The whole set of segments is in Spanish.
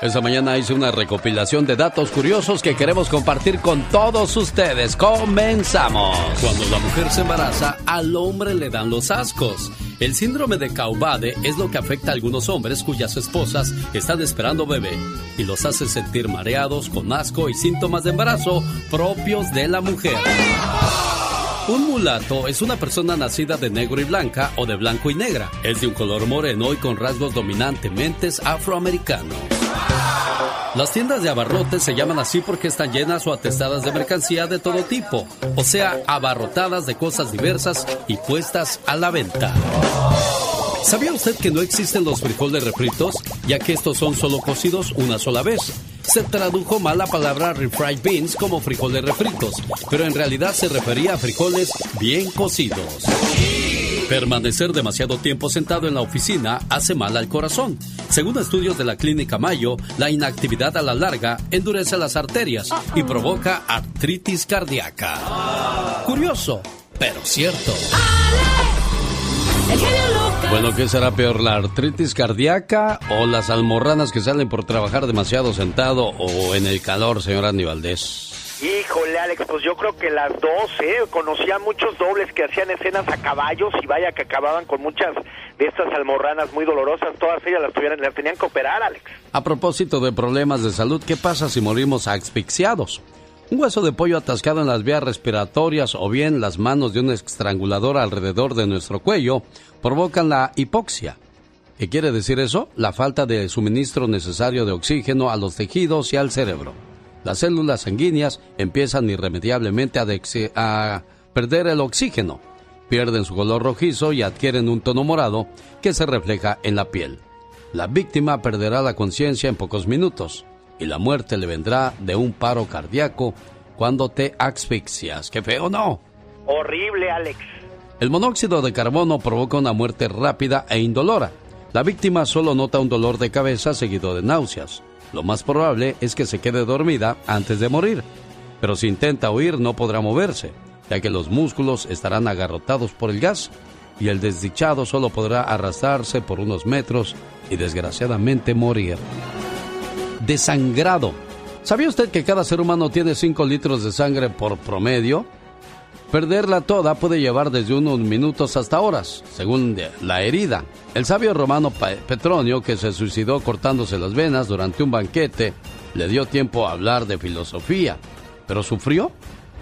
Esta mañana hice una recopilación de datos curiosos que queremos compartir con todos ustedes. Comenzamos. Cuando la mujer se embaraza, al hombre le dan los ascos. El síndrome de Caubade es lo que afecta a algunos hombres cuyas esposas están esperando bebé y los hace sentir mareados, con asco y síntomas de embarazo propios de la mujer. Un mulato es una persona nacida de negro y blanca o de blanco y negra. Es de un color moreno y con rasgos dominantemente afroamericanos. Las tiendas de abarrotes se llaman así porque están llenas o atestadas de mercancía de todo tipo, o sea, abarrotadas de cosas diversas y puestas a la venta. ¿Sabía usted que no existen los frijoles refritos, ya que estos son solo cocidos una sola vez? Se tradujo mal la palabra refried beans como frijoles refritos, pero en realidad se refería a frijoles bien cocidos. Permanecer demasiado tiempo sentado en la oficina hace mal al corazón. Según estudios de la Clínica Mayo, la inactividad a la larga endurece las arterias y provoca artritis cardíaca. Curioso, pero cierto. Bueno, ¿qué será peor, la artritis cardíaca o las almorranas que salen por trabajar demasiado sentado o en el calor, señor Andy Valdés? Híjole, Alex, pues yo creo que las dos, ¿eh? Conocía muchos dobles que hacían escenas a caballos y vaya que acababan con muchas de estas almorranas muy dolorosas. Todas ellas las, tuvieran, las tenían que operar, Alex. A propósito de problemas de salud, ¿qué pasa si morimos asfixiados? Un hueso de pollo atascado en las vías respiratorias o bien las manos de un estrangulador alrededor de nuestro cuello provocan la hipoxia. ¿Qué quiere decir eso? La falta de suministro necesario de oxígeno a los tejidos y al cerebro las células sanguíneas empiezan irremediablemente a, perder el oxígeno, pierden su color rojizo y adquieren un tono morado que se refleja en la piel. La víctima perderá la conciencia en pocos minutos y la muerte le vendrá de un paro cardíaco cuando te asfixias. ¡Qué feo, no! Horrible, Alex. El monóxido de carbono provoca una muerte rápida e indolora. La víctima solo nota un dolor de cabeza seguido de náuseas. Lo más probable es que se quede dormida antes de morir, pero si intenta huir no podrá moverse, ya que los músculos estarán agarrotados por el gas y el desdichado solo podrá arrastrarse por unos metros y desgraciadamente morir. Desangrado. ¿Sabía usted que cada ser humano tiene 5 litros de sangre por promedio? Perderla toda puede llevar desde unos minutos hasta horas, según la herida. El sabio romano Petronio, que se suicidó cortándose las venas durante un banquete, le dio tiempo a hablar de filosofía. ¿Pero sufrió?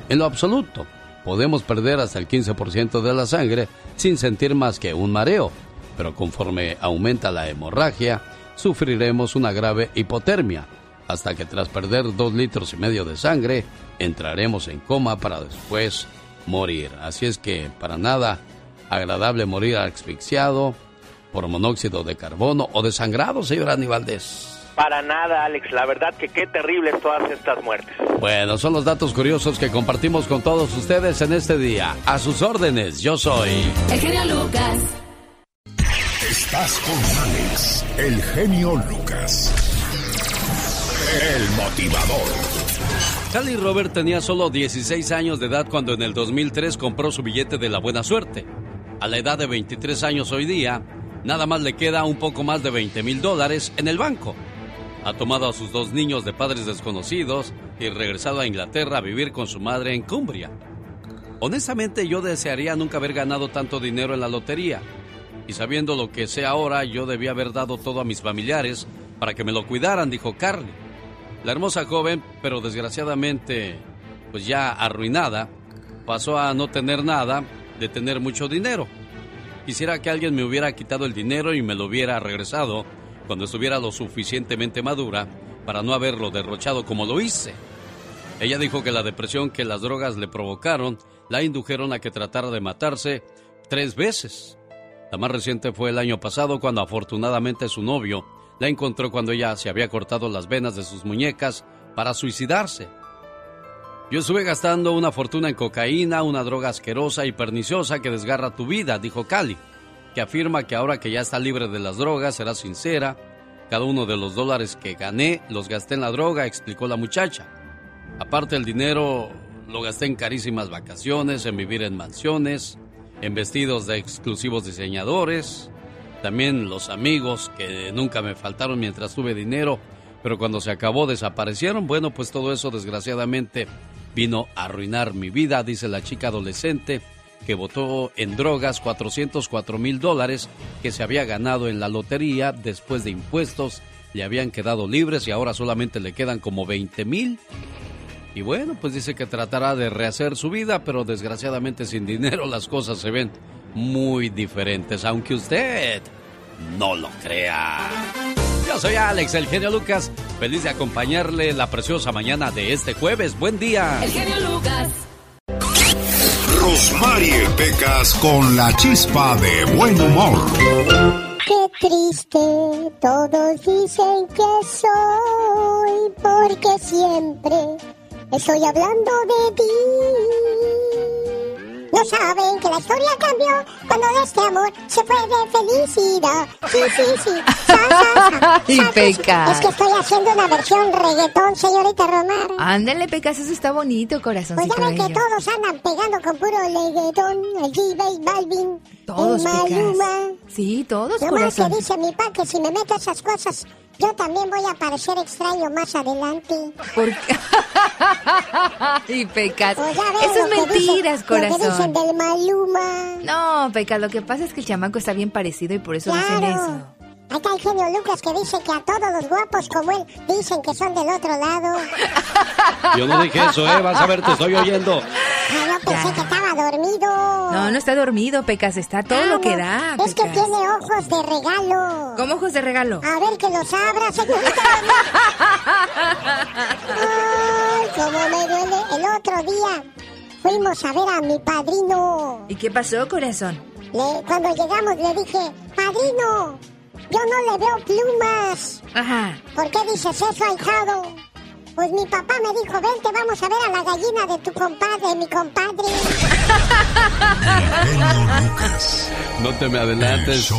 En lo absoluto. Podemos perder hasta el 15% de la sangre sin sentir más que un mareo, pero conforme aumenta la hemorragia, sufriremos una grave hipotermia, hasta que tras perder dos litros y medio de sangre, entraremos en coma para después morir. Así es que para nada agradable morir asfixiado por monóxido de carbono o desangrado, señor Aníbaldez. Para nada, Alex. La verdad que qué terribles todas estas muertes. Bueno, son los datos curiosos que compartimos con todos ustedes en este día. A sus órdenes, yo soy... El genio Lucas. Estás con Alex, el genio Lucas. El motivador. Cali Robert tenía solo 16 años de edad cuando en el 2003 compró su billete de la buena suerte. A la edad de 23 años hoy día, nada más le queda un poco más de 20 mil dólares en el banco. Ha tomado a sus dos niños de padres desconocidos y regresado a Inglaterra a vivir con su madre en Cumbria. Honestamente yo desearía nunca haber ganado tanto dinero en la lotería. Y sabiendo lo que sé ahora, yo debía haber dado todo a mis familiares para que me lo cuidaran, dijo Carly. La hermosa joven, pero desgraciadamente, pues ya arruinada, pasó a no tener nada de tener mucho dinero. Quisiera que alguien me hubiera quitado el dinero y me lo hubiera regresado cuando estuviera lo suficientemente madura para no haberlo derrochado como lo hice. Ella dijo que la depresión que las drogas le provocaron la indujeron a que tratara de matarse tres veces. La más reciente fue el año pasado cuando afortunadamente su novio la encontró cuando ella se había cortado las venas de sus muñecas para suicidarse. Yo estuve gastando una fortuna en cocaína, una droga asquerosa y perniciosa que desgarra tu vida, dijo Cali, que afirma que ahora que ya está libre de las drogas será sincera. Cada uno de los dólares que gané los gasté en la droga, explicó la muchacha. Aparte el dinero lo gasté en carísimas vacaciones, en vivir en mansiones, en vestidos de exclusivos diseñadores, también los amigos que nunca me faltaron mientras tuve dinero pero cuando se acabó desaparecieron. Bueno, pues todo eso desgraciadamente vino a arruinar mi vida, dice la chica adolescente que votó en drogas 404 mil dólares que se había ganado en la lotería después de impuestos. Le habían quedado libres y ahora solamente le quedan como 20 mil. Y bueno, pues dice que tratará de rehacer su vida, pero desgraciadamente sin dinero las cosas se ven muy diferentes, aunque usted no lo crea. Yo soy Alex, el genio Lucas, feliz de acompañarle la preciosa mañana de este jueves. Buen día. El genio Lucas. Rosmarie Pecas con la chispa de buen humor. Qué triste, todos dicen que soy, porque siempre estoy hablando de ti. No saben que la historia cambió cuando de este amor se fue de felicidad. Sí, sí, sí. y Pecas. Es que estoy haciendo una versión reggaetón, señorita Romar. Ándale, Pecas, eso está bonito, corazoncito Pues ya ven que todos andan pegando con puro reggaetón, el G. Balvin, todos, el Maluma. Sí, todos, Lo corazón. más que dice mi pa que si me meto esas cosas, yo también voy a parecer extraño más adelante. ¿Por qué? y Pecas. Pues Eso es mentiras, dicen- Lo que dicen corazón. del Maluma. No, Pecas, lo que pasa es que el chamaco está bien parecido y por eso dicen eso. Está el genio Lucas que dice que a todos los guapos como él dicen que son del otro lado. Yo no dije eso, ¿eh? Vas a ver, te estoy oyendo. Ah, yo pensé Ya. que estaba dormido. No, no está dormido, Pecas, está todo lo que da. Es que tiene ojos de regalo. ¿Cómo ojos de regalo? A ver que los abra, señorita. Ay, cómo me duele. El otro día fuimos a ver a mi padrino. ¿Y qué pasó, corazón? Le- cuando llegamos le dije, padrino, yo no le veo plumas. Ajá. ¿Por qué dices eso, ahijado? Pues mi papá me dijo, vente, vamos a ver a la gallina de tu compadre, mi compadre. Lucas. No te me adelantes,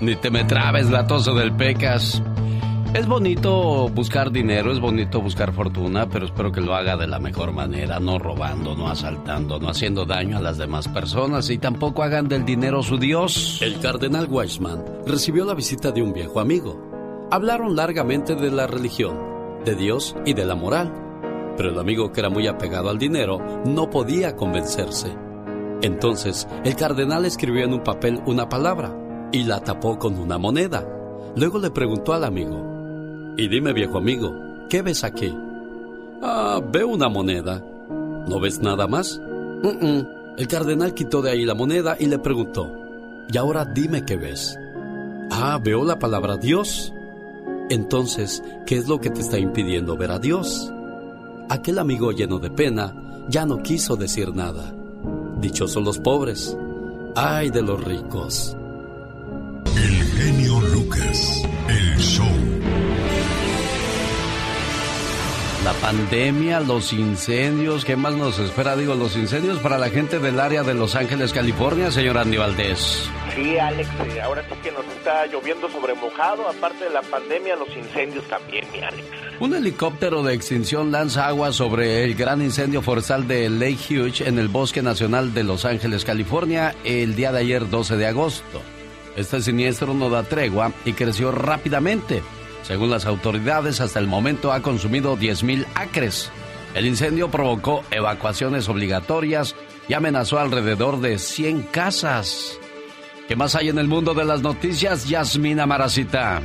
ni te me trabes, latoso del pecas. Es bonito buscar dinero, es bonito buscar fortuna, pero espero que lo haga de la mejor manera, no robando, no asaltando, no haciendo daño a las demás personas y tampoco hagan del dinero su Dios. El cardenal Weissman recibió la visita de un viejo amigo. Hablaron largamente de la religión, de Dios y de la moral, pero el amigo que era muy apegado al dinero no podía convencerse. Entonces, el cardenal escribió en un papel una palabra y la tapó con una moneda. Luego le preguntó al amigo, y dime viejo amigo, ¿qué ves aquí? Ah, veo una moneda. ¿No ves nada más? "Mm, mm". El cardenal quitó de ahí la moneda y le preguntó, y ahora dime qué ves. Ah, veo la palabra Dios. Entonces, ¿qué es lo que te está impidiendo ver a Dios? Aquel amigo lleno de pena ya no quiso decir nada. Dichosos los pobres. Ay de los ricos. El genio Lucas. El show. La pandemia, los incendios, ¿qué más nos espera? Digo, los incendios para la gente del área de Los Ángeles, California, señor Andy Valdés. Sí, Alex, eh, ahora sí que nos está lloviendo sobre mojado, aparte de la pandemia, los incendios también, mi Alex. Un helicóptero de extinción lanza agua sobre el gran incendio forestal de Lake Hughes en el Bosque Nacional de Los Ángeles, California, el día de ayer 12 de agosto. Este siniestro no da tregua y creció rápidamente. Según las autoridades, hasta el momento ha consumido 10.000 acres. El incendio provocó evacuaciones obligatorias y amenazó alrededor de 100 casas. ¿Qué más hay en el mundo de las noticias, Yasmina Maracita?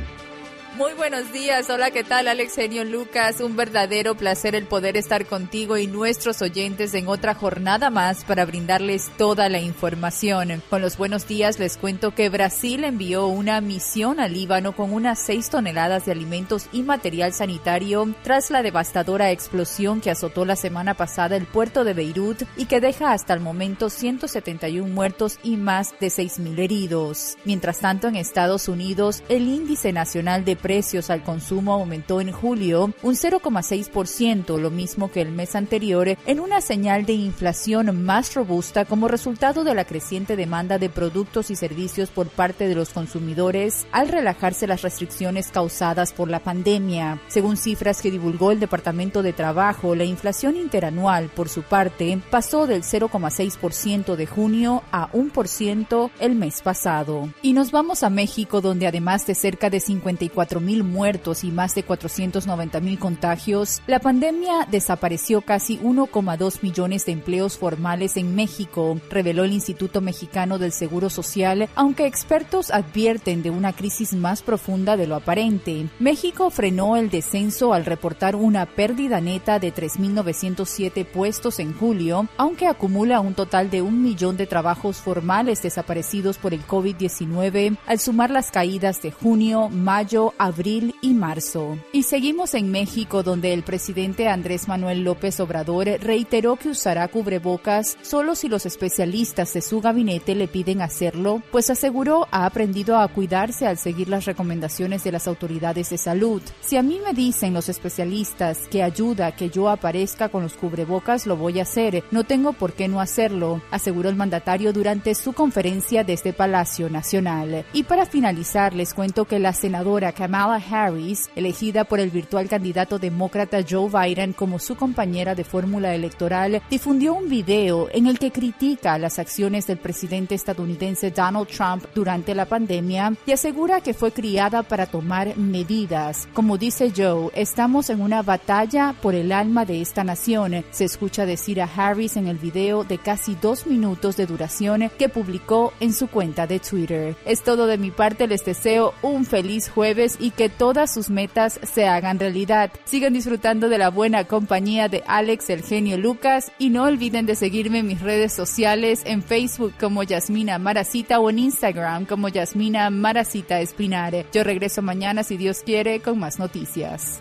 Muy buenos días, hola, ¿qué tal Alex Genio Lucas? Un verdadero placer el poder estar contigo y nuestros oyentes en otra jornada más para brindarles toda la información. Con los buenos días les cuento que Brasil envió una misión al Líbano con unas 6 toneladas de alimentos y material sanitario tras la devastadora explosión que azotó la semana pasada el puerto de Beirut y que deja hasta el momento 171 muertos y más de 6.000 heridos. Mientras tanto, en Estados Unidos, el índice nacional de precios al consumo aumentó en julio un 0,6%, lo mismo que el mes anterior, en una señal de inflación más robusta como resultado de la creciente demanda de productos y servicios por parte de los consumidores al relajarse las restricciones causadas por la pandemia. Según cifras que divulgó el Departamento de Trabajo, la inflación interanual, por su parte, pasó del 0,6% de junio a 1% el mes pasado. Y nos vamos a México, donde además de cerca de 54 mil muertos y más de 490 mil contagios, la pandemia desapareció casi 1,2 millones de empleos formales en México, reveló el Instituto Mexicano del Seguro Social, aunque expertos advierten de una crisis más profunda de lo aparente. México frenó el descenso al reportar una pérdida neta de 3.907 puestos en julio, aunque acumula un total de un millón de trabajos formales desaparecidos por el COVID-19 al sumar las caídas de junio, mayo, abril y marzo. Y seguimos en México, donde el presidente Andrés Manuel López Obrador reiteró que usará cubrebocas solo si los especialistas de su gabinete le piden hacerlo, pues aseguró ha aprendido a cuidarse al seguir las recomendaciones de las autoridades de salud. Si a mí me dicen los especialistas que ayuda que yo aparezca con los cubrebocas, lo voy a hacer. No tengo por qué no hacerlo, aseguró el mandatario durante su conferencia desde Palacio Nacional. Y para finalizar, les cuento que la senadora Kamala Harris, elegida por el virtual candidato demócrata Joe Biden como su compañera de fórmula electoral, difundió un video en el que critica las acciones del presidente estadounidense Donald Trump durante la pandemia y asegura que fue criada para tomar medidas. Como dice Joe, estamos en una batalla por el alma de esta nación, se escucha decir a Harris en el video de casi dos minutos de duración que publicó en su cuenta de Twitter. Es todo de mi parte, les deseo un feliz jueves y que todas sus metas se hagan realidad. Sigan disfrutando de la buena compañía de Alex el genio Lucas y no olviden de seguirme en mis redes sociales en Facebook como Yasmina Maracita o en Instagram como Yasmina Maracita Espinare. Yo regreso mañana si Dios quiere con más noticias.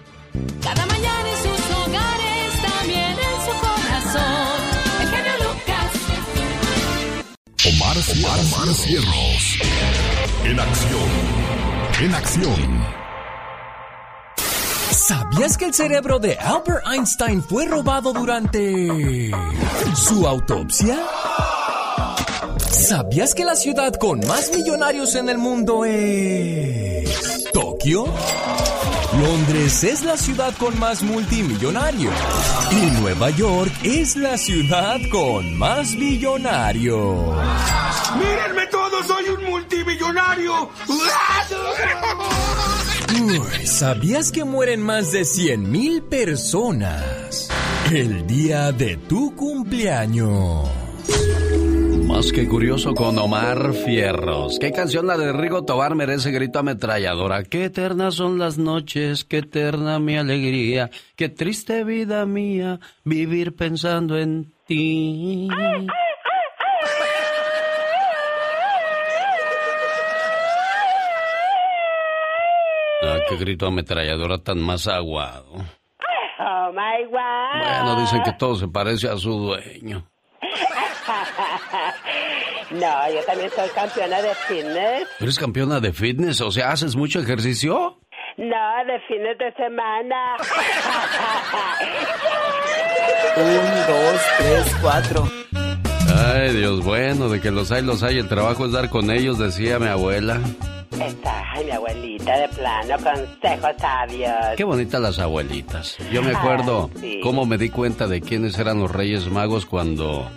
Cada mañana en sus hogares, también en su corazón. El genio Lucas. Omar, Omar, Omar Cierros. En acción. En acción. ¿Sabías que el cerebro de Albert Einstein fue robado durante su autopsia? ¿Sabías que la ciudad con más millonarios en el mundo es Tokio? Londres es la ciudad con más multimillonarios. Y Nueva York es la ciudad con más millonarios. ¡Mírenme todos! ¡Soy un multimillonario! Uy, ¿Sabías que mueren más de 100 mil personas el día de tu cumpleaños? Más que curioso con Omar Fierros. ¿Qué canción la de Rigo Tobar merece grito ametralladora? Qué eternas son las noches, qué eterna mi alegría, qué triste vida mía vivir pensando en ti. Ah, qué grito ametralladora tan más aguado. Oh my God. Bueno, dicen que todo se parece a su dueño. No, yo también soy campeona de fitness. ¿Eres campeona de fitness? O sea, ¿haces mucho ejercicio? No, de fines de semana. Un, dos, tres, cuatro. Ay, Dios, bueno, de que los hay, los hay. El trabajo es dar con ellos, decía mi abuela. Está, ay, mi abuelita de plano, consejos sabios. Qué bonitas las abuelitas. Yo me acuerdo Ah, sí. cómo me di cuenta de quiénes eran los Reyes Magos cuando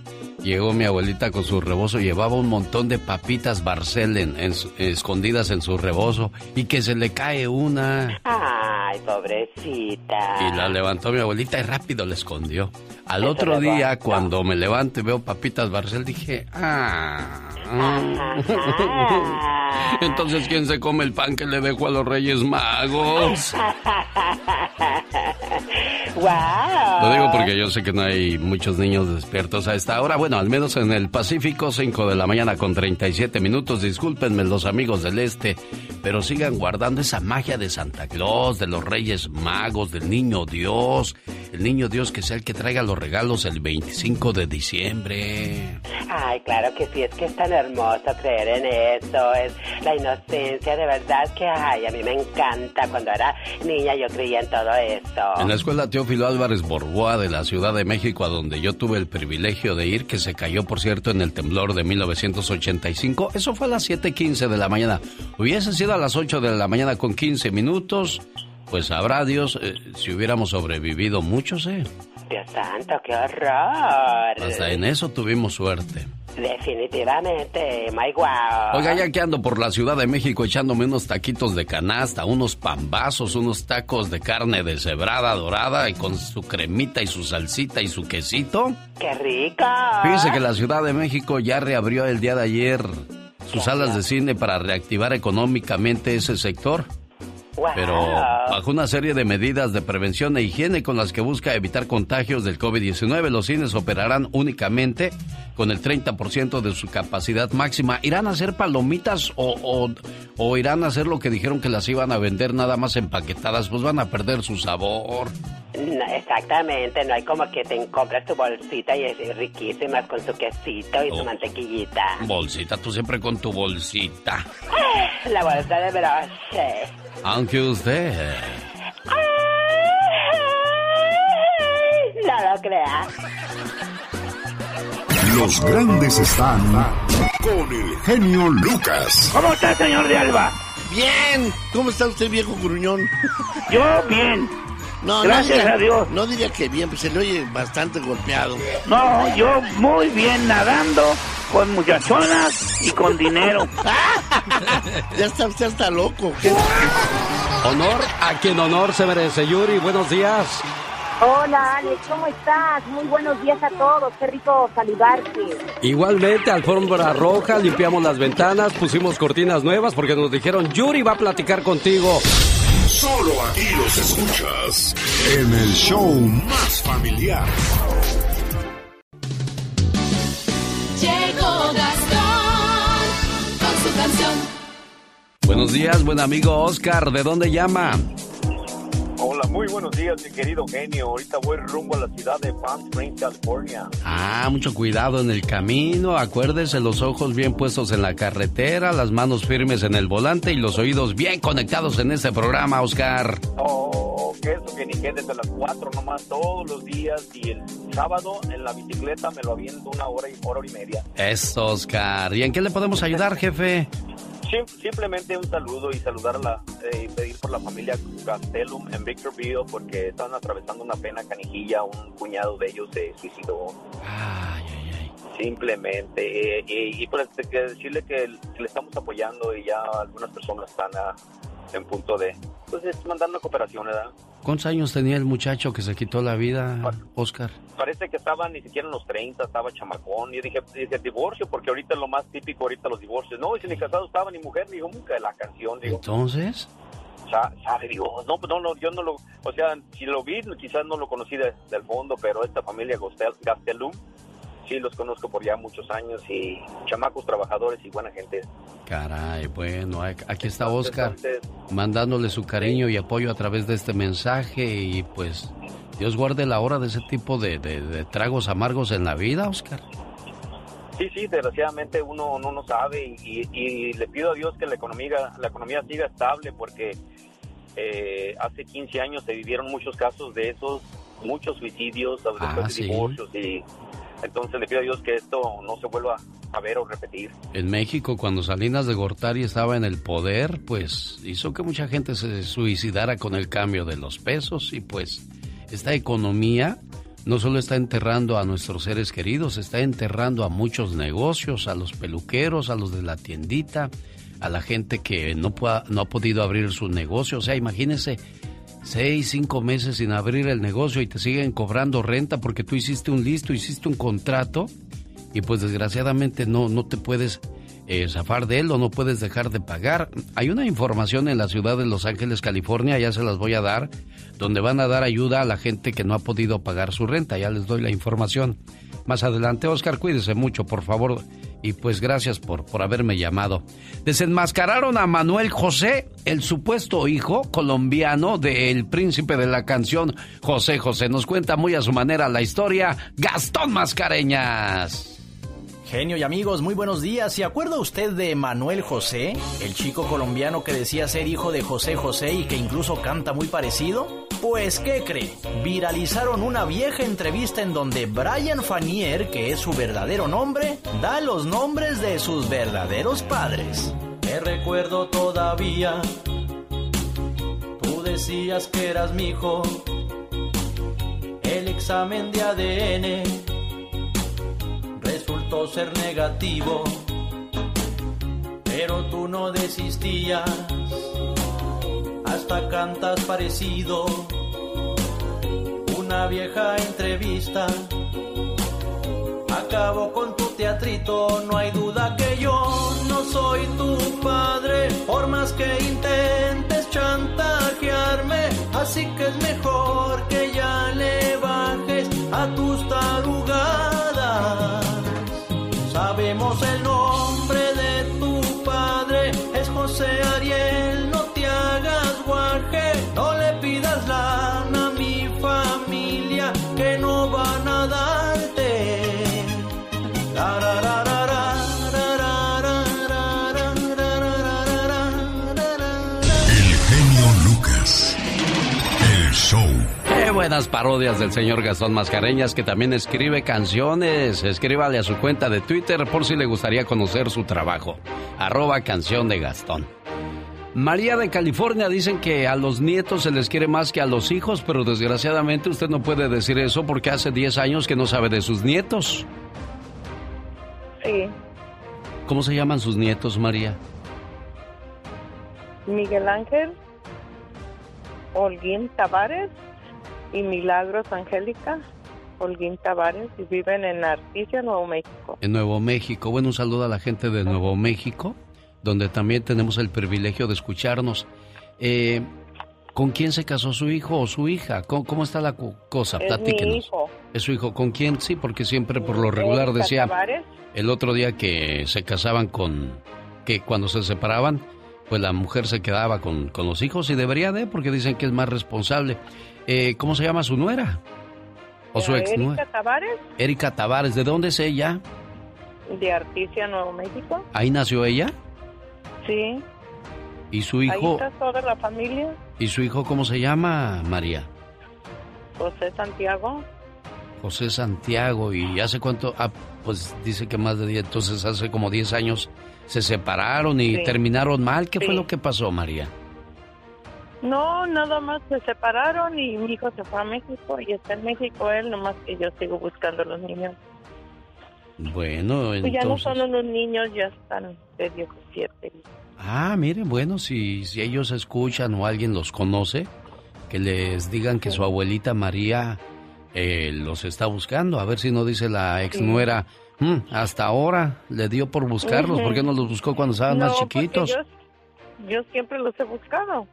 llegó mi abuelita con su rebozo. Llevaba un montón de papitas Barcel en- en escondidas en su rebozo y que se le cae una. Ay, pobrecita. Y la levantó mi abuelita y rápido la escondió. Al Eso otro día, cuando me levanto y veo papitas Barcel, dije, ah. Entonces, ¿quién se come el pan que le dejo a los Reyes Magos? wow. Lo digo porque yo sé que no hay muchos niños despiertos a esta hora. Bueno, al menos en el Pacífico, 5 de la mañana con 37 minutos. Discúlpenme los amigos del Este, pero sigan guardando esa magia de Santa Claus, de los Reyes Magos, del Niño Dios. El Niño Dios que sea el que traiga los regalos el 25 de diciembre. Ay, claro que sí, es que es tan hermoso creer en eso, es la inocencia, de verdad que, ay, a mí me encanta. Cuando era niña yo creía en todo eso. En la escuela Teófilo Álvarez Borboa de la Ciudad de México, a donde yo tuve el privilegio de ir, que se cayó, por cierto, en el temblor de 1985. Eso fue a las 7:15 de la mañana. Hubiese sido a las 8 de la mañana con 15 minutos. Pues sabrá Dios eh, si hubiéramos sobrevivido muchos, ¿eh? Dios santo, qué horror. Hasta en eso tuvimos suerte. Definitivamente, my wow. Oiga, ya que ando por la Ciudad de México echándome unos taquitos de canasta, unos pambazos, unos tacos de carne deshebrada, dorada, y con su cremita y su salsita y su quesito. ¡Qué rico! Fíjese que la Ciudad de México ya reabrió el día de ayer sus salas de cine para reactivar económicamente ese sector. Pero bajo una serie de medidas de prevención e higiene con las que busca evitar contagios del COVID-19, los cines operarán únicamente con el 30% de su capacidad máxima. ¿Irán a hacer palomitas o, o, o, irán a hacer lo que dijeron que las iban a vender nada más empaquetadas? Pues van a perder su sabor. No, exactamente, no hay como que te compras tu bolsita y es riquísima con su quesito y su mantequillita. Bolsita, tú siempre con tu bolsita. La bolsa de broche. Aunque usted... No lo creas. Los grandes están con el genio Lucas. ¿Cómo está, señor de Alba? Bien. ¿Cómo está usted, viejo gruñón? Yo bien. No, Gracias no diría, a Dios. No diría que bien, pues se le oye bastante golpeado. No, yo muy bien nadando, con muchachonas y con dinero. ya está usted hasta loco. ¿Qué? Honor a quien honor se merece. Yuri, buenos días. Hola Alex, ¿cómo estás? Muy buenos días a todos, qué rico saludarte. Igualmente, alfombra roja, limpiamos las ventanas, pusimos cortinas nuevas porque nos dijeron Yuri va a platicar contigo. Solo aquí los escuchas en el show más familiar. Llegó Gastón con su canción. Buenos días, buen amigo Oscar. ¿De dónde llama? Hola, muy buenos días, mi querido genio. Ahorita voy rumbo a la ciudad de Palm Springs, California. Ah, mucho cuidado en el camino. Acuérdese los ojos bien puestos en la carretera, las manos firmes en el volante y los oídos bien conectados en este programa, Oscar. Oh, que eso que ni que desde las 4 nomás todos los días y el sábado en la bicicleta me lo aviento una hora y hora y media. Eso, Oscar. ¿Y en qué le podemos ayudar, jefe? Sim- simplemente un saludo y saludar a la, eh, y pedir por la familia Gastelum en Victorville porque están atravesando una pena canijilla, un cuñado de ellos se suicidó. Simplemente, eh, y, y pues que decirle que, le estamos apoyando y ya algunas personas están a- en punto de, pues es mandando cooperación, ¿verdad? ¿Cuántos años tenía el muchacho que se quitó la vida, Oscar? Parece que estaba ni siquiera en los 30, estaba chamacón. Yo dije, dije, divorcio, porque ahorita es lo más típico, ahorita los divorcios. No, y si ni casado estaba, ni mujer, ni nunca de la canción, digo. Entonces, Sa- sabe Dios, no, no, no, yo no lo, o sea, si lo vi, quizás no lo conocí de- del fondo, pero esta familia Gastelum, sí los conozco por ya muchos años y chamacos trabajadores y buena gente. caray, bueno, aquí está Oscar mandándole su cariño y apoyo a través de este mensaje y pues Dios guarde la hora de ese tipo de, de- de tragos amargos en la vida, Oscar. Sí, sí, desgraciadamente uno no no sabe y, y le pido a Dios que la economía, la economía siga estable porque eh, hace 15 años se vivieron muchos casos de esos, muchos suicidios después Ah, de sí. divorcios y entonces le pido a Dios que esto no se vuelva a ver o repetir. En México, cuando Salinas de Gortari estaba en el poder, pues hizo que mucha gente se suicidara con el cambio de los pesos y pues esta economía no solo está enterrando a nuestros seres queridos, está enterrando a muchos negocios, a los peluqueros, a los de la tiendita, a la gente que no, no ha podido abrir su negocio. O sea, imagínense seis, cinco meses sin abrir el negocio y te siguen cobrando renta porque tú hiciste un listo, hiciste un contrato y pues desgraciadamente no, no te puedes eh, zafar de él o no puedes dejar de pagar. Hay una información en la ciudad de Los Ángeles, California, ya se las voy a dar, donde van a dar ayuda a la gente que no ha podido pagar su renta. Ya les doy la información. Más adelante, Oscar, cuídese mucho, por favor. Y pues gracias por, por haberme llamado. Desenmascararon a Manuel José, el supuesto hijo colombiano del príncipe de la canción José José. Nos cuenta muy a su manera la historia Gastón Mascareñas. Genio y amigos, muy buenos días. ¿Se acuerda usted de Manuel José, el chico colombiano que decía ser hijo de José José y que incluso canta muy parecido? Pues, ¿qué cree? Viralizaron una vieja entrevista en donde Brian Fanier, que es su verdadero nombre, da los nombres de sus verdaderos padres. Te recuerdo todavía, tú decías que eras mi hijo, el examen de ADN resultó ser negativo. Pero tú no desistías, hasta cantas parecido. Una vieja entrevista acabó con tu teatrito. No hay duda que yo no soy tu padre, por más que intentes chantajearme. Así que es mejor que ya le bajes a tus tarugadas. somos el buenas parodias del señor Gastón Mascareñas, que también escribe canciones. Escríbale a su cuenta de Twitter por si le gustaría conocer su trabajo. Arroba canción de Gastón. María de California dicen que a los nietos se les quiere más que a los hijos, pero desgraciadamente usted no puede decir eso porque hace 10 años que no sabe de sus nietos. Sí, ¿Cómo se llaman sus nietos, María? Miguel Ángel, Holguín Tavares y Milagros Angélica, Holguín Tavares, y viven en Articia, Nuevo México. En Nuevo México. Bueno, un saludo a la gente de Nuevo México, donde también tenemos el privilegio de escucharnos. Eh, ¿Con quién se casó su hijo o su hija? ¿Cómo, cómo está la cosa? Es mi Platíquenos. hijo. ¿Es su hijo con quién? Sí, porque siempre por lo regular decía Tavares. el otro día que se casaban con... que cuando se separaban, pues la mujer se quedaba con, con los hijos y debería de, porque dicen que es más responsable. Eh, ¿Cómo se llama su nuera? ¿O su ex Erika nuera? Tavares, Erika Tavares. ¿De dónde es ella? de Articia, Nuevo México. ¿Ahí nació ella? Sí, ¿Y su ahí hijo? está toda la familia. ¿Y su hijo cómo se llama, María? José Santiago. José Santiago. ¿Y hace cuánto? Ah, pues dice que más de 10, entonces hace como 10 años se separaron y Sí. terminaron mal. ¿Qué fue lo que pasó, María? No, nada más se separaron y mi hijo se fue a México y está en México él, nomás que yo sigo buscando a los niños. Bueno, Pues ya no entonces... son unos niños, ya están de 17. Ah, mire, bueno, si, si ellos escuchan o alguien los conoce, que les digan que su abuelita María eh, los está buscando. A ver si no dice la ex nuera, "Mm, hasta ahora le dio por buscarlos. Ujú. ¿Por qué no los buscó cuando estaban No, más chiquitos? Yo, yo siempre los he buscado.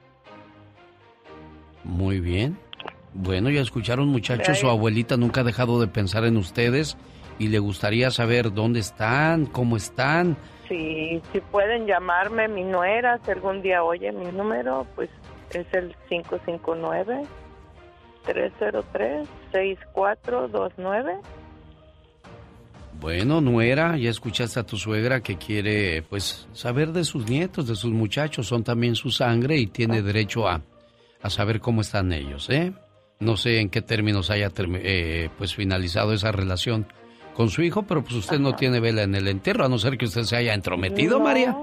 Muy bien. Bueno, ya escucharon muchachos, su abuelita nunca ha dejado de pensar en ustedes y le gustaría saber dónde están, cómo están. Si, si pueden llamarme mi nuera, si algún día oye mi número, pues es el 559-303-6429. Bueno, nuera, ya escuchaste a tu suegra que quiere, pues, saber de sus nietos, de sus muchachos, son también su sangre y tiene derecho a, a saber cómo están ellos, ¿eh? No sé en qué términos haya, eh, pues, finalizado esa relación con su hijo, pero pues usted no tiene vela en el entierro, a no ser que usted se haya entrometido, No, María.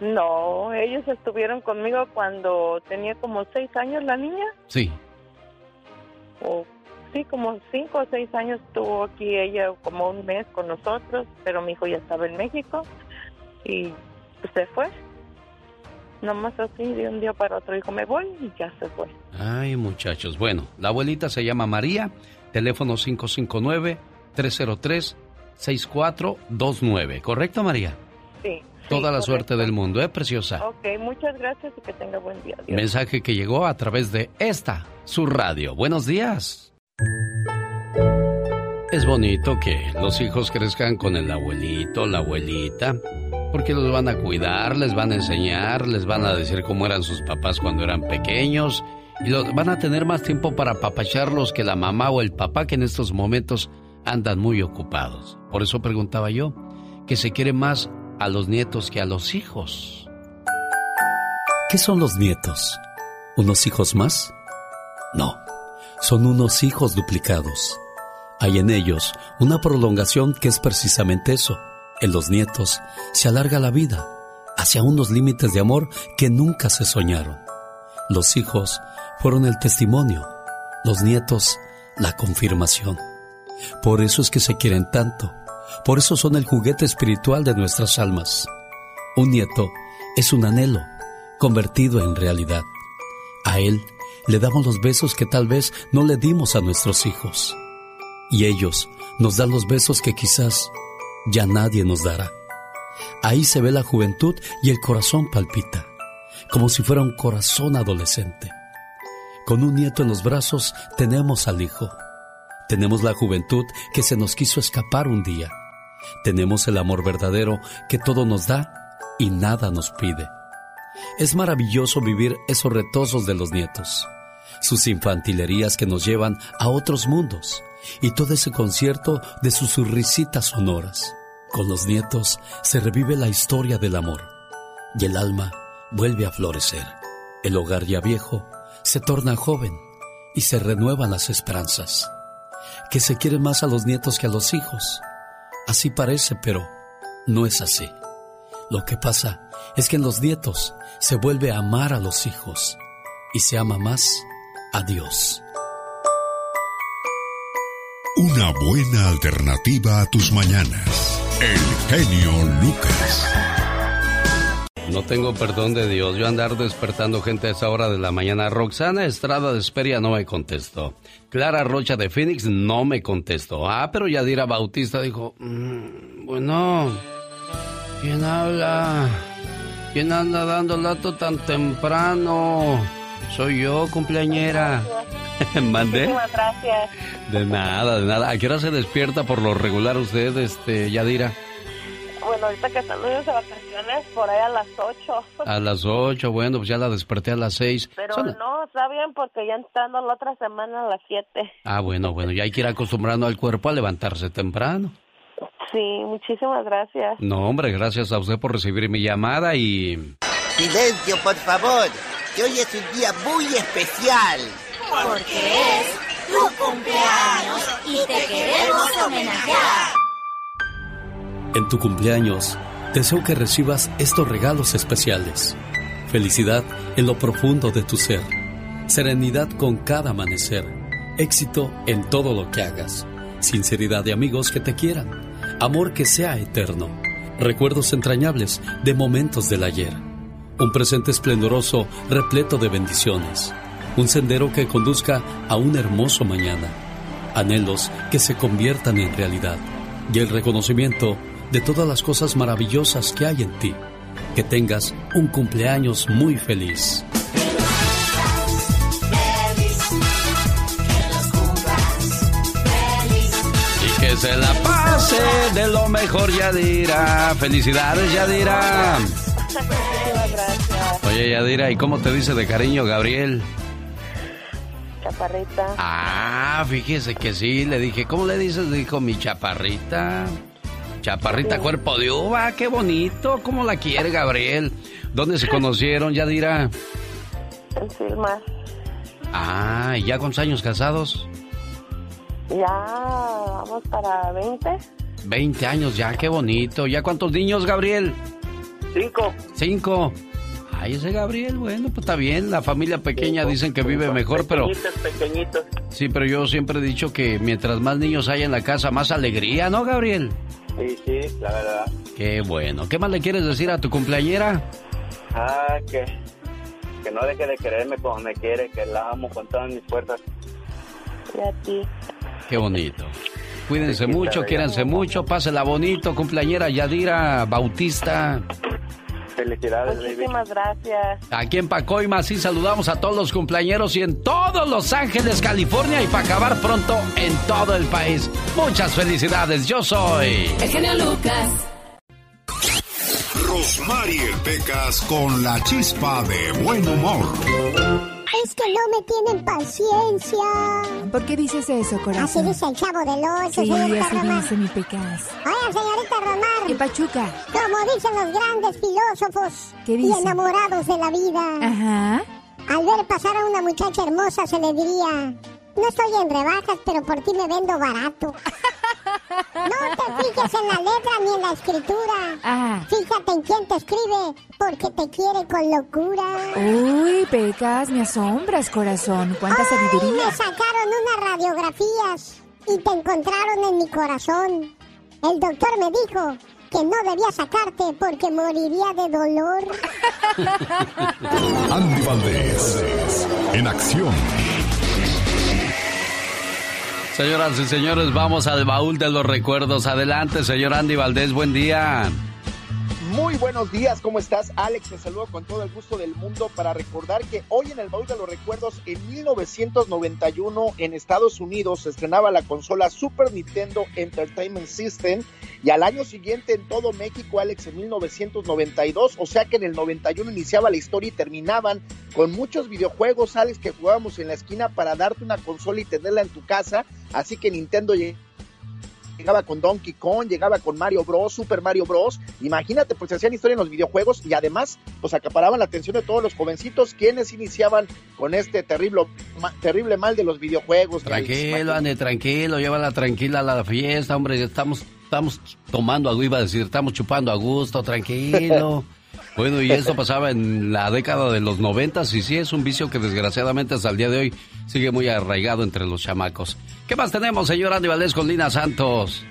No, ellos estuvieron conmigo cuando tenía como seis años la niña, Sí. o sí, como cinco o seis años estuvo aquí ella como un mes con nosotros, pero mi hijo ya estaba en México y pues, se fue. Nomás así de un día para otro dijo me voy y ya se fue. Ay, muchachos. Bueno, la abuelita se llama María, teléfono 559-303-6429. ¿Correcto, María? Sí. Toda la suerte del mundo, ¿eh, preciosa? Ok, muchas gracias y que tenga buen día. Adiós. Mensaje que llegó a través de esta, su radio. Buenos días. Es bonito que los hijos crezcan con el abuelito, la abuelita, porque los van a cuidar, les van a enseñar, les van a decir cómo eran sus papás cuando eran pequeños y los, van a tener más tiempo para apapacharlos que la mamá o el papá que en estos momentos andan muy ocupados. Por eso preguntaba yo, que se quiere más a los nietos que a los hijos. ¿Qué son los nietos? ¿Unos hijos más? No, son unos hijos duplicados. Hay en ellos una prolongación que es precisamente eso. En los nietos se alarga la vida hacia unos límites de amor que nunca se soñaron. Los hijos fueron el testimonio, los nietos la confirmación. Por eso es que se quieren tanto, Por eso son el juguete espiritual de nuestras almas. Un nieto es un anhelo convertido en realidad. A él le damos los besos que tal vez no le dimos a nuestros hijos. Y ellos nos dan los besos que quizás ya nadie nos dará. Ahí se ve la juventud y el corazón palpita, como si fuera un corazón adolescente. Con un nieto en los brazos tenemos al hijo. Tenemos la juventud que se nos quiso escapar un día. Tenemos el amor verdadero que todo nos da y nada nos pide. Es maravilloso vivir esos retosos de los nietos, sus infantilerías que nos llevan a otros mundos y todo ese concierto de sus risitas sonoras. Con los nietos se revive la historia del amor y el alma vuelve a florecer. El hogar ya viejo se torna joven y se renuevan las esperanzas. Que se quiere más a los nietos que a los hijos. Así parece, pero no es así. Lo que pasa es que en los nietos se vuelve a amar a los hijos y se ama más a Dios. Una buena alternativa a tus mañanas. El genio Lucas. No tengo perdón de Dios. Yo andar despertando gente a esa hora de la mañana. Roxana Estrada de Esperia no me contestó. Clara Rocha de Phoenix no me contestó. Ah, pero Yadira Bautista dijo, "Mm, bueno, ¿quién habla? ¿Quién anda dando lato tan temprano? Soy yo, cumpleañera. ¿Mandé? Muchísimas gracias. De nada, de nada. ¿A qué hora se despierta por lo regular usted, este, Yadira? Bueno, ahorita que están niños de vacaciones, por ahí a las 8. A las 8, bueno, pues ya la desperté a las 6. Pero no, está bien porque ya entrando la otra semana a las 7. Ah, bueno, bueno, ya hay que ir acostumbrando al cuerpo a levantarse temprano. Sí, muchísimas gracias. No, hombre, gracias a usted por recibir mi llamada y... Silencio, por favor, que hoy es un día muy especial. Porque es tu cumpleaños y te queremos homenajear. En tu cumpleaños, deseo que recibas estos regalos especiales. Felicidad en lo profundo de tu ser. Serenidad con cada amanecer. Éxito en todo lo que hagas. Sinceridad de amigos que te quieran. Amor que sea eterno. Recuerdos entrañables de momentos del ayer. Un presente esplendoroso repleto de bendiciones. Un sendero que conduzca a un hermoso mañana. Anhelos que se conviertan en realidad. Y el reconocimiento de todas las cosas maravillosas que hay en ti. Que tengas un cumpleaños muy feliz. Y que se la pase de lo mejor, Yadira. Felicidades, Yadira. Oye, Yadira, ¿y cómo te dice de cariño Gabriel? Chaparrita. Ah, fíjese que sí, le dije, ¿cómo le dices? Dijo mi chaparrita. Chaparrita, cuerpo de uva, qué bonito. ¿Cómo la quiere Gabriel? ¿Dónde se conocieron, Yadira? En Silmar. Ah, ¿y ya cuántos años casados? Ya vamos para 20. 20 años ya, qué bonito. ¿Ya cuántos niños, Gabriel? Cinco. Cinco. Ay, ese Gabriel, bueno, pues está bien. La familia pequeña dicen que vive mejor, pero... Pequeñitos, pequeñitos. Sí, pero yo siempre he dicho que mientras más niños haya en la casa, más alegría, ¿no, Gabriel? Sí, sí, la verdad. Qué bueno. ¿Qué más le quieres decir a tu cumpleañera? Ah, que, que no deje de quererme como me quiere, que la amo con todas mis fuerzas. Y a ti. Qué bonito. Cuídense mucho, quiéranse mucho, pásela bonito, cumpleañera Yadira Bautista. Felicidades, baby. Muchísimas gracias. Aquí en Pacoima sí saludamos a todos los cumpleañeros y en todos Los Ángeles, California y para acabar pronto en todo el país. Muchas felicidades, yo soy... El genio Lucas. Rosmarie Pecas con la chispa de buen humor. Es que no me tienen paciencia. ¿Por qué dices eso, corazón? Así dice el chavo del ocho, Sí, señorita así Román. dice mi pecas. Oiga, señorita Román. ¿Qué pachuca? Como dicen los grandes filósofos ¿Qué y enamorados de la vida. Ajá. Al ver pasar a una muchacha hermosa se le diría, no estoy en rebajas, pero por ti me vendo barato. No te fijes en la letra ni en la escritura. Ah. Fíjate en quién te escribe, porque te quiere con locura. Uy, pecas, me asombras, corazón. Cuánta Ay, sabiduría. me sacaron unas radiografías y te encontraron en mi corazón. El doctor me dijo que no debía sacarte porque moriría de dolor. Andy Valdés, en acción. Señoras y señores, vamos al baúl de los recuerdos. Adelante, señor Andy Valdés, buen día. Muy buenos días, ¿cómo estás? Alex, te saludo con todo el gusto del mundo para recordar que hoy en el baúl de los recuerdos, en 1991 en Estados Unidos se estrenaba la consola Super Nintendo Entertainment System y al año siguiente en todo México, Alex, en 1992, o sea que en el 91 iniciaba la historia y terminaban con muchos videojuegos, Alex, que jugábamos en la esquina para darte una consola y tenerla en tu casa, así que Nintendo llegaba con Donkey Kong, llegaba con Mario Bros, Super Mario Bros. Imagínate, pues se hacían historia en los videojuegos y además, pues acaparaban la atención de todos los jovencitos quienes iniciaban con este terrible, ma- terrible mal de los videojuegos. Tranquilo, Andy, tranquilo, llévala tranquila a la fiesta, hombre, estamos, estamos tomando a iba a decir, estamos chupando a gusto, tranquilo. Bueno, y esto pasaba en la década de los noventas y sí es un vicio que desgraciadamente hasta el día de hoy sigue muy arraigado entre los chamacos. ¿Qué más tenemos, señor Andy Valdés con Lina Santos?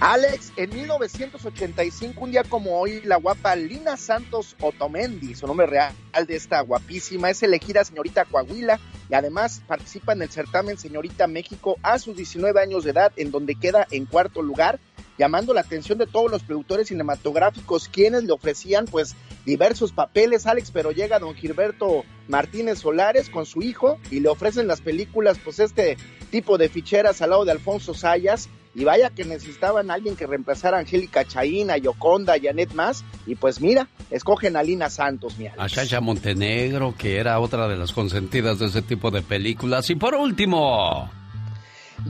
Alex, en 1985, un día como hoy, la guapa Lina Santos Otomendi, su nombre real de esta guapísima, es elegida señorita Coahuila y además participa en el certamen Señorita México a sus 19 años de edad, en donde queda en cuarto lugar, llamando la atención de todos los productores cinematográficos, quienes le ofrecían pues diversos papeles, Alex, pero llega don Gilberto Martínez Solares con su hijo y le ofrecen las películas, pues este tipo de ficheras al lado de Alfonso Sayas, y vaya que necesitaban a alguien que reemplazara a Angélica Chaína, Yoconda, Janet Más, y pues mira, escogen a Lina Santos, mira. A Chacha Montenegro, que era otra de las consentidas de ese tipo de películas. Y por último,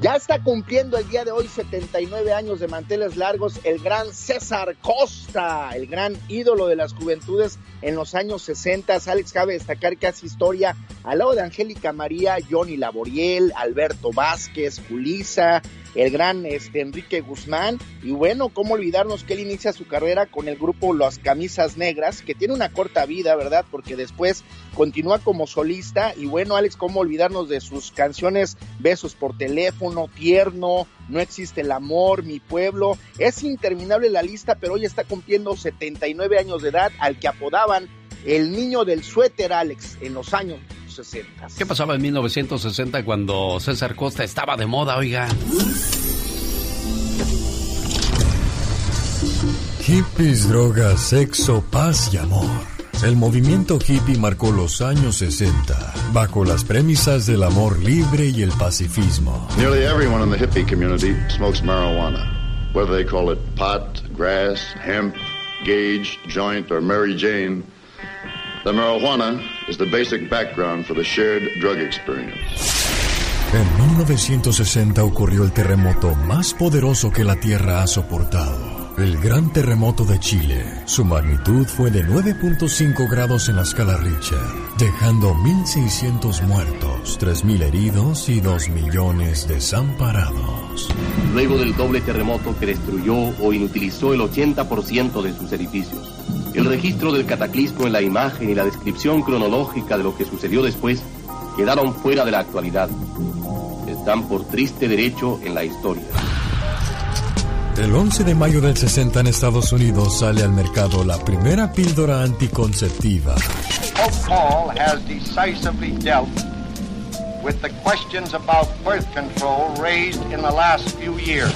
Ya está cumpliendo el día de hoy 79 años de manteles largos el gran César Costa, el gran ídolo de las juventudes en los años 60. Alex, cabe destacar que hace historia al lado de Angélica María, Johnny Laboriel, Alberto Vázquez, Julisa, el gran este, Enrique Guzmán. Y bueno, cómo olvidarnos que él inicia su carrera con el grupo Las Camisas Negras, que tiene una corta vida, ¿verdad? Porque después continúa como solista. Y bueno, Alex, cómo olvidarnos de sus canciones Besos por teléfono, Tierno, No existe el amor, Mi pueblo. Es interminable la lista, pero hoy está cumpliendo 79 años de edad, al que apodaban el niño del suéter, Alex, en los años 60. ¿qué pasaba en 1960 cuando César Costa estaba de moda, oiga? Hippies, drogas, sexo, paz y amor. El movimiento hippie marcó los años 60 bajo las premisas del amor libre y el pacifismo. Nearly everyone in the hippie community smokes marijuana. Whether they call it pot, grass, hemp, gauge, joint, or Mary Jane, the marijuana is the basic background for the shared drug experience. En 1960 ocurrió el terremoto más poderoso que la Tierra ha soportado. El gran terremoto de Chile. Su magnitud fue de 9.5 grados en la escala Richter, dejando 1.600 muertos, 3.000 heridos y 2 millones desamparados. luego del doble terremoto que destruyó o inutilizó el 80% de sus edificios. El registro del cataclismo en la imagen y la descripción cronológica de lo que sucedió después quedaron fuera de la actualidad. Están por triste derecho en la historia. El 11 de mayo del 60 en Estados Unidos sale al mercado la primera píldora anticonceptiva. Pope Paul has decisively dealt with the questions about birth control raised in the last few years.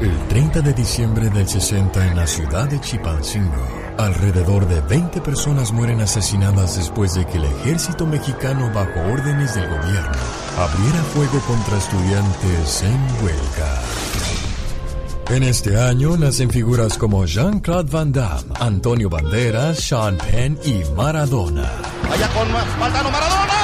El 30 de diciembre del 60 en la ciudad de Chipalcingo, alrededor de 20 personas mueren asesinadas después de que el ejército mexicano bajo órdenes del gobierno abriera fuego contra estudiantes en huelga. En este año nacen figuras como Jean-Claude Van Damme, Antonio Banderas, Sean Penn y Maradona. Vaya con Maldano Maradona.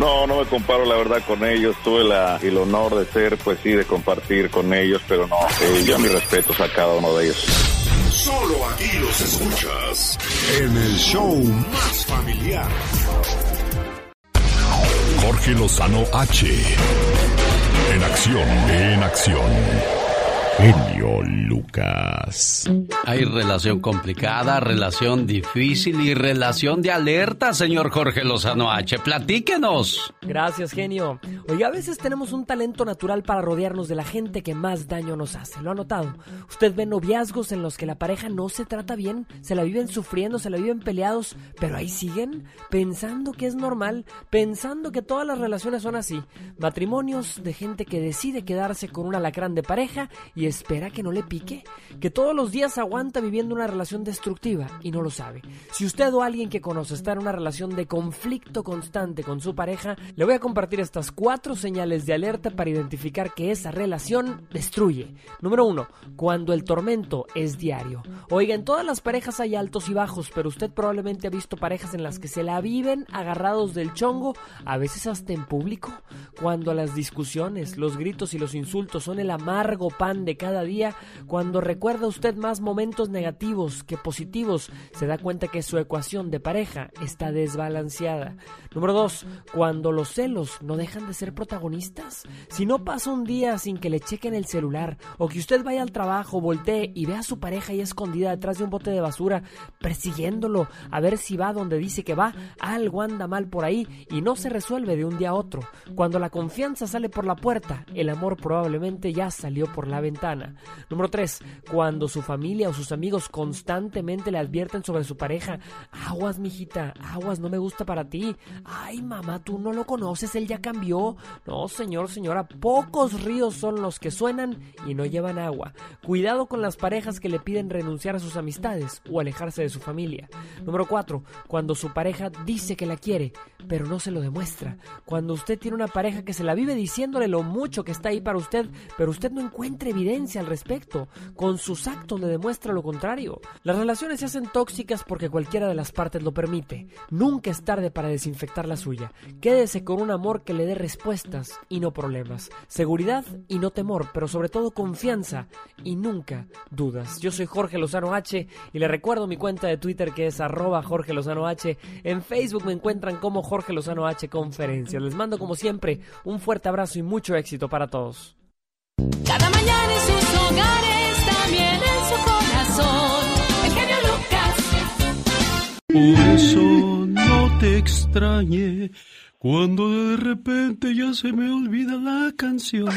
No, no me comparo la verdad con ellos. Tuve la, el honor de ser, pues sí, de compartir con ellos, pero no, eh, yo mis respetos a cada uno de ellos. Solo aquí los escuchas en el show más familiar. Jorge Lozano H. En acción, en acción. Genio Lucas. Hay relación complicada, relación difícil y relación de alerta, señor Jorge Lozano H. Platíquenos. Gracias, genio. Oye, a veces tenemos un talento natural para rodearnos de la gente que más daño nos hace. ¿Lo ha notado? Usted ve noviazgos en los que la pareja no se trata bien, se la viven sufriendo, se la viven peleados, pero ahí siguen pensando que es normal, pensando que todas las relaciones son así. Matrimonios de gente que decide quedarse con un alacrán de pareja y espera que no le pique, que todos los días aguanta viviendo una relación destructiva y no lo sabe. Si usted o alguien que conoce está en una relación de conflicto constante con su pareja, le voy a compartir estas cuatro señales de alerta para identificar que esa relación destruye. Número uno, cuando el tormento es diario. Oiga, en todas las parejas hay altos y bajos, pero usted probablemente ha visto parejas en las que se la viven agarrados del chongo, a veces hasta en público, cuando las discusiones, los gritos y los insultos son el amargo pan de cada día, cuando recuerda usted más momentos negativos que positivos, se da cuenta que su ecuación de pareja está desbalanceada. Número dos, cuando los celos no dejan de ser protagonistas. Si no pasa un día sin que le chequen el celular, o que usted vaya al trabajo, voltee y vea a su pareja ahí escondida detrás de un bote de basura, persiguiéndolo a ver si va donde dice que va, algo anda mal por ahí y no se resuelve de un día a otro. Cuando la confianza sale por la puerta, el amor probablemente ya salió por la ventana. Número 3. Cuando su familia o sus amigos constantemente le advierten sobre su pareja, aguas, mijita, aguas, no me gusta para ti. Ay, mamá, tú no lo conoces, él ya cambió. No, señor, señora, pocos ríos son los que suenan y no llevan agua. Cuidado con las parejas que le piden renunciar a sus amistades o alejarse de su familia. Número 4. Cuando su pareja dice que la quiere, pero no se lo demuestra. Cuando usted tiene una pareja que se la vive diciéndole lo mucho que está ahí para usted, pero usted no encuentra evidencia al respecto. Con sus actos le demuestra lo contrario. Las relaciones se hacen tóxicas porque cualquiera de las partes lo permite. Nunca es tarde para desinfectar la suya. Quédese con un amor que le dé respuestas y no problemas. Seguridad y no temor, pero sobre todo confianza y nunca dudas. Yo soy Jorge Lozano H y le recuerdo mi cuenta de Twitter que es arroba Jorge Lozano H. En Facebook me encuentran como Jorge Lozano H Conferencias. Les mando como siempre un fuerte abrazo y mucho éxito para todos. Cada mañana en sus hogares, también en su corazón. El genio Lucas. Por eso no te extrañe cuando de repente ya se me olvida la canción.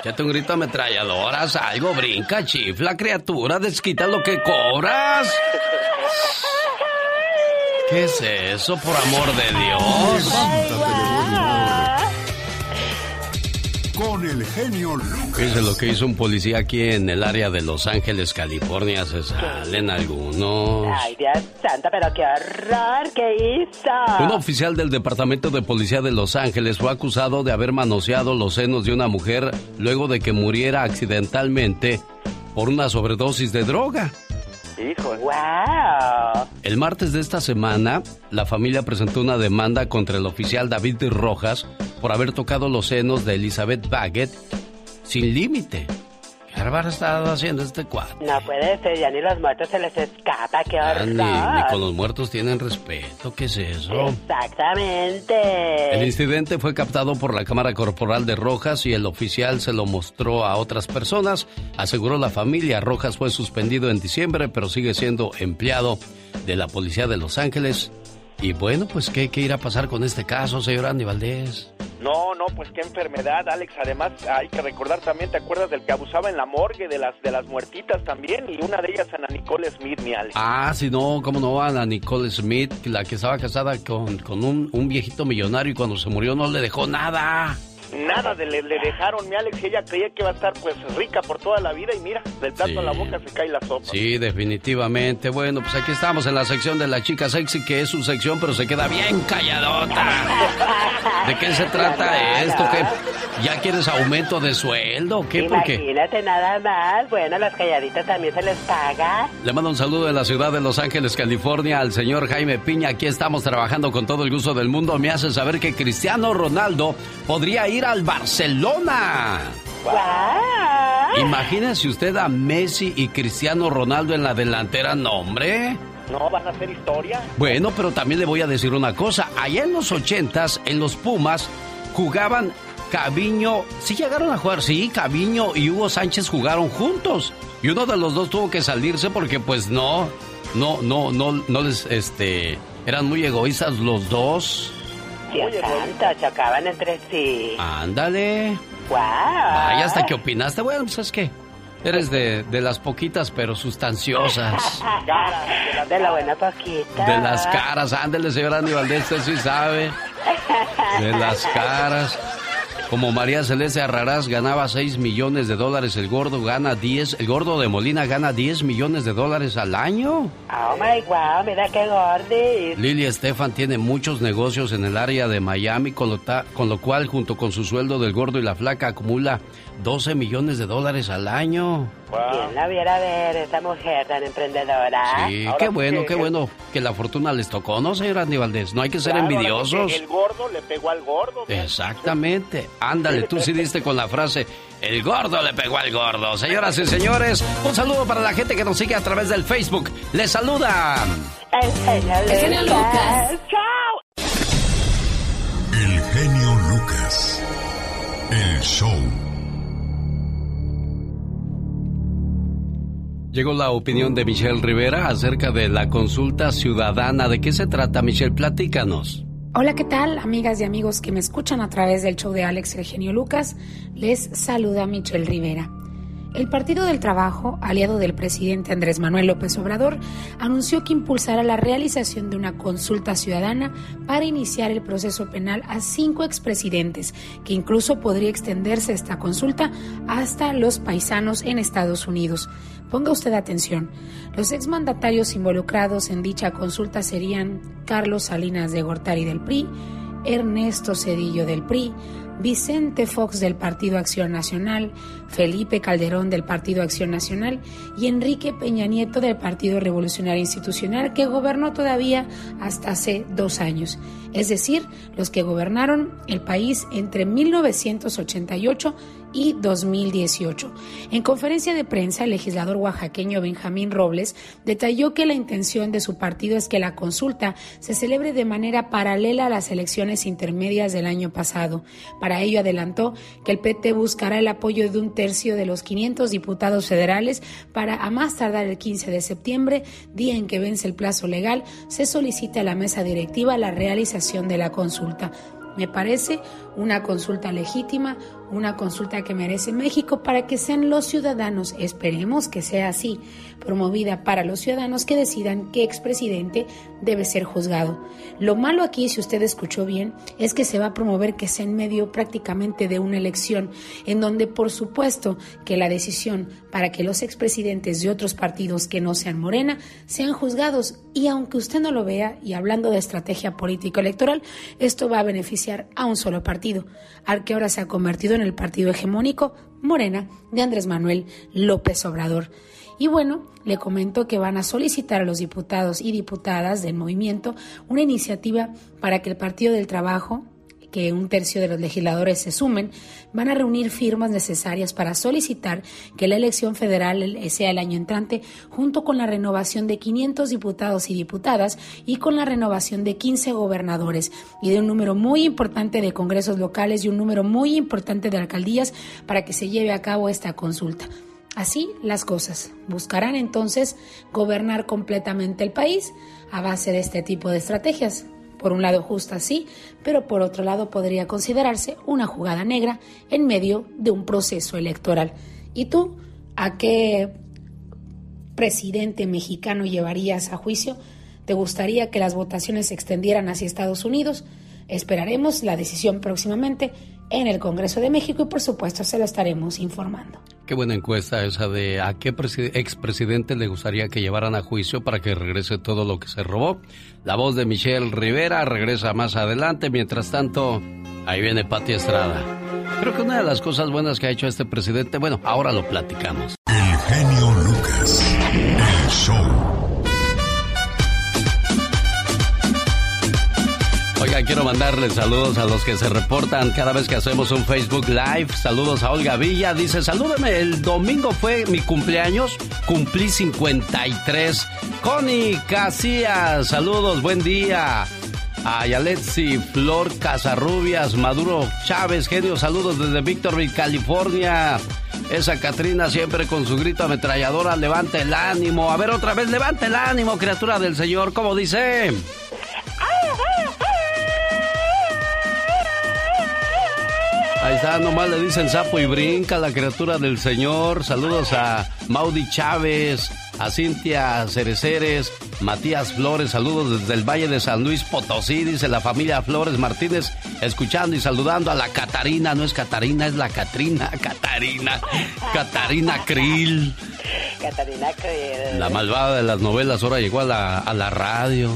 Échate un grito ametralladoras, algo, brinca, chifla, criatura, desquita lo que cobras. ¿Qué es eso, por amor de Dios? Con el genio Lucas. Fíjese lo que hizo un policía aquí en el área de Los Ángeles, California. Se salen algunos. Ay, Dios santo, pero qué horror, ¿qué hizo? Un oficial del Departamento de Policía de Los Ángeles fue acusado de haber manoseado los senos de una mujer luego de que muriera accidentalmente por una sobredosis de droga. Hijo. ¡Wow! El martes de esta semana, la familia presentó una demanda contra el oficial David Rojas por haber tocado los senos de Elizabeth Baggett sin límite. ¿Qué bárbaro estado haciendo este cuadro? No puede ser, ya ni los muertos se les escapa, qué Ah, horror. Ni, ni con los muertos tienen respeto, ¿qué es eso? Exactamente. El incidente fue captado por la cámara corporal de Rojas y el oficial se lo mostró a otras personas. Aseguró la familia. Rojas fue suspendido en diciembre, pero sigue siendo empleado de la policía de Los Ángeles. Y bueno, pues ¿qué, qué irá a pasar con este caso, señor Andy Valdés? No, no, pues qué enfermedad, Alex. Además, hay que recordar también, ¿te acuerdas del que abusaba en la morgue de las de las muertitas también? Y una de ellas, Ana Nicole Smith, mi Alex. Ah, si no, cómo no, Ana Nicole Smith, la que estaba casada con, con un, un viejito millonario y cuando se murió no le dejó nada. Nada de le, le dejaron, mi Alex, y ella creía que iba a estar pues rica por toda la vida y mira, del plato Sí. a la boca se cae la sopa. Sí, definitivamente. Bueno, pues aquí estamos en la sección de la chica sexy, que es su sección, pero se queda bien calladota. ¿De qué se trata esto? ¿Qué? ¿Ya quieres aumento de sueldo? ¿Qué? Porque Imagínate nada más. Bueno, las calladitas también se les paga. le mando un saludo de la ciudad de Los Ángeles, California, al señor Jaime Piña. Aquí estamos trabajando con todo el gusto del mundo. Me hace saber que Cristiano Ronaldo podría ir al Barcelona. Imagínese usted a Messi y Cristiano Ronaldo en la delantera, no, hombre. No, van a hacer historia. Bueno, pero también le voy a decir una cosa. Allá en los ochentas, en los Pumas, jugaban Caviño. Sí llegaron a jugar, sí, Caviño y Hugo Sánchez jugaron juntos. Y uno de los dos tuvo que salirse porque pues no, no, no, no, no les, este, eran muy egoístas los dos. Dios santo, chocaban entre sí. Ándale. ¡Guau! Vaya, hasta que opinaste. Bueno, pues es que eres de, de las poquitas pero sustanciosas. De la buena poquita. De las caras, ándele, señor Andy Valdés, usted sí sabe. De las caras. Como María Celeste Arrarás ganaba 6 millones de dólares, el gordo gana 10, el gordo de Molina gana 10 millones de dólares al año. Oh my wow, mira qué gordis. Lili Estefan tiene muchos negocios en el área de Miami, con lo, ta- con lo cual junto con su sueldo del gordo y la flaca acumula 12 millones de dólares al año. ¿Quién la viera ver, esa mujer tan emprendedora? Sí, qué bueno, qué bueno que la fortuna les tocó, ¿no, señor Andy Valdés? No hay que ser Claro, envidiosos. El gordo le pegó al gordo. Exactamente. Ándale, tú sí diste con la frase, el gordo le pegó al gordo. Señoras y señores, un saludo para la gente que nos sigue a través del Facebook. Les saluda. El genio El genio Lucas. ¡Chao! El genio Lucas. El show. Llegó la opinión de Michelle Rivera acerca de la consulta ciudadana. ¿De qué se trata, Michelle? Platícanos. Hola, ¿qué tal, amigas y amigos que me escuchan a través del show de Alex El Genio Lucas? Les saluda Michelle Rivera. El Partido del Trabajo, aliado del presidente Andrés Manuel López Obrador, anunció que impulsará la realización de una consulta ciudadana para iniciar el proceso penal a cinco expresidentes, que incluso podría extenderse esta consulta hasta los paisanos en Estados Unidos. Ponga usted atención. Los exmandatarios involucrados en dicha consulta serían Carlos Salinas de Gortari del PRI, Ernesto Cedillo del PRI, Vicente Fox del Partido Acción Nacional, Felipe Calderón del Partido Acción Nacional y Enrique Peña Nieto del Partido Revolucionario Institucional que gobernó todavía hasta hace dos años, es decir, los que gobernaron el país entre 1988 y 2018. En conferencia de prensa, el legislador oaxaqueño Benjamín Robles detalló que la intención de su partido es que la consulta se celebre de manera paralela a las elecciones intermedias del año pasado. Para ello adelantó que el PT buscará el apoyo de un tercio de los 500 diputados federales para a más tardar el 15 de septiembre, día en que vence el plazo legal, se solicite a la mesa directiva la realización de la consulta. Me parece una consulta legítima, una consulta que merece México para que sean los ciudadanos, esperemos que sea así, promovida para los ciudadanos que decidan qué expresidente debe ser juzgado. Lo malo aquí, si usted escuchó bien, es que se va a promover que sea en medio prácticamente de una elección, en donde por supuesto que la decisión para que los expresidentes de otros partidos que no sean Morena sean juzgados y aunque usted no lo vea, y hablando de estrategia político-electoral, esto va a beneficiar a un solo partido, al que ahora se ha convertido en el partido hegemónico Morena de Andrés Manuel López Obrador. Y bueno, le comento que van a solicitar a los diputados y diputadas del movimiento una iniciativa para que el Partido del Trabajo, que un tercio de los legisladores se sumen, van a reunir firmas necesarias para solicitar que la elección federal sea el año entrante, junto con la renovación de 500 diputados y diputadas y con la renovación de 15 gobernadores y de un número muy importante de congresos locales y un número muy importante de alcaldías para que se lleve a cabo esta consulta. Así las cosas. Buscarán entonces gobernar completamente el país a base de este tipo de estrategias. Por un lado justa sí, pero por otro lado podría considerarse una jugada negra en medio de un proceso electoral. ¿Y tú a qué presidente mexicano llevarías a juicio? ¿Te gustaría que las votaciones se extendieran hacia Estados Unidos? Esperaremos la decisión próximamente. En el Congreso de México y por supuesto se lo estaremos informando. Qué buena encuesta esa de a qué expresidente le gustaría que llevaran a juicio para que regrese todo lo que se robó. La voz de Michelle Rivera regresa más adelante. Mientras tanto, ahí viene Pati Estrada. Creo que una de las cosas buenas que ha hecho este presidente, bueno, ahora lo platicamos. El genio Lucas. El show. Quiero mandarle saludos a los que se reportan cada vez que hacemos un Facebook Live. Saludos a Olga Villa. Dice, salúdame, el domingo fue mi cumpleaños. Cumplí 53. Connie Casillas, saludos, buen día. A Yaletsi, Flor Casarrubias, Maduro Chávez, genio, saludos desde Victorville, California. Esa Catrina siempre con su grito ametralladora, levante el ánimo. A ver otra vez, levante el ánimo, criatura del Señor, como dice. Está, nomás le dicen sapo y brinca la criatura del Señor. Saludos a Maudi Chávez, a Cintia Cereceres, Matías Flores, saludos desde el Valle de San Luis Potosí, dice la familia Flores Martínez, escuchando y saludando a la Catarina, no es Catarina, es la Catrina, Catarina, Catarina Krill. Catarina Krill. La malvada de las novelas ahora llegó a la, a la radio.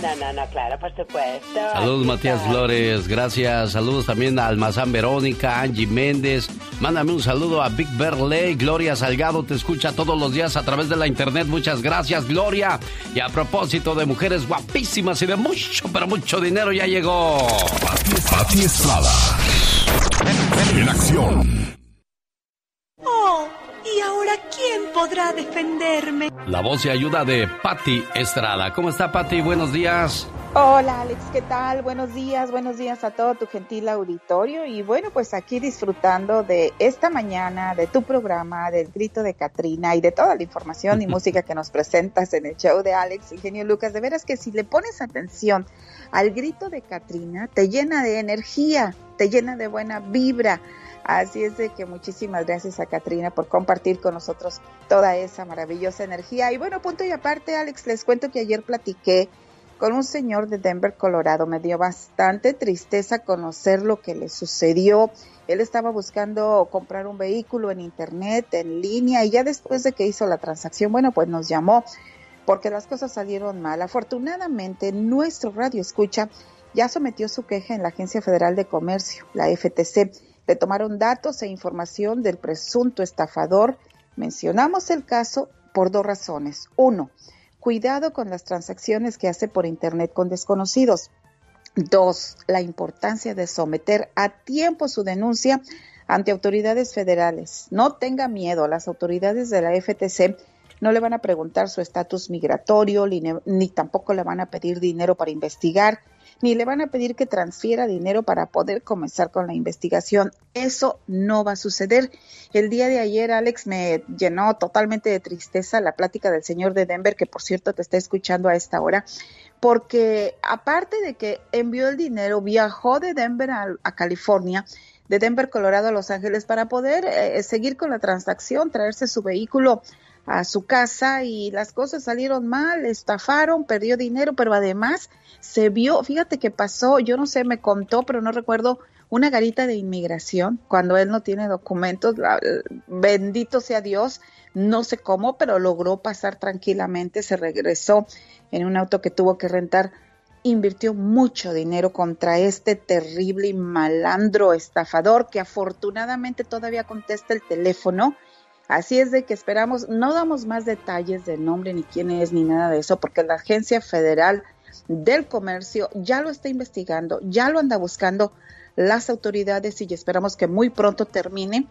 No, no, no, claro, por supuesto. Saludos, Matías Flores, gracias. Saludos también a Almazán Verónica, Angie Méndez. Mándame un saludo a Big Berley, Gloria Salgado, te escucha todos los días a través de la internet. Muchas gracias, Gloria. Y a propósito de mujeres guapísimas y de mucho, pero mucho dinero, ya llegó. Pati Estrada. En acción. Oh. ¿Y ahora quién podrá defenderme? La voz y ayuda de Patti Estrada. ¿Cómo está Patti? Buenos días. Hola Alex, ¿qué tal? Buenos días, buenos días a todo tu gentil auditorio y bueno, pues aquí disfrutando de esta mañana, de tu programa, del grito de Katrina y de toda la información y música que nos presentas en el show de Alex Ingenio Lucas. De veras que si le pones atención al grito de Katrina, te llena de energía, te llena de buena vibra Así es de que muchísimas gracias a Katrina por compartir con nosotros toda esa maravillosa energía. Y bueno, punto y aparte, Alex, les cuento que ayer platiqué con un señor de Denver, Colorado. Me dio bastante tristeza conocer lo que le sucedió. Él estaba buscando comprar un vehículo en internet, en línea, y ya después de que hizo la transacción, bueno, pues nos llamó porque las cosas salieron mal. Afortunadamente, nuestro radio escucha ya sometió su queja en la Agencia Federal de Comercio, la FTC le tomaron datos e información del presunto estafador. Mencionamos el caso por dos razones. Uno, cuidado con las transacciones que hace por Internet con desconocidos. Dos, la importancia de someter a tiempo su denuncia ante autoridades federales. No tenga miedo, las autoridades de la FTC no le van a preguntar su estatus migratorio, ni, tampoco le van a pedir dinero para investigar ni le van a pedir que transfiera dinero para poder comenzar con la investigación. Eso no va a suceder. El día de ayer, Alex, me llenó totalmente de tristeza la plática del señor de Denver, que por cierto te está escuchando a esta hora, porque aparte de que envió el dinero, viajó de Denver a, California, de Denver, Colorado a Los Ángeles para poder eh, seguir con la transacción, traerse su vehículo a su casa y las cosas salieron mal, estafaron, perdió dinero, pero además se vio, fíjate que pasó, yo no sé, me contó, pero no recuerdo, una garita de inmigración cuando él no tiene documentos, bendito sea Dios, no sé cómo, pero logró pasar tranquilamente, se regresó en un auto que tuvo que rentar, invirtió mucho dinero contra este terrible y malandro estafador que afortunadamente todavía contesta el teléfono Así es de que esperamos, no damos más detalles del nombre ni quién es ni nada de eso, porque la Agencia Federal del Comercio ya lo está investigando, ya lo anda buscando las autoridades y esperamos que muy pronto termine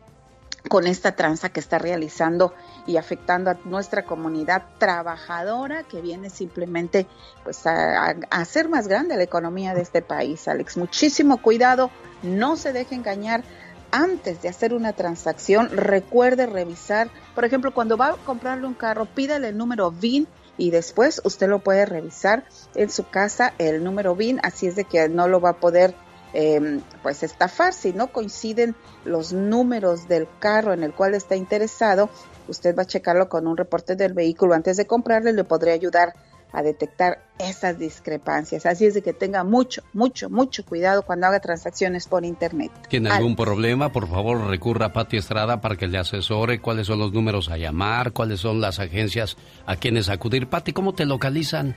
con esta tranza que está realizando y afectando a nuestra comunidad trabajadora que viene simplemente pues a, a, hacer más grande la economía de este país. Alex, muchísimo cuidado, no se deje engañar antes de hacer una transacción, recuerde revisar, por ejemplo, cuando va a comprarle un carro, pídale el número VIN y después usted lo puede revisar en su casa el número VIN, así es de que no lo va a poder em, pues estafar si no coinciden los números del carro en el cual está interesado. Usted va a checarlo con un reporte del vehículo antes de comprarle, le podría ayudar a detectar esas discrepancias. Así es de que tenga mucho, mucho, mucho cuidado cuando haga transacciones por internet. ¿Tiene algún problema? Por favor, recurra a Pati Estrada para que le asesore cuáles son los números a llamar, cuáles son las agencias a quienes acudir. Pati, ¿cómo te localizan?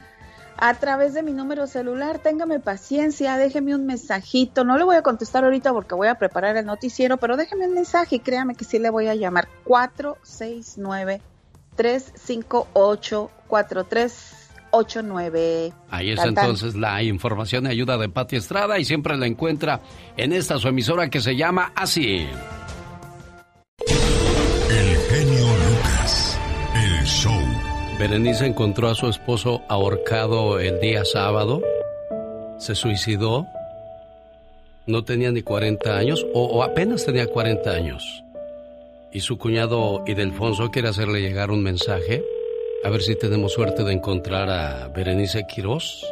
a través de mi número celular. Téngame paciencia, déjeme un mensajito. No le voy a contestar ahorita porque voy a preparar el noticiero, pero déjeme un mensaje y créame que sí le voy a llamar 469 358 4389. Ahí es entonces la información y ayuda de Pati Estrada y siempre la encuentra en esta su emisora que se llama así. El genio Lucas, el show. Berenice encontró a su esposo ahorcado el día sábado. Se suicidó. No tenía ni 40 años o, o apenas tenía 40 años. Y su cuñado Idelfonso quiere hacerle llegar un mensaje. A ver si tenemos suerte de encontrar a Berenice Quirós,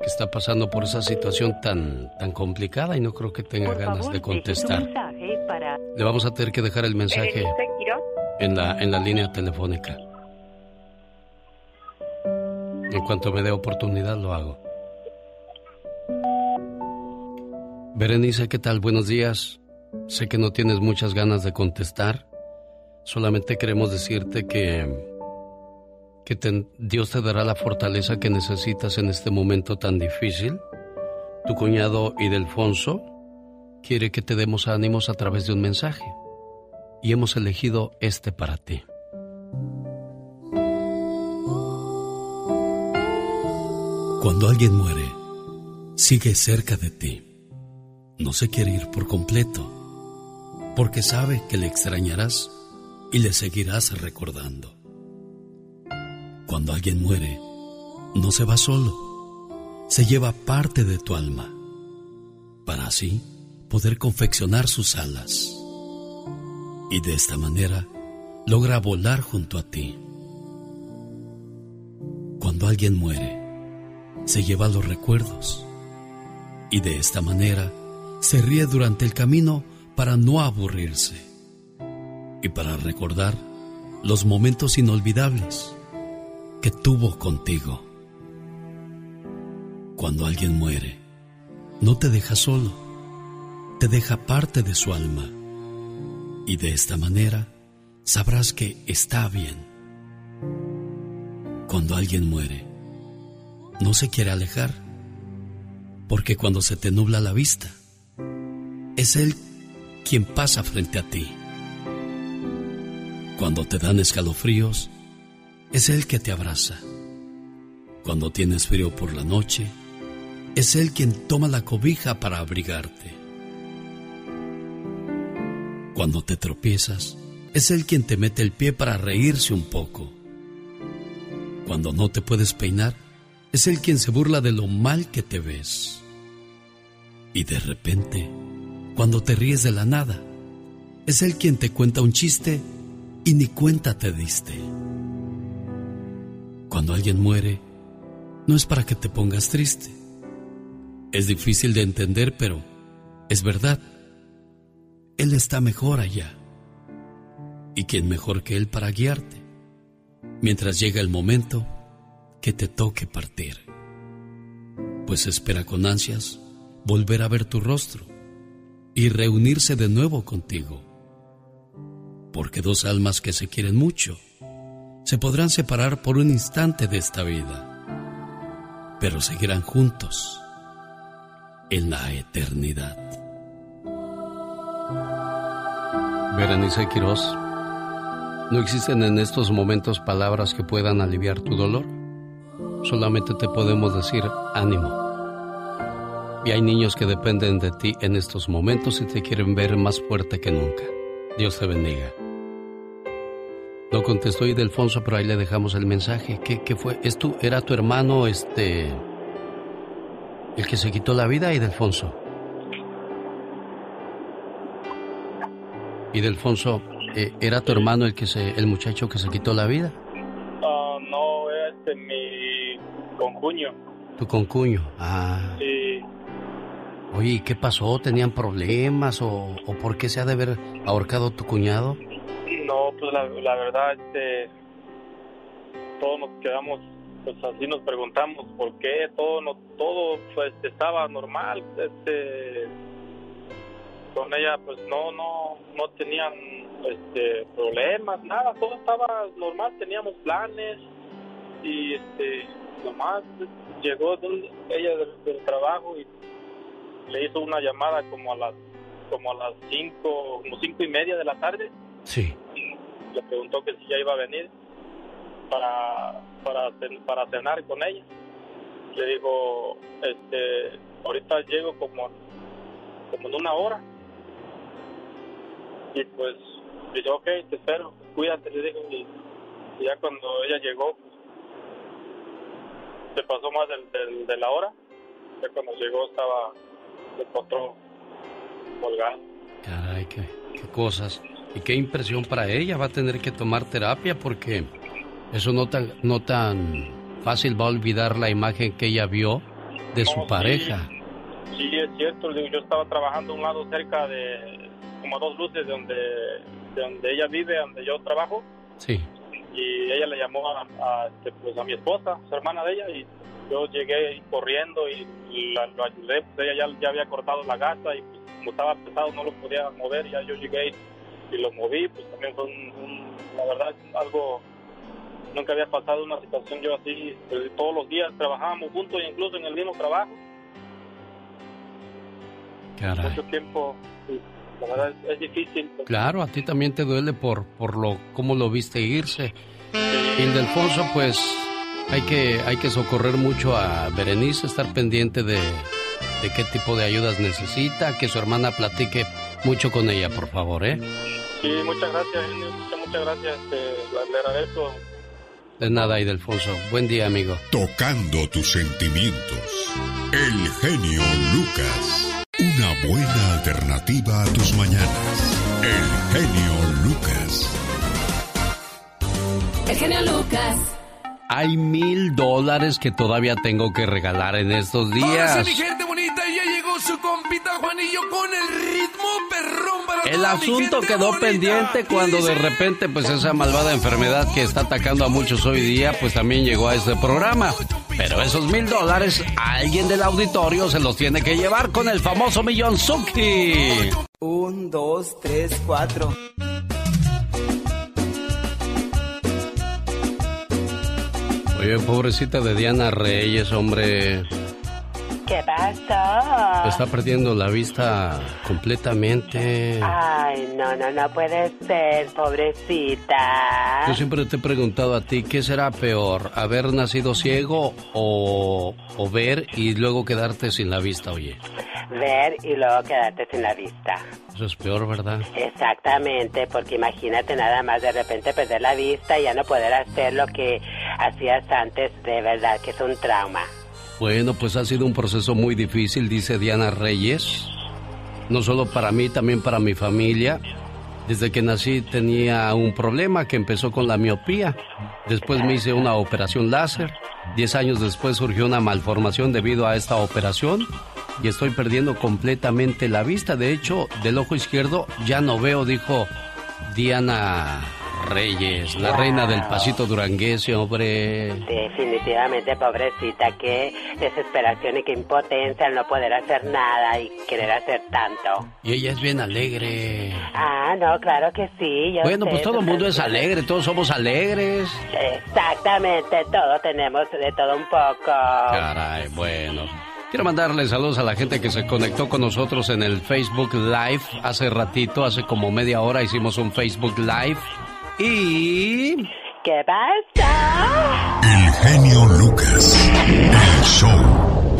que está pasando por esa situación tan, tan complicada y no creo que tenga ganas de contestar. Le vamos a tener que dejar el mensaje en la, en la línea telefónica. En cuanto me dé oportunidad lo hago. Berenice, ¿qué tal? Buenos días. Sé que no tienes muchas ganas de contestar. Solamente queremos decirte que que Dios te dará la fortaleza que necesitas en este momento tan difícil. Tu cuñado Idelfonso quiere que te demos ánimos a través de un mensaje. Y hemos elegido este para ti. Cuando alguien muere, sigue cerca de ti. No se quiere ir por completo, porque sabe que le extrañarás y le seguirás recordando. Cuando alguien muere, no se va solo, se lleva parte de tu alma, para así poder confeccionar sus alas. Y de esta manera logra volar junto a ti. Cuando alguien muere, se lleva los recuerdos y de esta manera se ríe durante el camino para no aburrirse y para recordar los momentos inolvidables que tuvo contigo. Cuando alguien muere, no te deja solo, te deja parte de su alma y de esta manera sabrás que está bien. Cuando alguien muere, no se quiere alejar, porque cuando se te nubla la vista, es Él quien pasa frente a ti. Cuando te dan escalofríos, es Él que te abraza. Cuando tienes frío por la noche, es Él quien toma la cobija para abrigarte. Cuando te tropiezas, es Él quien te mete el pie para reírse un poco. Cuando no te puedes peinar, es Él quien se burla de lo mal que te ves. Y de repente, cuando te ríes de la nada, es Él quien te cuenta un chiste y ni cuenta te diste. Cuando alguien muere, no es para que te pongas triste. Es difícil de entender, pero es verdad. Él está mejor allá. ¿Y quién mejor que Él para guiarte? Mientras llega el momento que te toque partir. Pues espera con ansias volver a ver tu rostro y reunirse de nuevo contigo. Porque dos almas que se quieren mucho se podrán separar por un instante de esta vida, pero seguirán juntos en la eternidad. Berenice Quirós, no existen en estos momentos palabras que puedan aliviar tu dolor. Solamente te podemos decir ánimo. Y hay niños que dependen de ti en estos momentos y te quieren ver más fuerte que nunca. Dios te bendiga. No contestó Idelfonso, pero ahí le dejamos el mensaje. ¿Qué, qué fue? ¿Es tu, ¿Era tu hermano este el que se quitó la vida, Idelfonso? Idelfonso, eh, ¿era tu hermano el que se, el muchacho que se quitó la vida? Ah, no, es este, mi concuño. Tu concuño. Ah. Sí, Oye, ¿y qué pasó? ¿Tenían problemas o, o por qué se ha de haber ahorcado tu cuñado? No, pues la, verdad, este, todos nos quedamos pues así nos preguntamos por qué todo no todo pues estaba normal este con ella pues no no no tenían este problemas nada todo estaba normal teníamos planes y este nomás llegó ella del, del trabajo y le hizo una llamada como a las como a las cinco como cinco y media de la tarde Sí. Le preguntó que si ya iba a venir para para para cenar con ella. Le dijo este ahorita llego como como en una hora. Y pues dice ok te espero cuídate le dijo y, ya cuando ella llegó pues, se pasó más del, del- de la hora. Ya cuando llegó estaba se encontró colgado. Caray, qué cosas. Y qué impresión para ella. Va a tener que tomar terapia porque eso no tan, no tan fácil va a olvidar la imagen que ella vio de su No, pareja. Sí, es cierto. Yo estaba trabajando a un lado cerca de como a dos luces de donde, de donde ella vive, donde yo trabajo. Sí. Y ella le llamó a, a, este, pues, a mi esposa, su hermana de ella, y yo llegué corriendo y, y la- lo ayudé. Pues ella ya, ya había cortado la gasa y pues, como estaba pesado no lo podía mover. Ya yo llegué y lo moví. Pues también fue un, un- la verdad, algo nunca había pasado una situación yo así. pues, todos los días trabajábamos juntos, incluso en el mismo trabajo. Caray. mucho tiempo. y La verdad es, es difícil. pues, Claro, a ti también te duele por, por lo cómo lo viste irse. Ildefonso, pues hay que, hay que socorrer mucho a Berenice, estar pendiente de, de qué tipo de ayudas necesita, que su hermana platique mucho con ella, por favor, ¿eh? Sí, muchas gracias, muchas, muchas gracias. Este, le agradezco. De nada, Ildefonso. Buen día, amigo. Tocando tus sentimientos. El genio Lucas. Una buena alternativa a tus mañanas. El genio Lucas. El genio Lucas. Hay mil dólares que todavía tengo que regalar en estos Ahora días. sí, mi gente bonita, y ya llegó su compita Juanillo con el ritmo El asunto quedó bonita. pendiente cuando de repente pues esa malvada enfermedad que está atacando a muchos hoy día pues también llegó a este programa. Pero esos mil dólares alguien del auditorio se los tiene que llevar con el famoso millón Suki. Un, dos, tres, cuatro. Oye, pobrecita de Diana Reyes, hombre, ¿Qué pasó? está perdiendo la vista completamente. Ay, no, no, no puede ser, pobrecita. Yo siempre te he preguntado a ti, ¿qué será peor? ¿Haber nacido ciego o, o ver y luego quedarte sin la vista, oye? Ver y luego quedarte sin la vista. Eso es peor, ¿verdad? Exactamente, porque imagínate nada más de repente perder la vista y ya no poder hacer lo que hacías antes, de verdad que es un trauma. Bueno, pues ha sido un proceso muy difícil, dice Diana Reyes. No solo para mí, también para mi familia. Desde que nací tenía un problema que empezó con la miopía. Después me hice una operación láser. Diez años después surgió una malformación debido a esta operación y estoy perdiendo completamente la vista. De hecho, del ojo izquierdo ya no veo, dijo Diana Reyes, la reina del pasito duranguense, hombre. Definitivamente, pobrecita, qué desesperación y qué impotencia al no poder hacer nada y querer hacer tanto. Y ella es bien alegre. Ah, no, claro que sí. yo Bueno, sé, pues todo el mundo es alegre, todos somos alegres. Exactamente, todos tenemos de todo un poco. Caray, bueno. Quiero mandarle saludos a la gente que se conectó con nosotros en el Facebook Live hace ratito, hace como media hora hicimos un Facebook Live. Y... ¿Qué pasa? El genio Lucas. El show.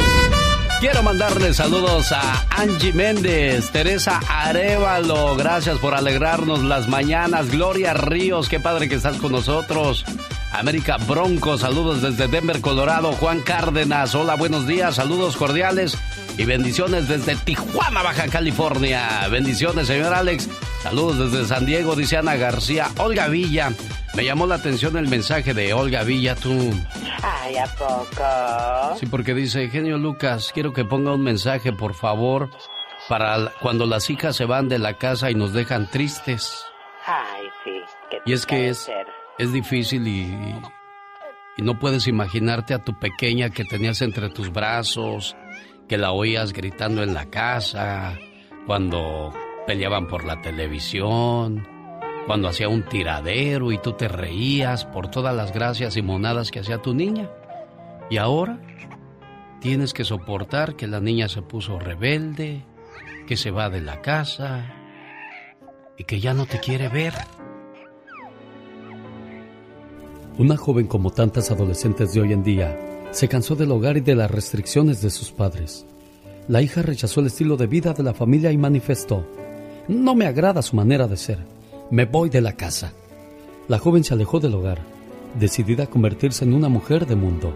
Quiero mandarle saludos a Angie Méndez, Teresa Arevalo, gracias por alegrarnos las mañanas. Gloria Ríos, qué padre que estás con nosotros. América Bronco, saludos desde Denver, Colorado. Juan Cárdenas, hola, buenos días, saludos cordiales y bendiciones desde Tijuana, Baja California. Bendiciones, señor Alex. Saludos desde San Diego, dice Ana García. Olga Villa, me llamó la atención el mensaje de Olga Villa, tú. Ay, ¿a poco? Sí, porque dice, genio Lucas, quiero que ponga un mensaje, por favor, para cuando las hijas se van de la casa y nos dejan tristes. Ay, sí. ¿qué Y es que es, es difícil y y no puedes imaginarte a tu pequeña que tenías entre tus brazos, que la oías gritando en la casa, cuando peleaban por la televisión, cuando hacía un tiradero y tú te reías por todas las gracias y monadas que hacía tu niña. Y ahora tienes que soportar que la niña se puso rebelde, que se va de la casa y que ya no te quiere ver. Una joven como tantas adolescentes de hoy en día se cansó del hogar y de las restricciones de sus padres. La hija rechazó el estilo de vida de la familia y manifestó, no me agrada su manera de ser, me voy de la casa. La joven se alejó del hogar, decidida a convertirse en una mujer de mundo.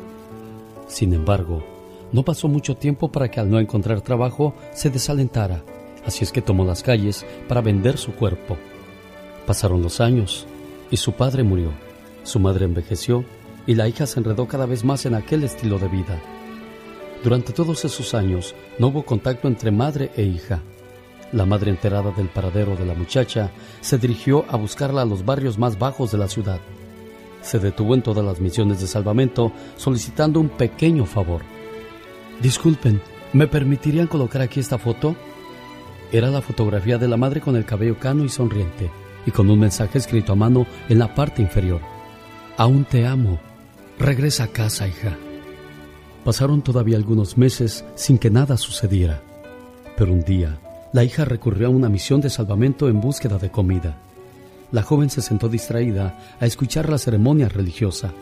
Sin embargo, no pasó mucho tiempo para que al no encontrar trabajo se desalentara, así es que tomó las calles para vender su cuerpo. Pasaron los años y su padre murió, su madre envejeció y la hija se enredó cada vez más en aquel estilo de vida. Durante todos esos años no hubo contacto entre madre e hija. La madre enterada del paradero de la muchacha se dirigió a buscarla a los barrios más bajos de la ciudad. Se detuvo en todas las misiones de salvamento solicitando un pequeño favor. Disculpen, ¿me permitirían colocar aquí esta foto? Era la fotografía de la madre con el cabello cano y sonriente, y con un mensaje escrito a mano en la parte inferior. Aún te amo. Regresa a casa, hija. Pasaron todavía algunos meses sin que nada sucediera. Pero un día, la hija recurrió a una misión de salvamento en búsqueda de comida. La joven se sentó distraída a escuchar la ceremonia religiosa.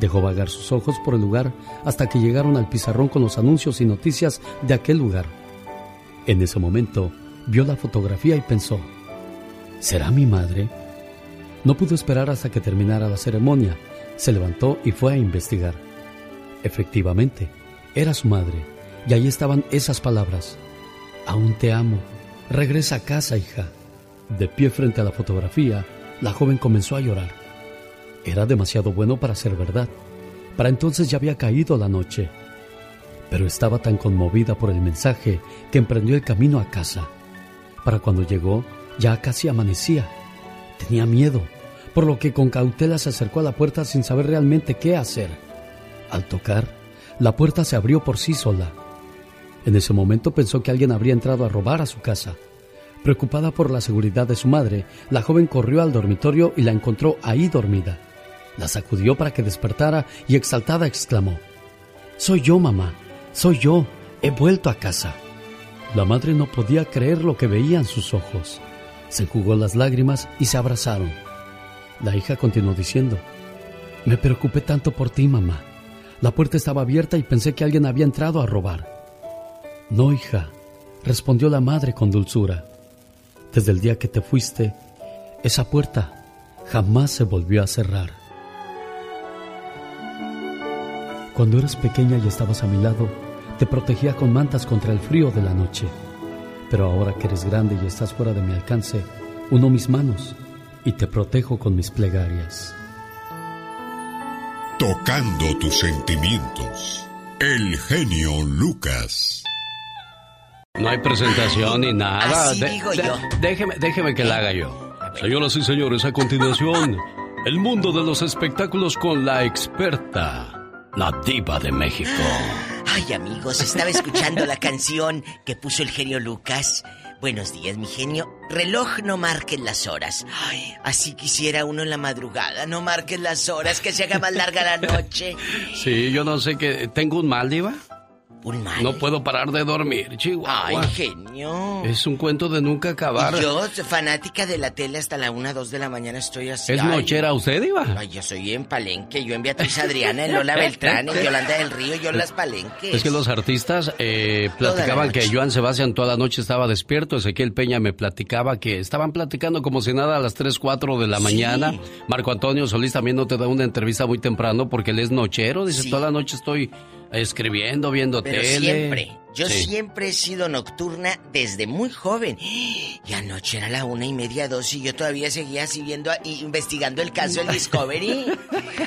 Dejó vagar sus ojos por el lugar hasta que llegaron al pizarrón con los anuncios y noticias de aquel lugar. En ese momento, vio la fotografía y pensó, ¿será mi madre? No pudo esperar hasta que terminara la ceremonia. Se levantó y fue a investigar. Efectivamente, era su madre, y ahí estaban esas palabras. Aún te amo. Regresa a casa, hija. De pie frente a la fotografía, la joven comenzó a llorar. Era demasiado bueno para ser verdad. Para entonces ya había caído la noche. Pero estaba tan conmovida por el mensaje que emprendió el camino a casa. Para cuando llegó, ya casi amanecía. Tenía miedo, por lo que con cautela se acercó a la puerta sin saber realmente qué hacer. Al tocar, la puerta se abrió por sí sola. En ese momento pensó que alguien habría entrado a robar a su casa. Preocupada por la seguridad de su madre, la joven corrió al dormitorio y la encontró ahí dormida. La sacudió para que despertara y exaltada exclamó, Soy yo, mamá, soy yo, he vuelto a casa. La madre no podía creer lo que veía en sus ojos. Se enjugó las lágrimas y se abrazaron. La hija continuó diciendo, Me preocupé tanto por ti, mamá. La puerta estaba abierta y pensé que alguien había entrado a robar. No, hija, respondió la madre con dulzura. Desde el día que te fuiste, esa puerta jamás se volvió a cerrar. Cuando eras pequeña y estabas a mi lado, te protegía con mantas contra el frío de la noche. Pero ahora que eres grande y estás fuera de mi alcance, uno mis manos y te protejo con mis plegarias. Tocando tus sentimientos. El genio Lucas. No hay presentación ni nada. Así digo yo. Déjeme, déjeme que la haga yo. Señoras y señores, a continuación, el mundo de los espectáculos con la experta, la diva de México. Ay, amigos, estaba escuchando la canción que puso el genio Lucas. Buenos días, mi genio. Reloj no marquen las horas. Ay, así quisiera uno en la madrugada. No marquen las horas, que se haga más larga la noche. Sí, yo no sé qué. ¿Tengo un mal, diva? Un. No puedo parar de dormir, Chihuahua. Ay, genio. Es un cuento de nunca acabar. Y yo, fanática de la tele hasta la una, dos de la mañana, estoy así. ¿Es ay, nochera usted, Diva? Ay, yo soy en Palenque, yo en Beatriz Adriana, en Lola Beltrán, en Yolanda del Río, yo en las Palenques. Es que los artistas eh, platicaban que. Joan Sebastián toda la noche estaba despierto. Ezequiel Peña me platicaba que estaban platicando como si nada a las 3, 4 de la Sí. mañana. Marco Antonio Solís también no te da una entrevista muy temprano porque él es nochero. Dice, Sí. toda la noche estoy escribiendo, viendo Pero tele. siempre, Yo Sí. siempre he sido nocturna desde muy joven. Y anoche era la una y media, dos, y yo todavía seguía siguiendo, y investigando el caso del Discovery.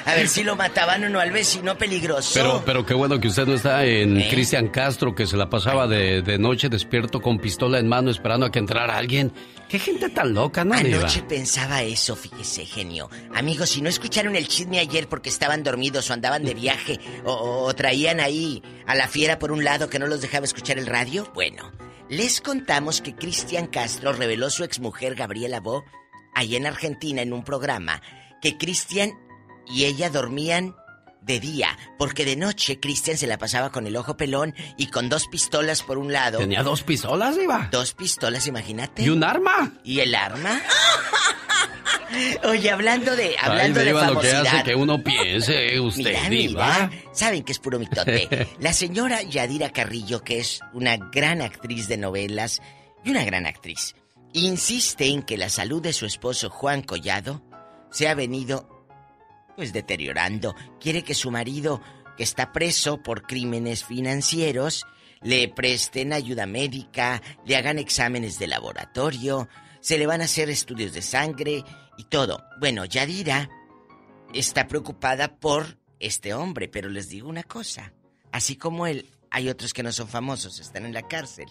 A ver si lo mataban o no al vecino peligroso. Pero, pero qué bueno que usted no está en ¿Eh? Cristian Castro, que se la pasaba de, de noche despierto con pistola en mano esperando a que entrara alguien. Qué gente tan loca, ¿no? Anoche pensaba eso, fíjese, genio. Amigos, si no escucharon el chisme ayer porque estaban dormidos o andaban de viaje o, o traían ahí a la fiera por un lado que no los dejaba escuchar el radio, bueno, les contamos que Cristian Castro reveló su exmujer Gabriela Bo, allá en Argentina, en un programa, que Cristian y ella dormían de día, porque de noche Cristian se la pasaba con el ojo pelón y con dos pistolas por un lado. ¿Tenía dos pistolas, Diva? Dos pistolas, imagínate. ¿Y un arma? ¿Y el arma? Oye, hablando de hablando Ay, de lo que hace que uno piense, usted, Mira, Diva. mira, saben que es puro mitote. La señora Yadira Carrillo, que es una gran actriz de novelas y una gran actriz, insiste en que la salud de su esposo Juan Collado se ha venido pues deteriorando. Quiere que su marido, que está preso por crímenes financieros, le presten ayuda médica, le hagan exámenes de laboratorio, se le van a hacer estudios de sangre y todo. Bueno, Yadira está preocupada por este hombre, pero les digo una cosa. Así como él, hay otros que no son famosos, están en la cárcel.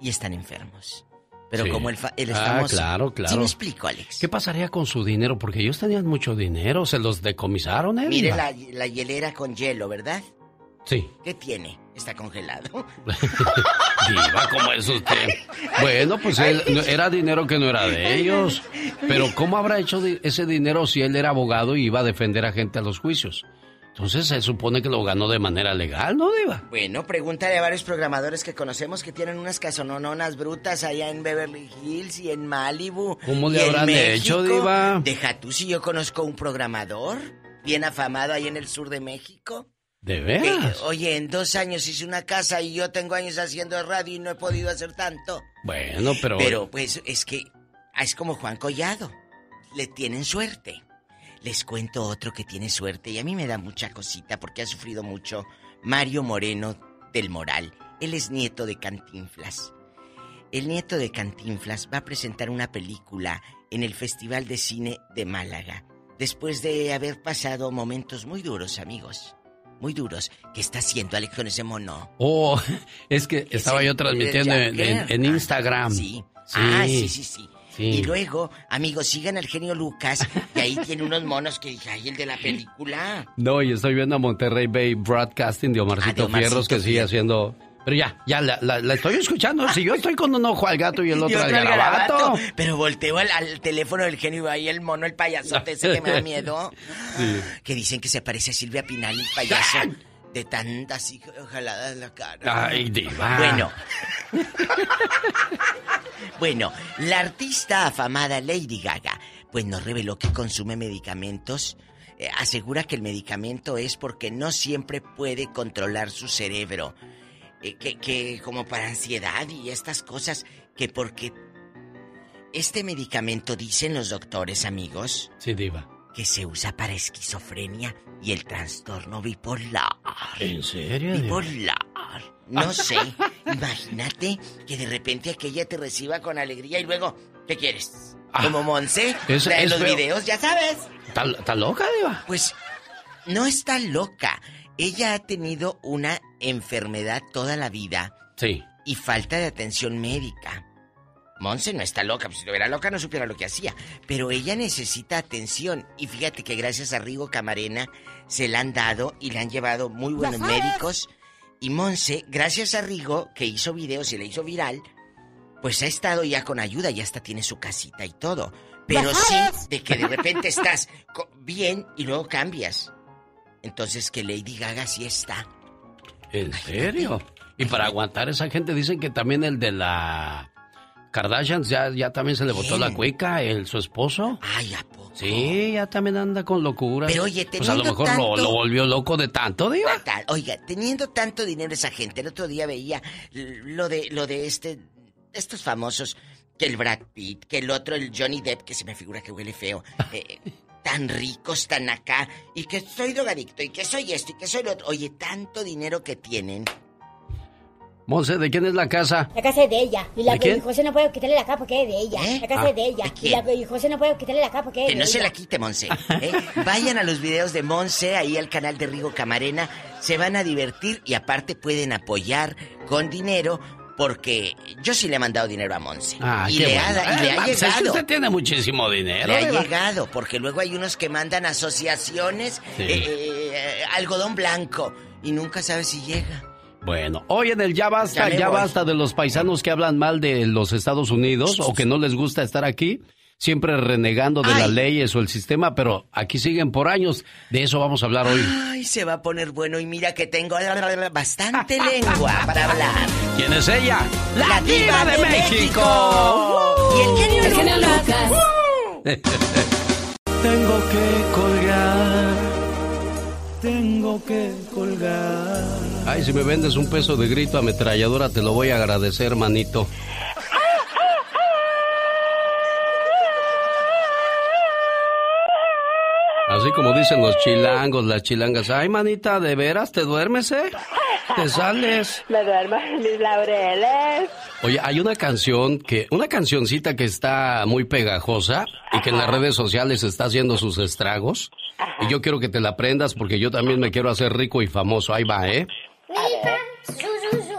Y están enfermos. Pero Sí. como él, fa- él es Ah, claro, claro. ¿Sí me explico, Alex? ¿Qué pasaría con su dinero? Porque ellos tenían mucho dinero, se los decomisaron, ¿eh? Mire la, la hielera con hielo, ¿verdad? Sí. ¿Qué tiene? Está congelado. Diva, ¿cómo es usted? Bueno, pues él, era dinero que no era de ellos. Pero ¿cómo habrá hecho ese dinero si él era abogado y iba a defender a gente a los juicios? Entonces se supone que lo ganó de manera legal, ¿no, Diva? Bueno, pregúntale a varios programadores que conocemos que tienen unas casonononas brutas allá en Beverly Hills y en Malibu. ¿Cómo le habrán hecho. Diva? Deja tú si yo conozco un programador bien afamado ahí en el sur de México. ¿De veras? oye, en dos años hice una casa y yo tengo años haciendo radio y no he podido hacer tanto. Bueno, pero... Pero pues es que ah, es como Juan Collado. Le tienen suerte. Les cuento otro que tiene suerte y a mí me da mucha cosita porque ha sufrido mucho. Mario Moreno del Moral. Él es nieto de Cantinflas. El nieto de Cantinflas va a presentar una película en el Festival de Cine de Málaga. Después de haber pasado momentos muy duros, amigos. Muy duros. ¿Qué está haciendo Alex con ese mono? Oh, es que estaba yo transmitiendo en Instagram. Sí. Ah, sí, sí, sí. Y luego, amigos, sigan al genio Lucas, y ahí tiene unos monos que dije, ay, el de la película. No, y estoy viendo a Monterrey Bay Broadcasting de Omarcito, Ah, de Omarcito Fierros que sigue haciendo... Pero ya, ya, la, la- la estoy escuchando. Si yo estoy con un ojo al gato y el Y otro al otro al garabato. garabato. Pero volteo al, al teléfono del genio y ahí el mono, el payasote ese que me da miedo. Sí. Que dicen que se parece a Silvia Pinal, el payaso. De tantas hijas jaladas en la cara. Ay, diva. Bueno. bueno, la artista afamada Lady Gaga, pues nos reveló que consume medicamentos. Eh, asegura que el medicamento es porque no siempre puede controlar su cerebro. Eh, que, que como para ansiedad y estas cosas, que porque este medicamento, dicen los doctores, amigos, Sí, diva. Que se usa para esquizofrenia y el trastorno bipolar. ¿En serio? Bipolar. No sé. Imagínate que de repente aquella te reciba con alegría y luego, ¿qué quieres? Como Monse, Ah. es- es los feo. videos, ya sabes. ¿Está, está loca, diva? Pues no está loca. Ella ha tenido una enfermedad toda la vida Sí. y falta de atención médica. Monse no está loca, pues si estuviera loca no supiera lo que hacía. Pero ella necesita atención. Y fíjate que gracias a Rigo Camarena se la han dado y le han llevado muy buenos médicos. Y Monse, gracias a Rigo, que hizo videos y le hizo viral, pues ha estado ya con ayuda, ya hasta tiene su casita y todo. Pero sí, de que de repente estás bien y luego cambias. Entonces que Lady Gaga sí está. ¿En serio? Y para aguantar esa gente dicen que también el de la Kardashian ya, ya también se le botó la cueca, el su esposo. Ay, ¿a poco? Sí, ya también anda con locura. Pero, oye, Pues a lo teniendo mejor lo, tanto- lo volvió loco de tanto. Tal. Oiga, teniendo tanto dinero esa gente, el otro día veía lo de lo de este estos famosos que el Brad Pitt, que el otro el Johnny Depp que se me figura que huele feo. eh, tan ricos, tan acá, y que soy drogadicto, y que soy esto, y que soy lo otro. Oye, tanto dinero que tienen. Monse, ¿de quién es la casa? La casa es de ella. Y la ¿De quién? José no puede quitarle la capa porque es de ella. La casa Ah, es de ella. ¿de Y la y José no puede quitarle la capa porque es Que de no se ella. la quite, Monse. ¿eh? Vayan a los videos de Monse, ahí al canal de Rigo Camarena. Se van a divertir y aparte pueden apoyar con dinero. Porque yo sí le he mandado dinero a Monse. Ah, y le, bueno. ha, y le Eh, ha que llegado. usted tiene muchísimo dinero. Le ha llegado, porque luego hay unos que mandan asociaciones, Sí. eh, eh, algodón blanco, y nunca sabes si llega. Bueno, hoy en el Ya Basta, Ya basta de los paisanos que hablan mal de los Estados Unidos o que no les gusta estar aquí, siempre renegando de las leyes o el sistema, pero aquí siguen por años. De eso vamos a hablar hoy. Ay, se va a poner bueno y mira que tengo bastante lengua para hablar. ¿Quién es ella? ¡La diva de México! Y el genio El genio Lucas. Tengo que colgar, tengo que colgar. Ay, si me vendes un peso de grito ametralladora, te lo voy a agradecer, manito. Así como dicen los chilangos, las chilangas. Ay, manita, ¿de veras te duermes, eh? Te sales. Me duermo en mis laureles. Oye, hay una canción que, una cancioncita que está muy pegajosa y que en las redes sociales está haciendo sus estragos. Y yo quiero que te la aprendas porque yo también me quiero hacer rico y famoso. Ahí va, ¿eh? Mi pan, su, su, su,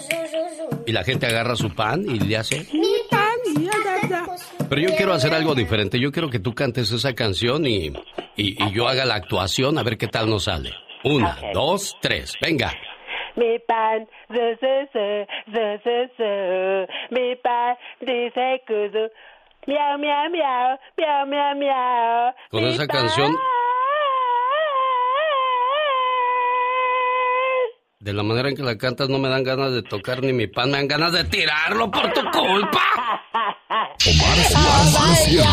su, su, su. Y la gente agarra su pan y le hace. Mi pan, su, Pero yo quiero hacer algo diferente. Yo quiero que tú cantes esa canción y, y, y yo haga la actuación a ver qué tal nos sale. Una, dos, tres. Venga. Mi pan, zu, zu. Mi pan dice kuzu. Miau, miau, miau, miau, miau, miau. Con Mi esa pan. canción. De la manera en que la cantas no me dan ganas de tocar ni mi pan, me dan ganas de tirarlo por tu culpa. Omar, Omar, Cierros.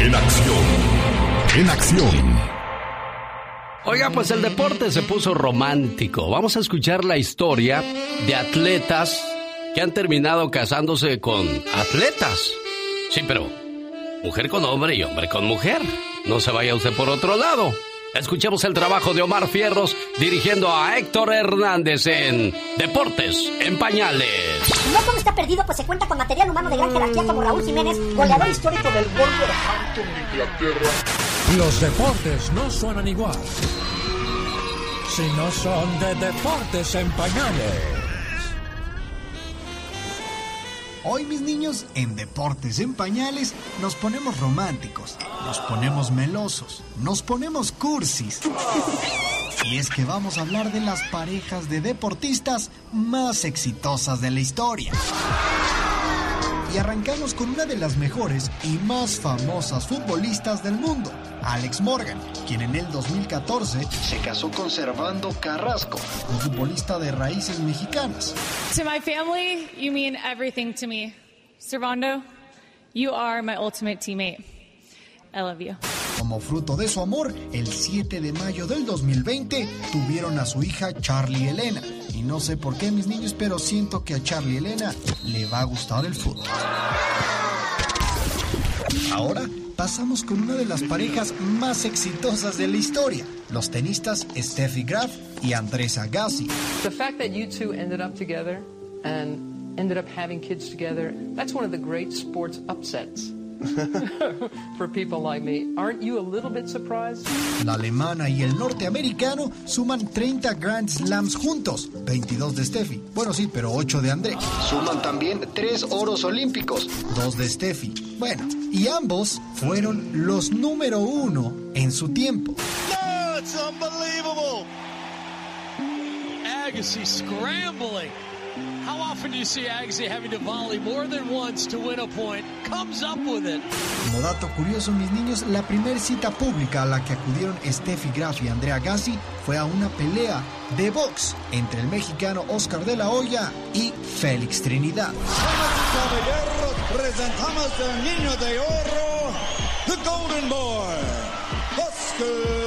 En acción. En acción. Oiga, pues el deporte se puso romántico. Vamos a escuchar la historia de atletas que han terminado casándose con atletas. Sí, pero mujer con hombre y hombre con mujer. No se vaya usted por otro lado. Escuchemos el trabajo de Omar Fierros dirigiendo a Héctor Hernández en Deportes en Pañales. No todo está perdido, pues se cuenta con material humano de gran jerarquía como Raúl Jiménez, goleador histórico del Wolverhampton de Inglaterra. Los deportes no suenan igual. Si no son de deportes en pañales. Hoy mis niños, en Deportes en Pañales, nos ponemos románticos, nos ponemos melosos, nos ponemos cursis. Y es que vamos a hablar de las parejas de deportistas más exitosas de la historia. Y arrancamos con una de las mejores y más famosas futbolistas del mundo, Alex Morgan, quien en el 2014 se casó con Servando Carrasco, un futbolista de raíces mexicanas. To my family, you mean everything to me. Servando, you are my ultimate teammate. I love you. Como fruto de su amor, el 7 de mayo del 2020 tuvieron a su hija Charlie Elena. Y no sé por qué mis niños, pero siento que a Charlie Elena le va a gustar el fútbol. Ahora pasamos con una de las parejas más exitosas de la historia, los tenistas Steffi Graf y Andrés Agassi. The fact that you two ended up together and ended up having kids together, that's one of the great sports upsets for people like me. Aren't you a little bit surprised? La alemana y el norteamericano suman 30 Grand Slams juntos, 22 de Steffi. Bueno, sí, pero 8 de André. Suman también 3 oros olímpicos, 2 de Steffi. Bueno, y ambos fueron los número uno en su tiempo. No, it's unbelievable. Agassi scrambling. How often do you see Agassi having to volley more than once to win a point? Comes up with it. Como dato curioso, mis niños, la primera cita pública a la que acudieron Steffi Graf y Andrea Gassi fue a una pelea de box entre el mexicano Oscar de la Hoya y Félix Trinidad. Caballeros, presentamos al niño de oro, the Golden Boy, Oscar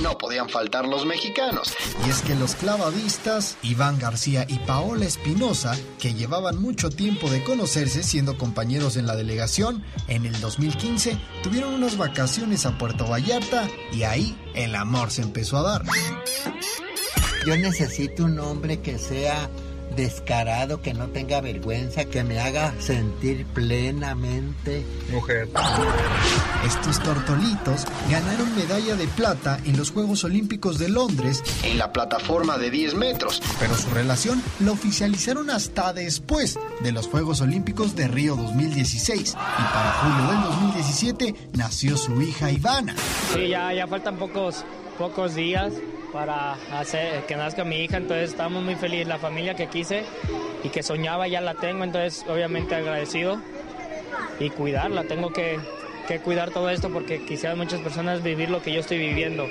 no podían faltar los mexicanos. Y es que los clavadistas, Iván García y Paola Espinosa, que llevaban mucho tiempo de conocerse siendo compañeros en la delegación, en el 2015 tuvieron unas vacaciones a Puerto Vallarta y ahí el amor se empezó a dar. Yo necesito un hombre que sea descarado, que no tenga vergüenza, que me haga sentir plenamente mujer. Estos tortolitos ganaron medalla de plata en los Juegos Olímpicos de Londres en la plataforma de 10 metros, pero su relación la oficializaron hasta después de los Juegos Olímpicos de Río 2016 y para julio del 2017 nació su hija Ivana. Sí, ya, ya faltan pocos, pocos días para hacer que nazca mi hija, entonces estamos muy felices, la familia que quise y que soñaba ya la tengo, entonces obviamente agradecido y cuidarla, tengo que, cuidar todo esto porque quisieran muchas personas vivir lo que yo estoy viviendo.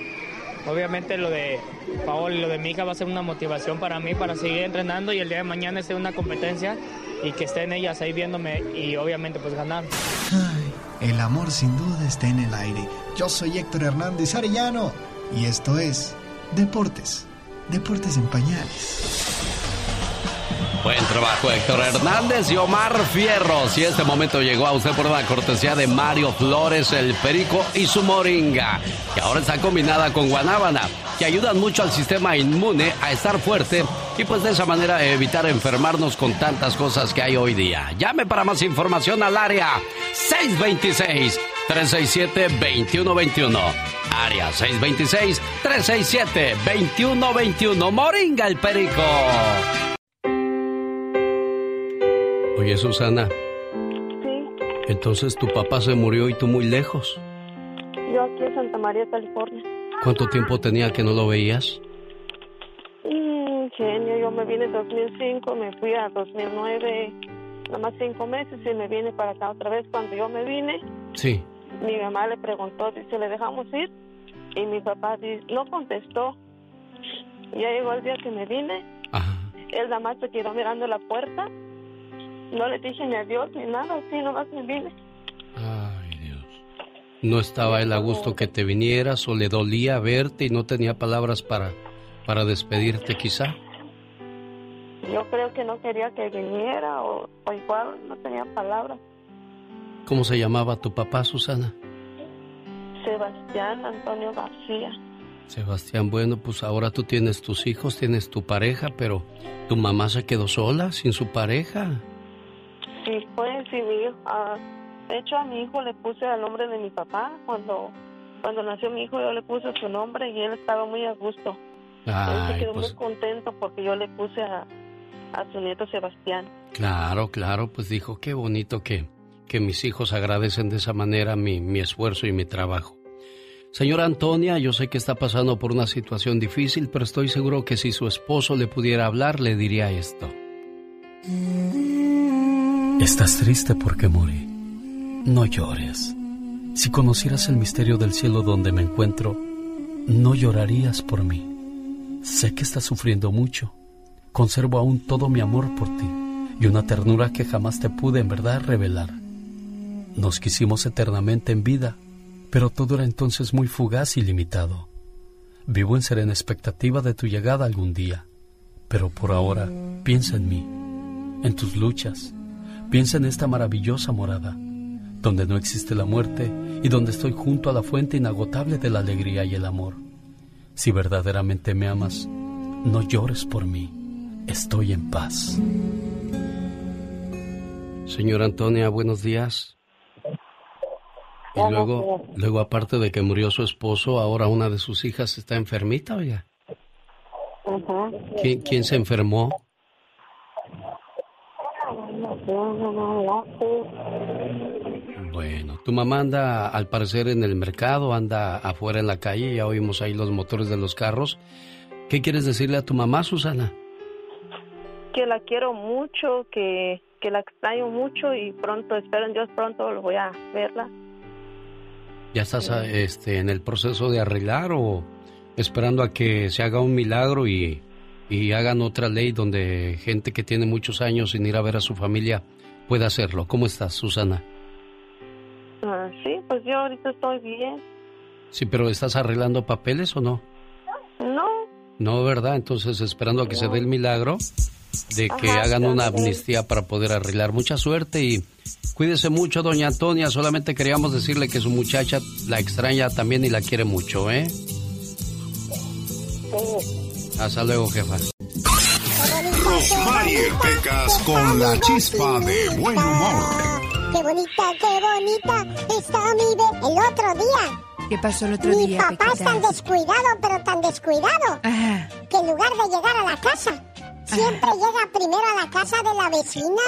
Obviamente lo de Paola y lo de mi hija va a ser una motivación para mí para seguir entrenando y el día de mañana esté una competencia y que estén ellas ahí viéndome y obviamente pues ganar. El amor sin duda está en el aire. Yo soy Héctor Hernández Arellano y esto es Deportes. Deportes en pañales. Buen trabajo Héctor Hernández y Omar Fierros. Y este momento llegó a usted por la cortesía de Mario Flores, el Perico y su Moringa, que ahora está combinada con guanábana, que ayudan mucho al sistema inmune a estar fuerte y pues de esa manera evitar enfermarnos con tantas cosas que hay hoy día. Llame para más información al área 626 367-2121. Área 626-367-2121. Moringa el Perico. Oye, Susana. Sí, Entonces tu papá se murió y tú muy lejos. yo aquí en Santa María, California. ¿Cuánto tiempo tenía que no lo veías? Mm, genio, yo me vine en 2005, me fui a 2009, nada más cinco meses y me vine para acá otra vez. Cuando yo me vine, Sí. mi mamá le preguntó, dice, ¿le dejamos ir? Y mi papá dice, no contestó. Ya llegó el día que me vine, él nada más se quedó mirando la puerta, no le dije ni adiós ni nada, así nomás me vine. ¿No estaba él a gusto que te vinieras o le dolía verte y no tenía palabras para, para despedirte quizá? Yo creo que no quería que viniera o, o igual no tenía palabras. ¿Cómo se llamaba tu papá, Susana? Sebastián Antonio García. Sebastián, bueno, pues ahora tú tienes tus hijos, tienes tu pareja, pero tu mamá se quedó sola, sin su pareja. Sí, pues sí, mi hijo. ah, de hecho, a mi hijo le puse el nombre de mi papá. Cuando, cuando nació mi hijo, yo le puse su nombre y él estaba muy a gusto. él se Ay, quedó pues muy contento porque yo le puse a, a su nieto Sebastián. claro, claro, pues dijo, qué bonito que, que mis hijos agradecen de esa manera mi, mi esfuerzo y mi trabajo. Señora Antonia, yo sé que está pasando por una situación difícil, pero estoy seguro que si su esposo le pudiera hablar, le diría esto. Estás triste porque morí. No llores. Si conocieras el misterio del cielo donde me encuentro, no llorarías por mí. Sé que estás sufriendo mucho. Conservo aún todo mi amor por ti y una ternura que jamás te pude en verdad revelar. Nos quisimos eternamente en vida, pero todo era entonces muy fugaz y limitado. Vivo en serena expectativa de tu llegada algún día, pero por ahora piensa en mí, en tus luchas, piensa en esta maravillosa morada, donde no existe la muerte y donde estoy junto a la fuente inagotable de la alegría y el amor. Si verdaderamente me amas, no llores por mí, estoy en paz. Señora Antonia, buenos días. Y luego, luego aparte de que murió su esposo, ahora una de sus hijas está enfermita, oiga. ¿Quién, quién se enfermó? No, no, no, no sé. Bueno, tu mamá anda al parecer en el mercado, anda afuera en la calle, ya oímos ahí los motores de los carros. ¿Qué quieres decirle a tu mamá, Susana? Que la quiero mucho, que, que la extraño mucho y pronto, espero en Dios, pronto lo voy a verla. ¿Ya estás ah, este, en el proceso de arreglar o esperando a que se haga un milagro y, y hagan otra ley donde gente que tiene muchos años sin ir a ver a su familia pueda hacerlo? ¿Cómo estás, Susana? Ah, sí, pues yo ahorita estoy bien. Sí, pero ¿estás arreglando papeles o no? No. No, ¿verdad? Entonces esperando a que se dé el milagro de que hagan una amnistía para poder arreglar. Mucha suerte y cuídese mucho, doña Antonia. Solamente queríamos decirle que su muchacha la extraña también y la quiere mucho, ¿eh? Hasta luego, jefa. Rosmarie Pecas con la chispa de buen humor. Qué bonita, qué bonita está mi bebé. El otro día. ¿Qué pasó el otro mi día? papá es tan descuidado, pero tan descuidado, que en lugar de llegar a la casa, siempre llega primero a la casa de la vecina.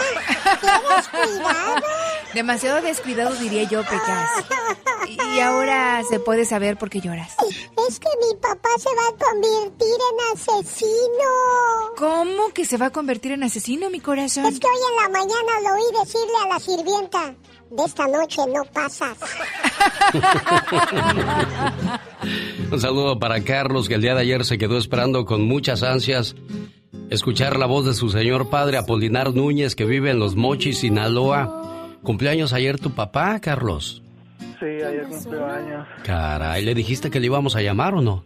¡Qué descuidado! Demasiado descuidado diría yo, Pecas. Y ahora se puede saber por qué lloras. Es que mi papá se va a convertir en asesino. ¿Cómo que se va a convertir en asesino, mi corazón? Es que hoy en la mañana lo oí decirle a la sirvienta, de esta noche no pasas. Un saludo para Carlos, que el día de ayer se quedó esperando con muchas ansias escuchar la voz de su señor padre Apolinar Núñez, que vive en Los Mochis, Sinaloa. ¿Cumpleaños ayer tu papá, Carlos? Sí, ayer cumplió años. Caray, ¿le dijiste que le íbamos a llamar o no?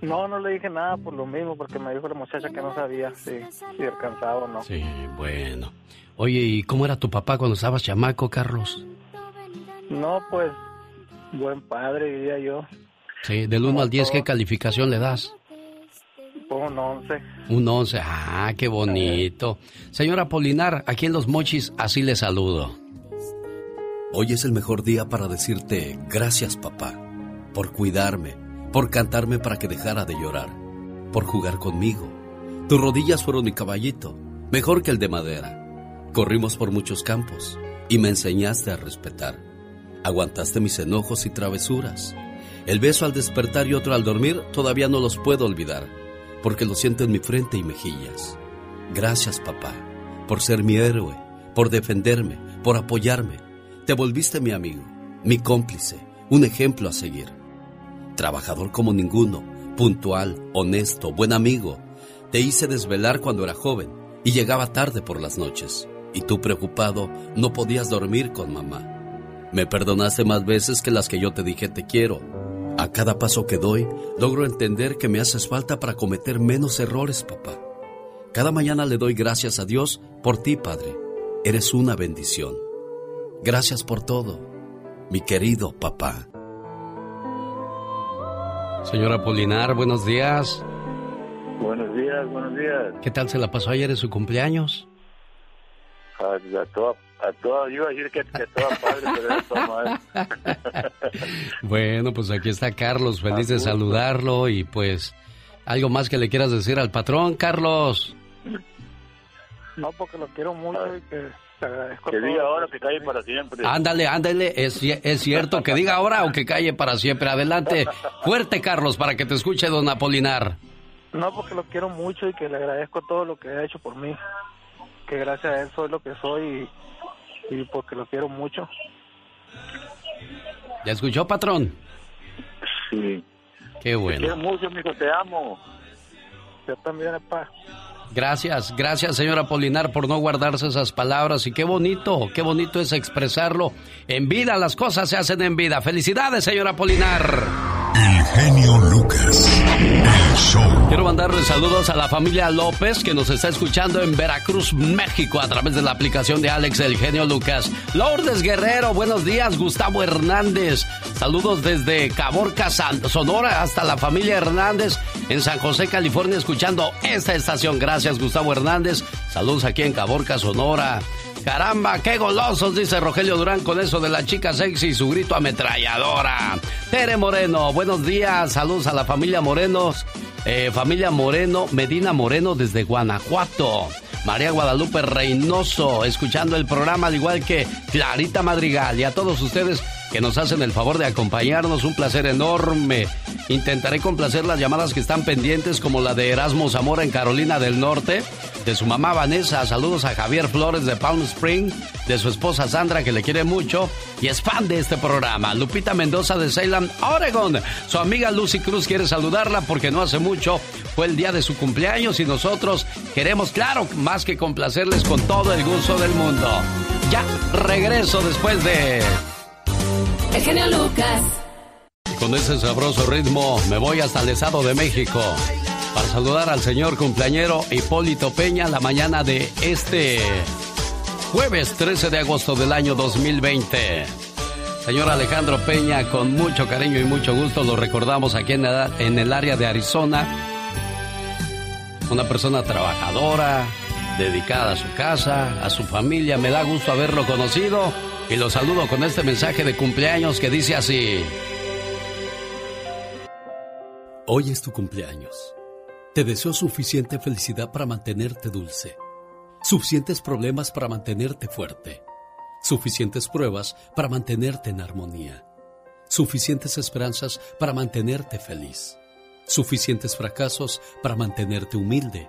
No, no le dije nada por lo mismo, porque me dijo la muchacha que no sabía si, si alcanzaba o no. Sí, bueno. Oye, ¿y cómo era tu papá cuando estabas chamaco, Carlos? No, pues, buen padre, diría yo. Sí, del 1 al 10, ¿qué calificación le das? Un 11. Un 11, ah, qué bonito. Señora Polinar, aquí en Los Mochis, así le saludo. Hoy es el mejor día para decirte gracias papá, por cuidarme, por cantarme para que dejara de llorar, por jugar conmigo. Tus rodillas fueron mi caballito, mejor que el de madera. Corrimos por muchos campos y me enseñaste a respetar. Aguantaste mis enojos y travesuras. El beso al despertar y otro al dormir todavía no los puedo olvidar, porque lo siento en mi frente y mejillas. Gracias papá, por ser mi héroe, por defenderme, por apoyarme. Te volviste mi amigo, mi cómplice, un ejemplo a seguir. Trabajador como ninguno, puntual, honesto, buen amigo. Te hice desvelar cuando era joven y llegaba tarde por las noches. Y tú preocupado no podías dormir con mamá. Me perdonaste más veces que las que yo te dije te quiero. A cada paso que doy, logro entender que me haces falta para cometer menos errores, papá. Cada mañana le doy gracias a Dios por ti, Padre. Eres una bendición. Gracias por todo, mi querido papá. Señora Polinar, buenos días. Buenos días, buenos días. ¿Qué tal se la pasó ayer en su cumpleaños? A, a toda, a toda, yo iba a decir que, que a toda padre, pero era toda madre. Bueno, pues aquí está Carlos, feliz de saludarlo y pues algo más que le quieras decir al patrón, Carlos. No, porque lo quiero mucho y que te agradezco. Que diga ahora que calle para siempre. Ándale, ándale, es, es cierto que diga ahora o que calle para siempre. Adelante, fuerte Carlos, para que te escuche don Apolinar. No, porque lo quiero mucho y que le agradezco todo lo que ha hecho por mí. Que gracias a él soy lo que soy y, y porque lo quiero mucho. ¿Ya escuchó, patrón? Sí. Qué Te bueno. quiero mucho, mijo, te amo. Yo también, pa. Gracias, gracias señora Polinar por no guardarse esas palabras y qué bonito, qué bonito es expresarlo. En vida, las cosas se hacen en vida. Felicidades señora Polinar. El genio Lucas. El show. Quiero mandarle saludos a la familia López que nos está escuchando en Veracruz, México, a través de la aplicación de Alex El Genio Lucas. Lourdes Guerrero, buenos días. Gustavo Hernández, saludos desde Caborca, Sonora, hasta la familia Hernández en San José, California, escuchando esta estación. Gracias, Gustavo Hernández. Saludos aquí en Caborca, Sonora. Caramba, qué golosos, dice Rogelio Durán con eso de la chica sexy y su grito ametralladora. Tere Moreno, buenos días, saludos a la familia Morenos, eh, familia Moreno, Medina Moreno desde Guanajuato. María Guadalupe Reynoso, escuchando el programa al igual que Clarita Madrigal y a todos ustedes que nos hacen el favor de acompañarnos, un placer enorme. Intentaré complacer las llamadas que están pendientes como la de Erasmo Zamora en Carolina del Norte, de su mamá Vanessa, saludos a Javier Flores de Palm Spring, de su esposa Sandra que le quiere mucho y es fan de este programa, Lupita Mendoza de Salem, Oregon. Su amiga Lucy Cruz quiere saludarla porque no hace mucho fue el día de su cumpleaños y nosotros queremos, claro, más que complacerles con todo el gusto del mundo. Ya regreso después de... El genio Lucas. con ese sabroso ritmo me voy hasta el Estado de México para saludar al señor cumpleañero Hipólito Peña la mañana de este jueves 13 de agosto del año 2020. Señor Alejandro Peña, con mucho cariño y mucho gusto lo recordamos aquí en el área de Arizona. Una persona trabajadora, dedicada a su casa, a su familia. Me da gusto haberlo conocido y lo saludo con este mensaje de cumpleaños que dice así. Hoy es tu cumpleaños. Te deseo suficiente felicidad para mantenerte dulce, suficientes problemas para mantenerte fuerte, suficientes pruebas para mantenerte en armonía, suficientes esperanzas para mantenerte feliz, suficientes fracasos para mantenerte humilde,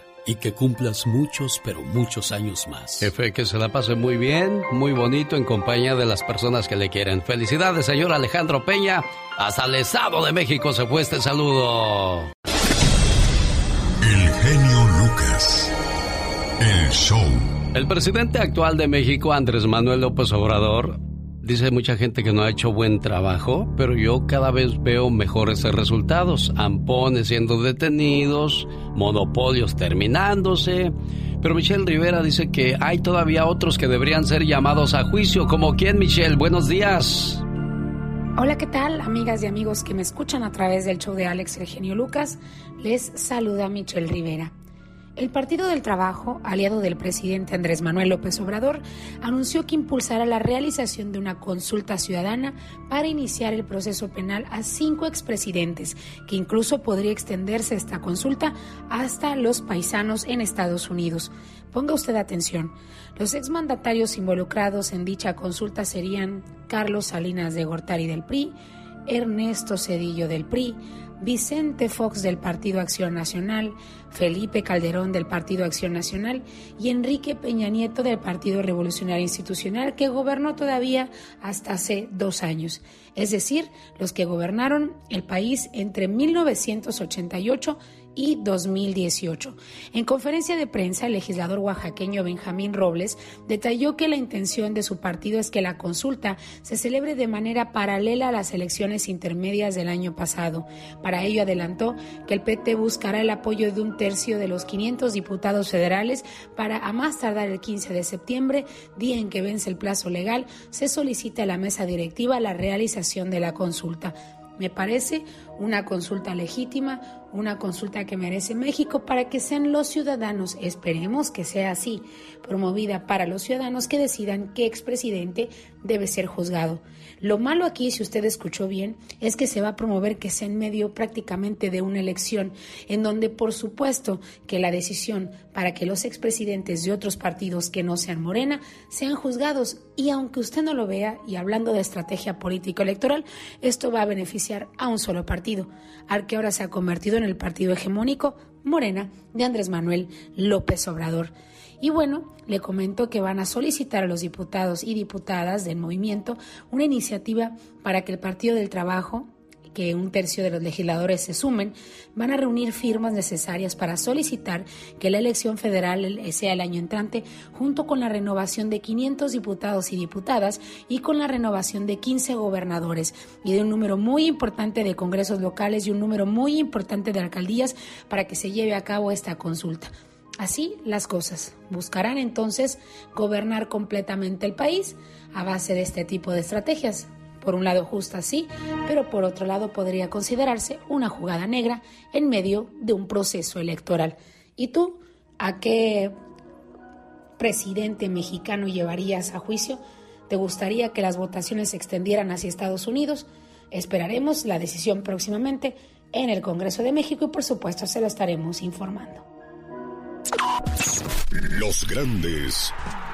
y que cumplas muchos, pero muchos años más. Jefe, que se la pase muy bien, muy bonito en compañía de las personas que le quieren. Felicidades, señor Alejandro Peña. Hasta el Estado de México se fue este saludo. El genio Lucas. El show. El presidente actual de México, Andrés Manuel López Obrador, dice mucha gente que no ha hecho buen trabajo, pero yo cada vez veo mejores resultados. Ampones siendo detenidos, monopolios terminándose. Pero Michelle Rivera dice que hay todavía otros que deberían ser llamados a juicio. ¿Como quién, Michelle? Buenos días. Hola, ¿qué tal, amigas y amigos que me escuchan a través del show de Alex Eugenio Lucas? Les saluda Michelle Rivera. El Partido del Trabajo, aliado del presidente Andrés Manuel López Obrador, anunció que impulsará la realización de una consulta ciudadana para iniciar el proceso penal a cinco expresidentes, que incluso podría extenderse esta consulta hasta los paisanos en Estados Unidos. Ponga usted atención. Los exmandatarios involucrados en dicha consulta serían Carlos Salinas de Gortari del PRI, Ernesto Cedillo del PRI, Vicente Fox del Partido Acción Nacional, Felipe Calderón del Partido Acción Nacional y Enrique Peña Nieto del Partido Revolucionario Institucional, que gobernó todavía hasta hace dos años, es decir, los que gobernaron el país entre 1988 y 2018. En conferencia de prensa, el legislador oaxaqueño Benjamín Robles detalló que la intención de su partido es que la consulta se celebre de manera paralela a las elecciones intermedias del año pasado. Para ello adelantó que el PT buscará el apoyo de un tercio de los 500 diputados federales para a más tardar el 15 de septiembre, día en que vence el plazo legal, se solicita a la mesa directiva la realización de la consulta. Me parece una consulta legítima, una consulta que merece México para que sean los ciudadanos, esperemos que sea así, promovida para los ciudadanos que decidan qué expresidente debe ser juzgado. Lo malo aquí, si usted escuchó bien, es que se va a promover que sea en medio prácticamente de una elección, en donde por supuesto que la decisión para que los expresidentes de otros partidos que no sean Morena sean juzgados. Y aunque usted no lo vea, y hablando de estrategia político-electoral, esto va a beneficiar a un solo partido, al que ahora se ha convertido en el partido hegemónico Morena de Andrés Manuel López Obrador. Y bueno, le comento que van a solicitar a los diputados y diputadas del movimiento una iniciativa para que el Partido del Trabajo que un tercio de los legisladores se sumen, van a reunir firmas necesarias para solicitar que la elección federal sea el año entrante, junto con la renovación de 500 diputados y diputadas y con la renovación de 15 gobernadores y de un número muy importante de congresos locales y un número muy importante de alcaldías para que se lleve a cabo esta consulta. Así las cosas. Buscarán entonces gobernar completamente el país a base de este tipo de estrategias. Por un lado justa sí, pero por otro lado podría considerarse una jugada negra en medio de un proceso electoral. ¿Y tú a qué presidente mexicano llevarías a juicio? ¿Te gustaría que las votaciones se extendieran hacia Estados Unidos? Esperaremos la decisión próximamente en el Congreso de México y por supuesto se lo estaremos informando. Los grandes.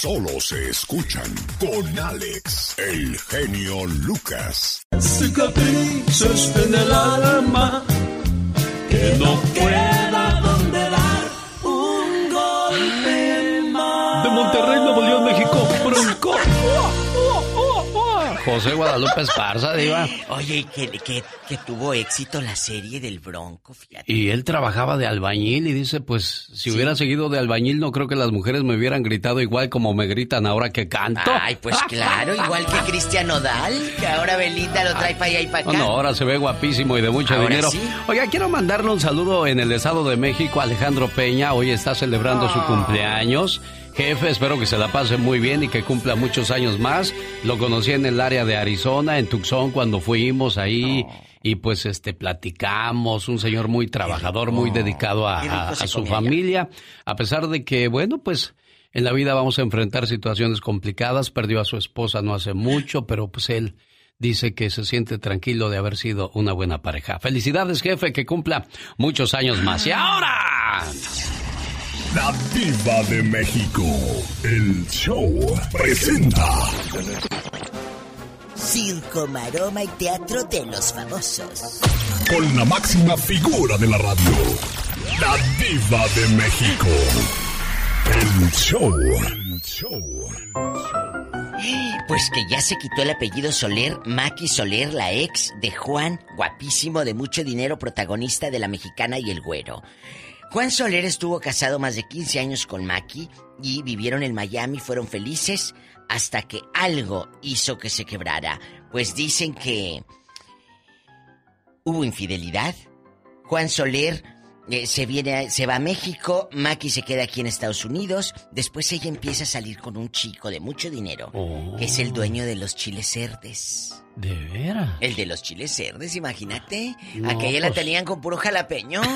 Solo se escuchan con Alex, el genio Lucas. Cicatrices en el alma que no pueda José Guadalupe Esparza, Diva. Oye, que, que, que, tuvo éxito la serie del Bronco, fíjate. Y él trabajaba de albañil y dice, pues, si hubiera seguido de albañil, no creo que las mujeres me hubieran gritado igual como me gritan ahora que canto. Ay, pues claro, igual que Cristian Nodal, que ahora Belinda lo trae para allá y para acá. No, no, ahora se ve guapísimo y de mucho dinero. Sí? Oiga, quiero mandarle un saludo en el Estado de México a Alejandro Peña. Hoy está celebrando su cumpleaños. Jefe, espero que se la pase muy bien y que cumpla muchos años más. Lo conocí en el área de Arizona, en Tucson, cuando fuimos ahí. Y pues este platicamos, un señor muy trabajador, muy dedicado a, a, a su familia, a pesar de que, bueno, pues en la vida vamos a enfrentar situaciones complicadas. Perdió a su esposa no hace mucho, pero pues él dice que se siente tranquilo de haber sido una buena pareja. Felicidades, jefe, que cumpla muchos años más. Y ahora... La Diva de México. El show presenta. Circo, maroma y teatro de los famosos. Con la máxima figura de la radio. La Diva de México. El show. El show. Pues que ya se quitó el apellido Soler, Maki Soler, la ex de Juan, guapísimo de mucho dinero, protagonista de La Mexicana y el Güero. Juan Soler estuvo casado más de 15 años con Maki y vivieron en Miami, fueron felices hasta que algo hizo que se quebrara. Pues dicen que hubo infidelidad. Juan Soler eh, se viene, se va a México, Maki se queda aquí en Estados Unidos. Después ella empieza a salir con un chico de mucho dinero, Oh. que es el dueño de los chiles cerdes. ¿De veras? El de los chiles cerdes, imagínate. No, Aquella la tenían con puro jalapeño.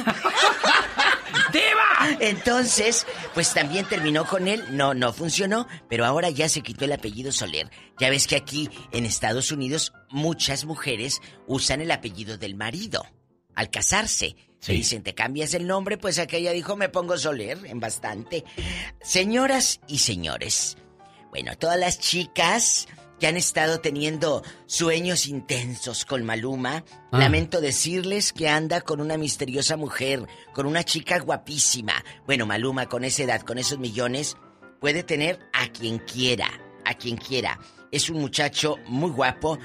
Entonces, pues también terminó con él. No, no funcionó, pero ahora ya se quitó el apellido Soler. Ya ves que aquí en Estados Unidos muchas mujeres usan el apellido del marido al casarse. Se dicen, te cambias el nombre, pues aquella dijo, me pongo Soler en bastante. Señoras y señores, bueno, todas las chicas que han estado teniendo sueños intensos con Maluma, Ah. lamento decirles que anda con una misteriosa mujer, con una chica guapísima. Bueno, Maluma con esa edad, con esos millones, puede tener a quien quiera, a quien quiera. Es un muchacho muy guapo.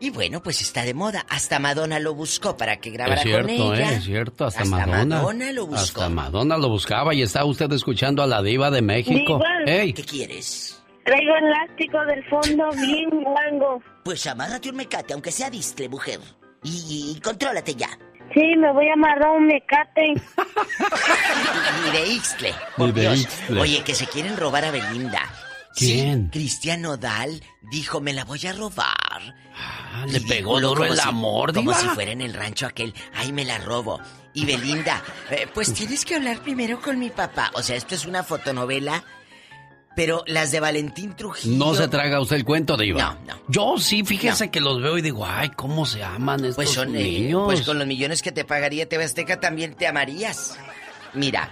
Y bueno, pues está de moda. Hasta Madonna lo buscó para que grabara Es cierto, con ella. ¿eh? Es cierto, hasta, Hasta Madonna. Madonna lo buscó. Hasta Madonna lo buscaba y está usted escuchando a la diva de México. Diva. ¡Ey! ¿Qué quieres? Traigo elástico del fondo bien guango. Pues amárrate un mecate, aunque sea distre, mujer. Y, y contrólate ya. Sí, me voy a amarrar un mecate. Ni de Ixtle, por Ni de Dios. Ixtle. Oye, que se quieren robar a Belinda. ¿Quién? Sí, Cristian Nodal dijo, me la voy a robar. Ah, le Y pegó duro el si- amor, Como diva. si fuera en el rancho aquel, ay, me la robo. Y Belinda, "Eh, pues tienes que hablar primero con mi papá. O sea, esto es una fotonovela, pero las de Valentín Trujillo... No se traga usted el cuento, diva. No, no. Yo sí, fíjese que los veo y digo, ay, cómo se aman estos Pues son eh, niños. pues con los millones que te pagaría TV Azteca también te amarías. Mira,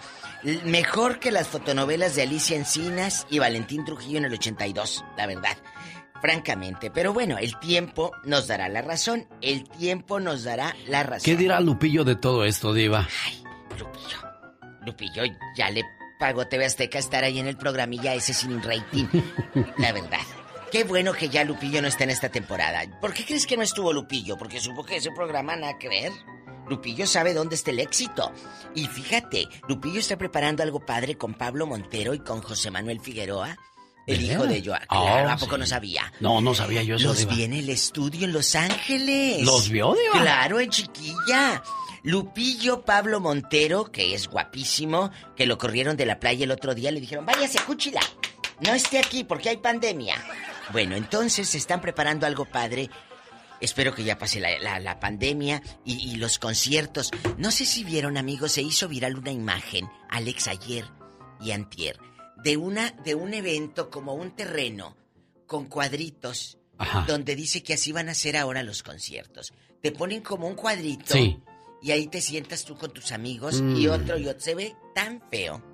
mejor que las fotonovelas de Alicia Encinas y Valentín Trujillo en el 82, la verdad. Francamente, pero bueno, el tiempo nos dará la razón. El tiempo nos dará la razón. ¿Qué dirá Lupillo de todo esto, diva? Lupillo ya le pagó TV Azteca estar ahí en el programilla ese sin rating. La verdad. Qué bueno que ya Lupillo no está en esta temporada. ¿Por qué crees que no estuvo Lupillo? Porque supo que ese programa nada que ver. Lupillo sabe dónde está el éxito. Y fíjate, Lupillo está preparando algo padre con Pablo Montero y con José Manuel Figueroa, el ¿De hijo de Joa. Ah, Claro, ¿a poco sí. no sabía? No, no sabía yo eso, Los vi en el estudio en Los Ángeles. ¿Los vio, Diva? Claro, en chiquilla. Lupillo Pablo Montero, que es guapísimo, que lo corrieron de la playa el otro día, le dijeron, váyase, cúchila. No esté aquí porque hay pandemia. Bueno, entonces se están preparando algo padre. Espero que ya pase la, la, pandemia y, y, los conciertos. No sé si vieron, amigos, se hizo viral una imagen, Alex, ayer y antier, de, una, de un evento como un terreno con cuadritos, donde dice que así van a ser ahora los conciertos. Te ponen como un cuadrito y ahí te sientas tú con tus amigos y mm. otro y otro. Se ve tan feo.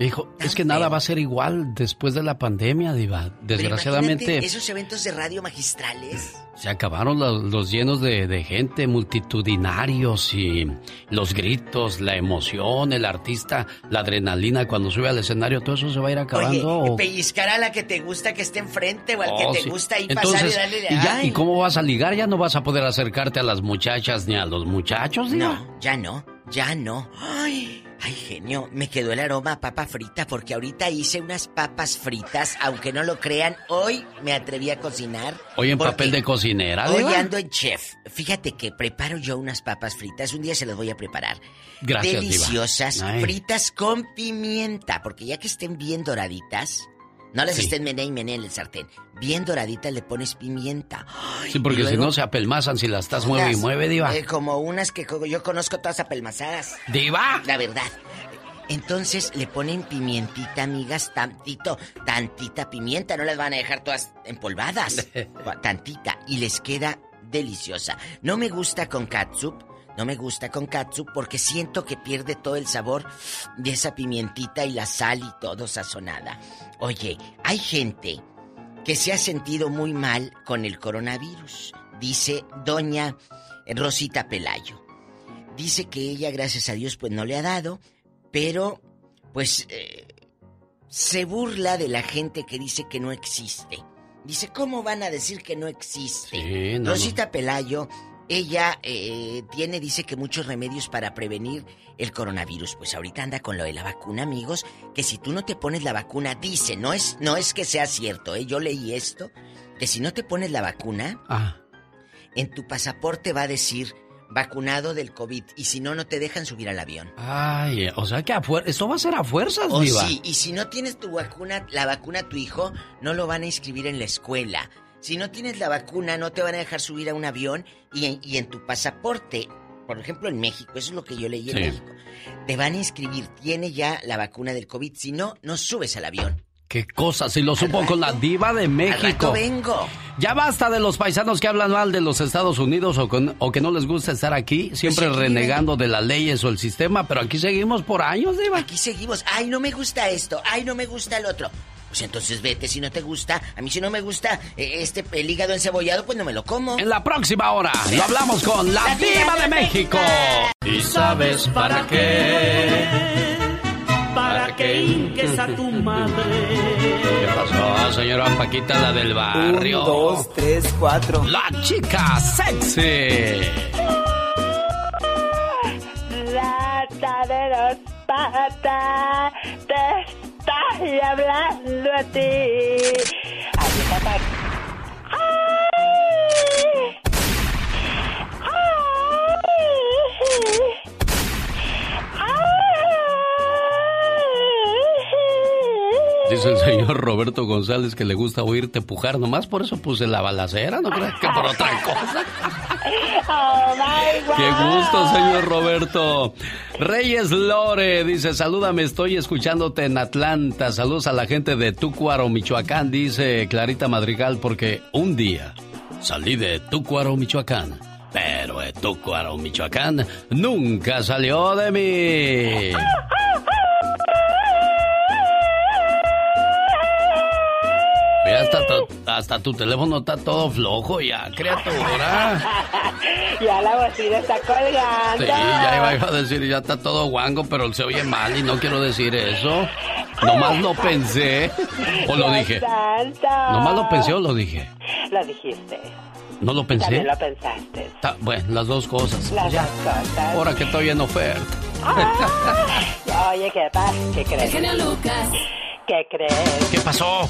Hijo, es que nada va a ser igual después de la pandemia, Diva. Desgraciadamente. Esos eventos de radio magistrales. Se acabaron los, llenos de, gente, multitudinarios y los gritos, la emoción, el artista, la adrenalina cuando sube al escenario, todo eso se va a ir acabando. Oye, pellizcar a la que te gusta que esté enfrente o al que oh, te gusta y pasar y darle ¿y, ya, ¿Y cómo vas a ligar? Ya no vas a poder acercarte a las muchachas ni a los muchachos, Diva. No, ya no, ya no. Ay. Ay, genio, me quedó el aroma a papa frita porque ahorita hice unas papas fritas, aunque no lo crean, hoy me atreví a cocinar. Hoy en papel de cocinera, Hoy ando en chef. Fíjate que preparo yo unas papas fritas, un día se las voy a preparar. Gracias, Deliciosas, fritas con pimienta, porque ya que estén bien doraditas, no las estén mené y mené en el sartén. Bien doradita le pones pimienta. sí, porque si no se apelmazan si las estás mueve y mueve, diva. Eh, como unas que yo conozco todas apelmazadas. ¿Diva? La verdad. Entonces le ponen pimientita, amigas, tantito, tantita pimienta, no las van a dejar todas empolvadas. tantita. Y les queda deliciosa. No me gusta con catsup no me gusta con katsu porque siento que pierde todo el sabor de esa pimientita y la sal y todo sazonada. Oye, hay gente que se ha sentido muy mal con el coronavirus, dice doña Rosita Pelayo. Dice que ella, gracias a Dios, pues no le ha dado, pero pues eh, se burla de la gente que dice que no existe. Dice, ¿cómo van a decir que no existe? Rosita Pelayo ella eh, tiene, dice que muchos remedios para prevenir el coronavirus. Pues ahorita anda con lo de la vacuna, amigos. Que si tú no te pones la vacuna, dice, no es, no es que sea cierto, ¿eh? yo leí esto, que si no te pones la vacuna, ah. en tu pasaporte va a decir vacunado del COVID y si no, no te dejan subir al avión. Ay, o sea que a esto va a ser a fuerzas, o Sí, y si no tienes tu vacuna, la vacuna a tu hijo, no lo van a inscribir en la escuela. Si no tienes la vacuna, no te van a dejar subir a un avión y en, tu pasaporte, por ejemplo en México, eso es lo que yo leí en México, te van a inscribir, tiene ya la vacuna del COVID, si no, no subes al avión. Qué cosa, si lo supo con la diva de México. vengo. Ya basta de los paisanos que hablan mal de los Estados Unidos o, o que no les gusta estar aquí, siempre pues renegando de las leyes o el sistema, pero aquí seguimos por años, diva. Aquí seguimos. Ay, no me gusta esto. Ay, no me gusta el otro. Pues entonces vete si no te gusta. A mí si no me gusta eh, este el hígado encebollado, pues no me lo como. En la próxima hora lo hablamos con la, diva, de, México. ¿Y sabes para qué? Para que inques a tu madre. ¿Qué pasó, señora Paquita, la del barrio? Un, dos, tres, cuatro. La chica sexy. Rata de dos patas estoy hablando a ti. Ay, papá. Ay. Dice el señor Roberto González que le gusta oírte pujar, nomás por eso puse la balacera, no creas que por otra cosa. Oh my Qué gusto, señor Roberto. Reyes Lore dice, salúdame, estoy escuchándote en Atlanta. Saludos a la gente de Tucuaro, Michoacán, dice Clarita Madrigal, porque un día salí de Tucuaro, Michoacán. Pero de Tucuaro, Michoacán, nunca salió de mí. Hasta, hasta tu teléfono está todo flojo ya, criatura. ya la bocina está colgando. Sí, ya iba a decir, ya está todo guango, pero se oye mal y no quiero decir eso. Nomás lo pensé o lo dije. Nomás lo pensé o lo dije. Lo dijiste. ¿No lo pensé? También lo pensaste. bueno, las dos cosas. Las dos cosas. Ahora que estoy en oferta. Ah, oye, ¿qué pasa? ¿Qué crees? Lucas. ¿Qué crees? ¿Qué pasó?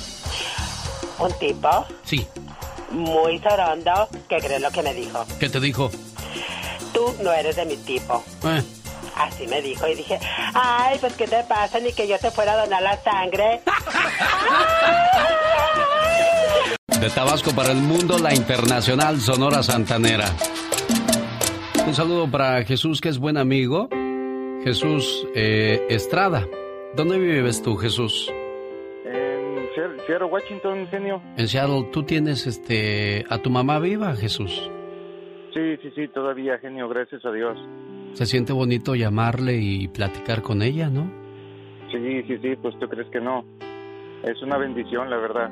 Un tipo. Sí. Muy sorondo, que cree lo que me dijo. ¿Qué te dijo? Tú no eres de mi tipo. Eh. Así me dijo y dije, ay, pues ¿qué te pasa? Ni que yo te fuera a donar la sangre. De Tabasco para el mundo, la internacional Sonora Santanera. Un saludo para Jesús, que es buen amigo. Jesús eh, Estrada. ¿Dónde vives tú, Jesús? Seattle, Washington, genio. En Seattle, ¿tú tienes este a tu mamá viva, Jesús? Sí, sí, sí, todavía, genio, gracias a Dios. Se siente bonito llamarle y platicar con ella, ¿no? Sí, sí, sí, pues tú crees que no. Es una bendición, la verdad.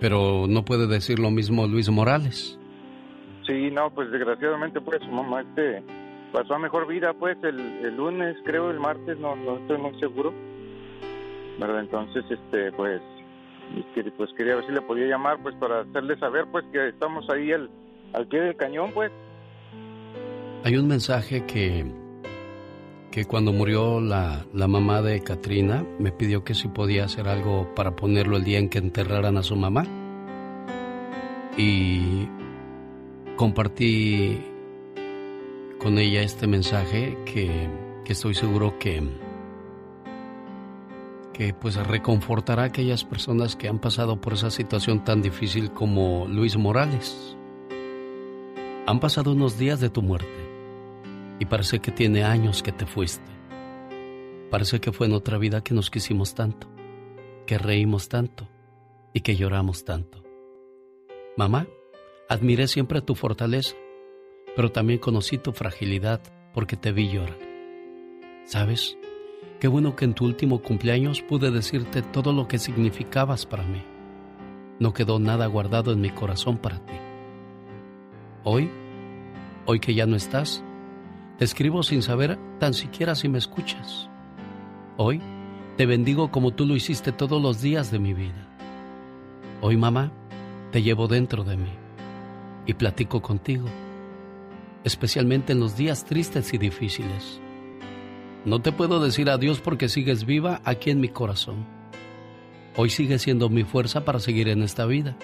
Pero no puede decir lo mismo Luis Morales. Sí, no, pues desgraciadamente pues su mamá este pasó a mejor vida pues el, el lunes, creo el martes, no, no estoy muy seguro. ¿Verdad? Entonces, este, pues, pues quería ver si le podía llamar pues para hacerle saber pues que estamos ahí al, al pie del cañón pues. Hay un mensaje que, que cuando murió la, la mamá de Katrina, me pidió que si podía hacer algo para ponerlo el día en que enterraran a su mamá. Y compartí con ella este mensaje que, que estoy seguro que, que pues reconfortará a aquellas personas que han pasado por esa situación tan difícil como Luis Morales. Han pasado unos días de tu muerte y parece que tiene años que te fuiste. Parece que fue en otra vida que nos quisimos tanto, que reímos tanto y que lloramos tanto. Mamá, admiré siempre tu fortaleza, pero también conocí tu fragilidad porque te vi llorar. ¿Sabes? Qué bueno que en tu último cumpleaños pude decirte todo lo que significabas para mí. No quedó nada guardado en mi corazón para ti. Hoy, hoy que ya no estás, te escribo sin saber tan siquiera si me escuchas. Hoy te bendigo como tú lo hiciste todos los días de mi vida. Hoy, mamá, te llevo dentro de mí y platico contigo, especialmente en los días tristes y difíciles. No te puedo decir adiós porque sigues viva aquí en mi corazón. Hoy sigue siendo mi fuerza para seguir en esta vida.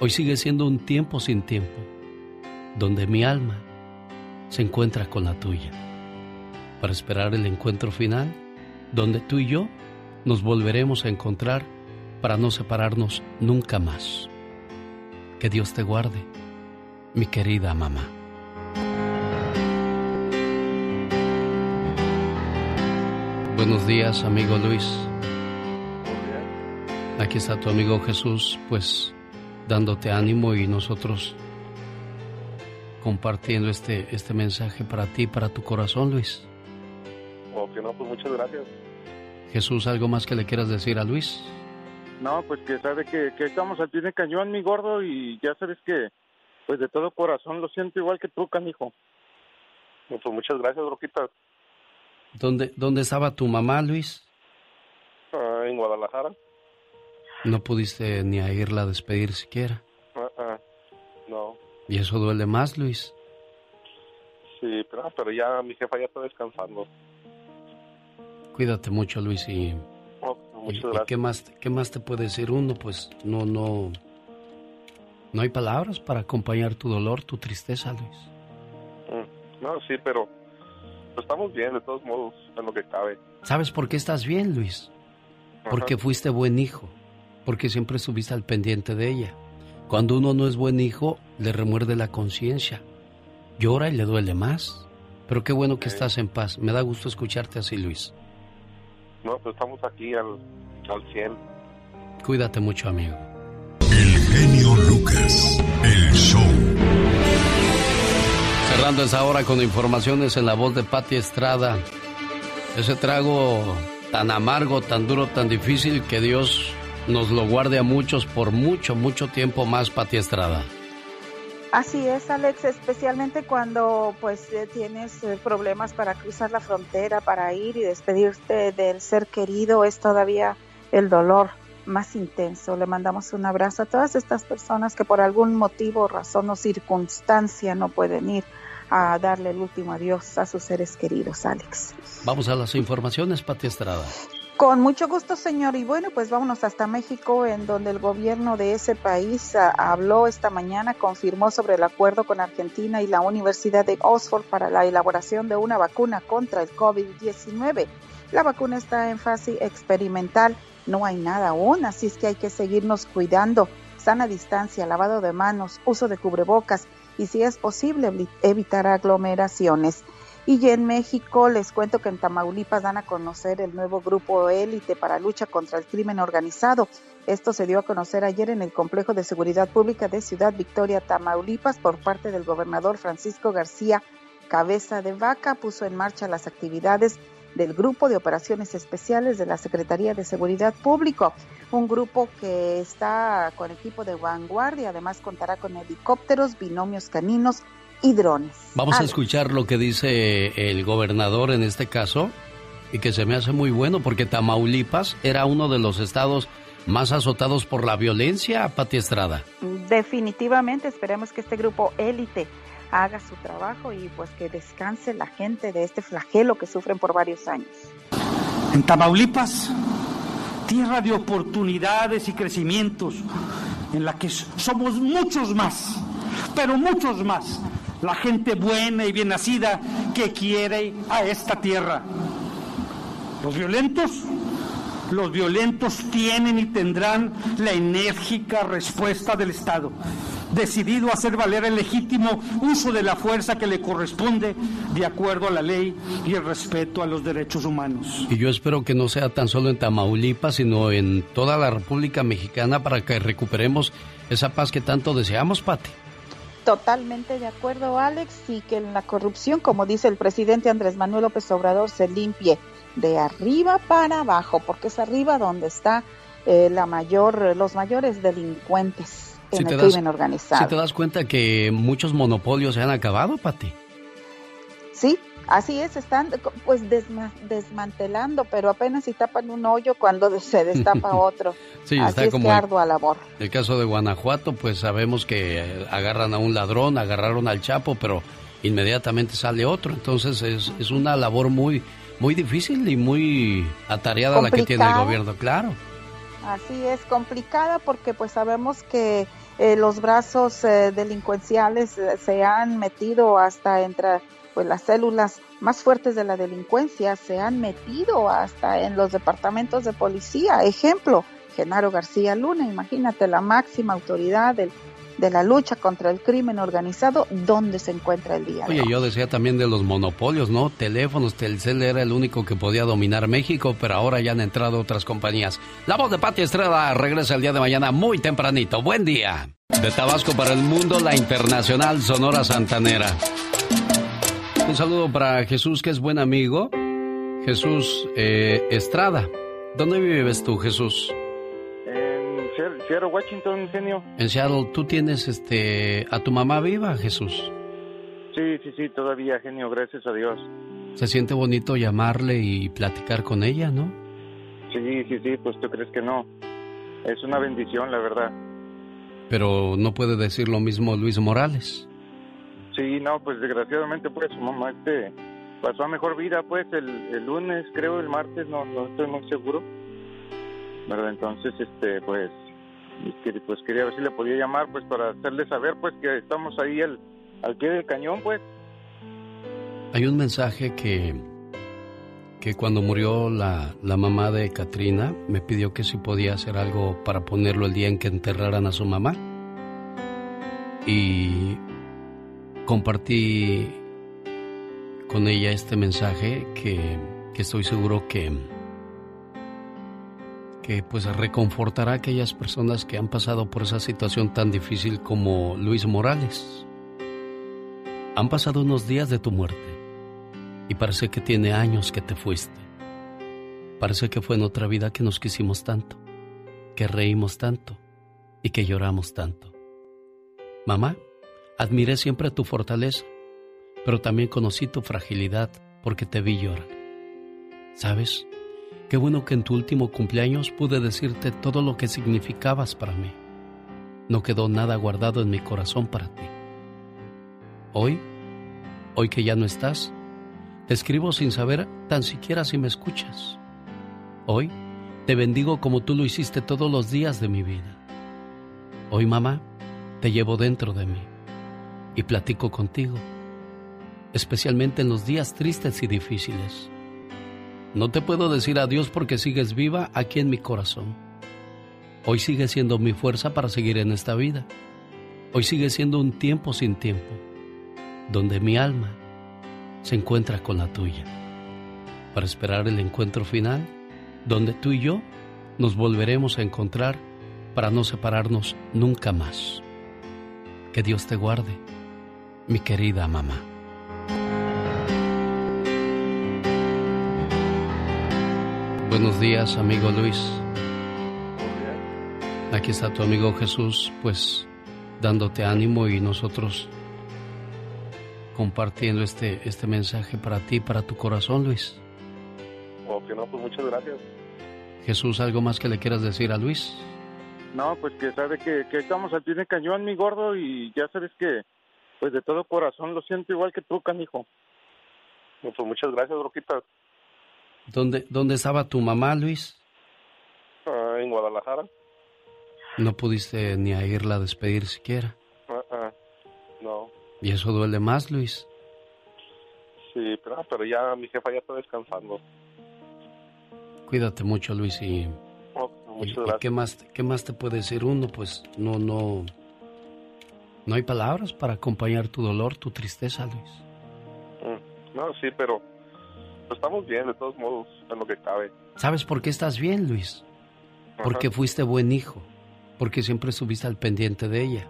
Hoy sigue siendo un tiempo sin tiempo, donde mi alma se encuentra con la tuya, para esperar el encuentro final, donde tú y yo nos volveremos a encontrar para no separarnos nunca más. Que Dios te guarde, mi querida mamá. Buenos días, amigo Luis. Aquí está tu amigo Jesús, pues dándote ánimo y nosotros compartiendo este, este mensaje para ti, para tu corazón, Luis. Ok, no, pues muchas gracias. Jesús, ¿algo más que le quieras decir a Luis? No, pues que sabe que, que estamos al pie de cañón, mi gordo, y ya sabes que, pues de todo corazón lo siento igual que tú, canijo. Pues muchas gracias, Roquita. ¿Dónde, ¿Dónde estaba tu mamá, Luis? Ah, en Guadalajara. No pudiste ni a irla a despedir siquiera. Ah, ah, no. ¿Y eso duele más, Luis? Sí, pero, pero ya mi jefa ya está descansando. Cuídate mucho, Luis, y, muchas gracias. qué más, qué más te puede decir uno, pues no, no, no hay palabras para acompañar tu dolor, tu tristeza, Luis. Mm, No, sí, pero pues, estamos bien, de todos modos, en lo que cabe. ¿Sabes por qué estás bien, Luis? Porque Ajá. fuiste buen hijo, porque siempre estuviste al pendiente de ella. Cuando uno no es buen hijo, le remuerde la conciencia, llora y le duele más. Pero qué bueno que estás en paz. Me da gusto escucharte así, Luis. No, pues estamos aquí al, al 100. Cuídate mucho, amigo. El genio Lucas, el show. Cerrando esa hora con informaciones en la voz de Patti Estrada. Ese trago tan amargo, tan duro, tan difícil que Dios nos lo guarde a muchos por mucho, mucho tiempo más, Patti Estrada. Así es, Alex, especialmente cuando pues eh, tienes eh, problemas para cruzar la frontera, para ir y despedirte del ser querido, es todavía el dolor más intenso. Le mandamos un abrazo a todas estas personas que por algún motivo, razón o circunstancia no pueden ir a darle el último adiós a sus seres queridos, Alex. Vamos a las informaciones, Pati Estrada. Con mucho gusto, señor. Y bueno, pues vámonos hasta México, en donde el gobierno de ese país ah, habló esta mañana, confirmó sobre el acuerdo con Argentina y la Universidad de Oxford para la elaboración de una vacuna contra el COVID-19. La vacuna está en fase experimental, no hay nada aún, así es que hay que seguirnos cuidando. sana distancia, lavado de manos, uso de cubrebocas y si es posible evitar aglomeraciones. Y en México les cuento que en Tamaulipas dan a conocer el nuevo grupo élite para lucha contra el crimen organizado. Esto se dio a conocer ayer en el Complejo de Seguridad Pública de Ciudad Victoria, Tamaulipas, por parte del gobernador Francisco García Cabeza de Vaca. Puso en marcha las actividades del Grupo de Operaciones Especiales de la Secretaría de Seguridad Público, un grupo que está con equipo de vanguardia, además contará con helicópteros, binomios caninos y drones. Vamos a escuchar lo que dice el gobernador en este caso y que se me hace muy bueno porque Tamaulipas era uno de los estados más azotados por la violencia, Pati Estrada. Definitivamente, esperemos que este grupo élite haga su trabajo y pues que descanse la gente de este flagelo que sufren por varios años. En Tamaulipas, tierra de oportunidades y crecimientos, en la que somos muchos más, pero muchos más, la gente buena y bien nacida que quiere a esta tierra. Los violentos, los violentos tienen y tendrán la enérgica respuesta del Estado decidido a hacer valer el legítimo uso de la fuerza que le corresponde de acuerdo a la ley y el respeto a los derechos humanos. Y yo espero que no sea tan solo en Tamaulipas, sino en toda la República Mexicana para que recuperemos esa paz que tanto deseamos, Pati. Totalmente de acuerdo, Alex, y que la corrupción, como dice el presidente Andrés Manuel López Obrador, se limpie de arriba para abajo, porque es arriba donde está eh, la mayor, los mayores delincuentes en el crimen organizado. Si te das cuenta que muchos monopolios se han acabado, Pati. Sí, así es, están pues desmantelando, pero apenas si tapan un hoyo cuando se destapa otro. sí, así está es como que ardua labor. El caso de Guanajuato, pues sabemos que agarran a un ladrón, agarraron al Chapo, pero inmediatamente sale otro. Entonces es, es una labor muy, muy difícil y muy atareada la que tiene el gobierno, claro. Así es, complicada porque pues sabemos que eh, los brazos eh, delincuenciales eh, se han metido hasta entre pues las células más fuertes de la delincuencia se han metido hasta en los departamentos de policía. Ejemplo, Genaro García Luna, imagínate la máxima autoridad del de la lucha contra el crimen organizado, ¿dónde se encuentra el día? Oye, yo decía también de los monopolios, ¿no? Teléfonos, Telcel era el único que podía dominar México, pero ahora ya han entrado otras compañías. La voz de Pati Estrada regresa el día de mañana muy tempranito. Buen día. De Tabasco para el mundo, la internacional Sonora Santanera. Un saludo para Jesús, que es buen amigo. Jesús eh, Estrada. ¿Dónde vives tú, Jesús? Seattle, Washington, genio. En Seattle, ¿tú tienes este a tu mamá viva, Jesús? Sí, sí, sí, todavía, genio, gracias a Dios. Se siente bonito llamarle y platicar con ella, ¿no? Sí, sí, sí, pues tú crees que no. Es una bendición, la verdad. Pero no puede decir lo mismo Luis Morales. Sí, no, pues desgraciadamente pues su mamá este pasó a mejor vida pues el, el lunes, creo, el martes, no, no estoy muy seguro. ¿Verdad? Entonces, este, pues pues quería ver si le podía llamar pues para hacerle saber pues que estamos ahí al, al pie del cañón pues. Hay un mensaje que, que cuando murió la, la mamá de Katrina me pidió que si podía hacer algo para ponerlo el día en que enterraran a su mamá. Y compartí con ella este mensaje que, que estoy seguro que que pues reconfortará a aquellas personas que han pasado por esa situación tan difícil como Luis Morales. Han pasado unos días de tu muerte y parece que tiene años que te fuiste. Parece que fue en otra vida que nos quisimos tanto, que reímos tanto y que lloramos tanto. Mamá, admiré siempre tu fortaleza, pero también conocí tu fragilidad porque te vi llorar. ¿Sabes? Qué bueno que en tu último cumpleaños pude decirte todo lo que significabas para mí. No quedó nada guardado en mi corazón para ti. Hoy, hoy que ya no estás, te escribo sin saber tan siquiera si me escuchas. Hoy te bendigo como tú lo hiciste todos los días de mi vida. Hoy, mamá, te llevo dentro de mí y platico contigo, especialmente en los días tristes y difíciles. No te puedo decir adiós porque sigues viva aquí en mi corazón. hoy sigue siendo mi fuerza para seguir en esta vida. Hoy sigue siendo un tiempo sin tiempo, donde mi alma se encuentra con la tuya, para esperar el encuentro final, donde tú y yo nos volveremos a encontrar para no separarnos nunca más. Que Dios te guarde, mi querida mamá. Buenos días, amigo Luis. Aquí está tu amigo Jesús, pues dándote ánimo y nosotros compartiendo este, este mensaje para ti, para tu corazón, Luis. Ok, no, pues muchas gracias. Jesús, ¿algo más que le quieras decir a Luis? No, pues que sabe que, que estamos al pie de cañón, mi gordo, y ya sabes que, pues de todo corazón lo siento igual que tú, canijo. Pues muchas gracias, Roquita. ¿Dónde, ¿Dónde estaba tu mamá, Luis? Ah, en Guadalajara. No pudiste ni a irla a despedir siquiera. Ah, ah, no. ¿Y eso duele más, Luis? Sí, pero, pero ya mi jefa ya está descansando. Cuídate mucho, Luis, y, Oh, muchas y-. ¿qué más, qué más te puede decir uno? Pues no, no, no hay palabras para acompañar tu dolor, tu tristeza, Luis. Mm, No, sí, pero pues, estamos bien, de todos modos, en lo que cabe. ¿Sabes por qué estás bien, Luis? Porque Ajá. fuiste buen hijo, porque siempre estuviste al pendiente de ella.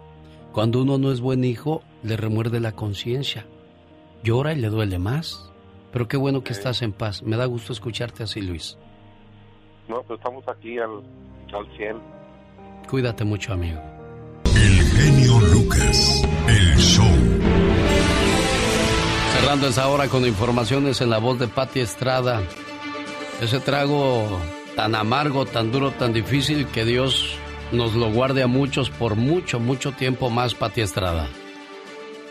Cuando uno no es buen hijo, le remuerde la conciencia, llora y le duele más. Pero qué bueno que estás en paz. Me da gusto escucharte así, Luis. No, pues estamos aquí al, al 100. Cuídate mucho, amigo. genio Lucas, el show. Cerrando esa hora con informaciones en la voz de Patti Estrada. Ese trago tan amargo, tan duro, tan difícil que Dios nos lo guarde a muchos por mucho, mucho tiempo más, Patti Estrada.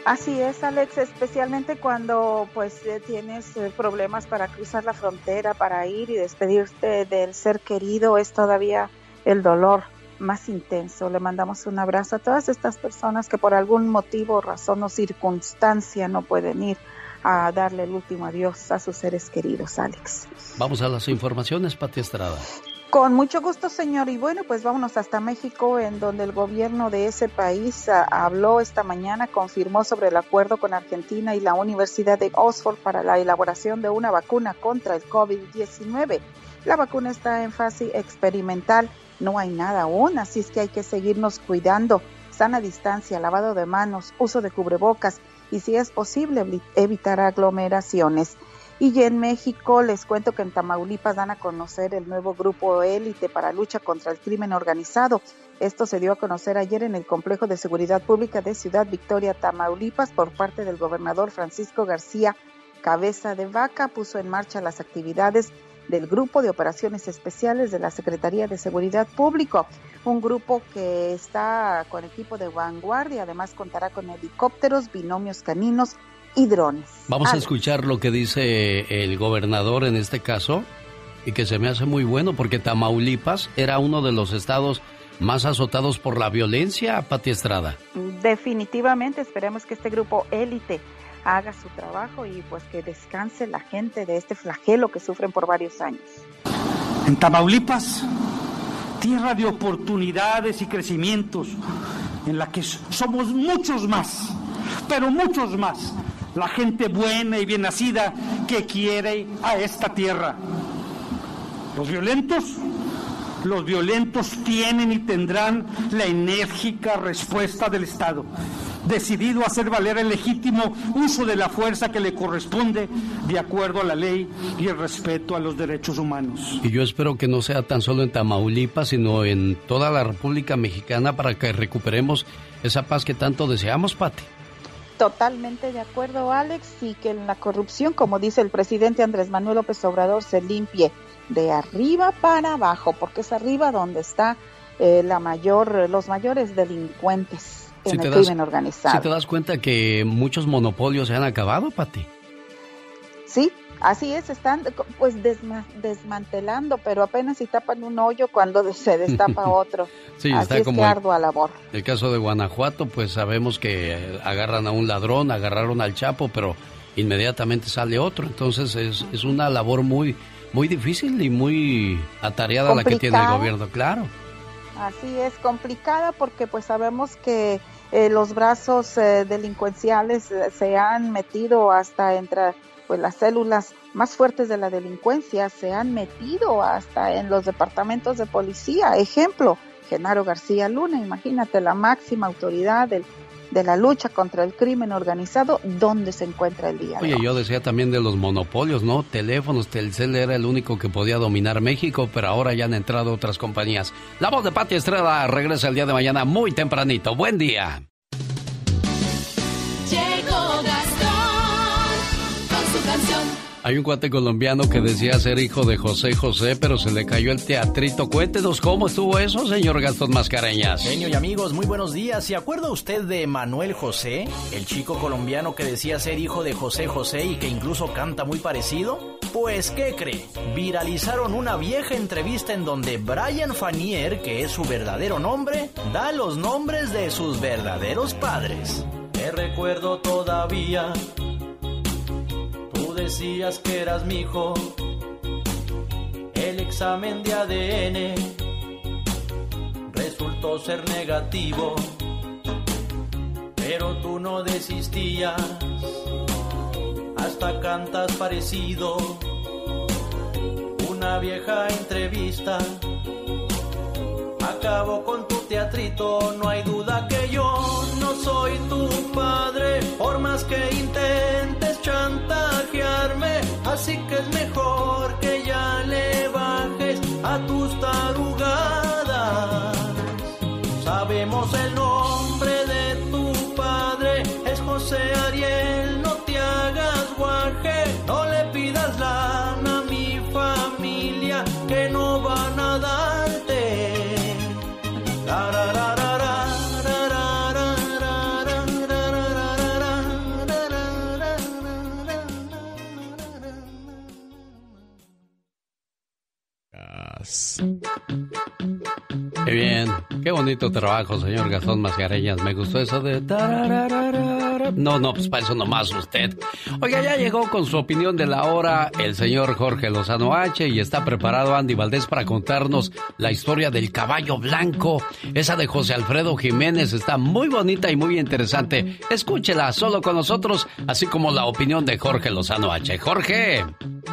Así es, Alex, especialmente cuando pues eh, tienes eh, problemas para cruzar la frontera, para ir y despedirte del ser querido, es todavía el dolor más intenso. Le mandamos un abrazo a todas estas personas que por algún motivo, razón o circunstancia no pueden ir a darle el último adiós a sus seres queridos, Alex. Vamos a las informaciones, Pati Estrada. Con mucho gusto, señor. Y bueno, pues vámonos hasta México, en donde el gobierno de ese país ah, habló esta mañana, confirmó sobre el acuerdo con Argentina y la Universidad de Oxford para la elaboración de una vacuna contra el COVID-19. La vacuna está en fase experimental, no hay nada aún, así es que hay que seguirnos cuidando. Sana distancia, lavado de manos, uso de cubrebocas y si es posible evi- evitar aglomeraciones. Y en México les cuento que en Tamaulipas dan a conocer el nuevo grupo élite para lucha contra el crimen organizado. Esto se dio a conocer ayer en el Complejo de Seguridad Pública de Ciudad Victoria, Tamaulipas, por parte del gobernador Francisco García Cabeza de Vaca. Puso en marcha las actividades del Grupo de Operaciones Especiales de la Secretaría de Seguridad Público, un grupo que está con equipo de vanguardia, además contará con helicópteros, binomios caninos y drones. Vamos a escuchar lo que dice el gobernador en este caso y que se me hace muy bueno porque Tamaulipas era uno de los estados más azotados por la violencia, Pati Estrada. Definitivamente esperemos que este grupo élite haga su trabajo y pues que descanse la gente de este flagelo que sufren por varios años. En Tamaulipas, tierra de oportunidades y crecimientos, en la que somos muchos más, pero muchos más, la gente buena y bien nacida que quiere a esta tierra. Los violentos, los violentos tienen y tendrán la enérgica respuesta del Estado, decidido a hacer valer el legítimo uso de la fuerza que le corresponde de acuerdo a la ley y el respeto a los derechos humanos. Y yo espero que no sea tan solo en Tamaulipas, sino en toda la República Mexicana para que recuperemos esa paz que tanto deseamos, Pati. Totalmente de acuerdo, Alex, y que la corrupción, como dice el presidente Andrés Manuel López Obrador, se limpie de arriba para abajo, porque es arriba donde está eh, la mayor, los mayores delincuentes en el crimen organizado. si te das cuenta que muchos monopolios se han acabado, Pati. Sí, así es, están pues desma- desmantelando, pero apenas si tapan un hoyo cuando se destapa otro. Sí, así está es como que ardua labor. El caso de Guanajuato, pues sabemos que agarran a un ladrón, agarraron al Chapo, pero inmediatamente sale otro. Entonces es, es una labor muy, muy difícil y muy atareada la que tiene el gobierno, claro. Así es, complicada porque pues sabemos que eh, los brazos eh, delincuenciales eh, se han metido hasta entre pues las células más fuertes de la delincuencia, se han metido hasta en los departamentos de policía. Ejemplo, Genaro García Luna, imagínate la máxima autoridad del de la lucha contra el crimen organizado, ¿dónde se encuentra el día? Oye, yo decía también de los monopolios, ¿no? Teléfonos, Telcel era el único que podía dominar México, pero ahora ya han entrado otras compañías. La voz de Pati Estrada regresa el día de mañana muy tempranito. Buen día. Hay un cuate colombiano que decía ser hijo de José José, pero se le cayó el teatrito. Cuéntenos cómo estuvo eso, señor Gastón Mascareñas. Genio y amigos, muy buenos días. ¿Se acuerda usted de Manuel José, el chico colombiano que decía ser hijo de José José y que incluso canta muy parecido? Pues, ¿qué cree? Viralizaron una vieja entrevista en donde Brian Fanier, que es su verdadero nombre, da los nombres de sus verdaderos padres. Te recuerdo todavía decías que eras mi hijo. El examen de ADN resultó ser negativo, pero tú no desistías. Hasta cantas parecido. Una vieja entrevista acabo con tu teatrito. No hay duda que yo no soy tu padre, por más que intentes chantajearme. Así que es mejor que ya le bajes a tus tarugadas. Sabemos el nombre de tu padre, es José Ariel. No te hagas guaje, Thanks. Qué bien, qué bonito trabajo, señor Gastón Mascareñas. Me gustó eso de... No, no, pues para eso nomás usted. Oiga, ya llegó con su opinión de la hora el señor Jorge Lozano H y está preparado Andy Valdés para contarnos la historia del caballo blanco. Esa de José Alfredo Jiménez está muy bonita y muy interesante. Escúchela solo con nosotros, así como la opinión de Jorge Lozano H. Jorge.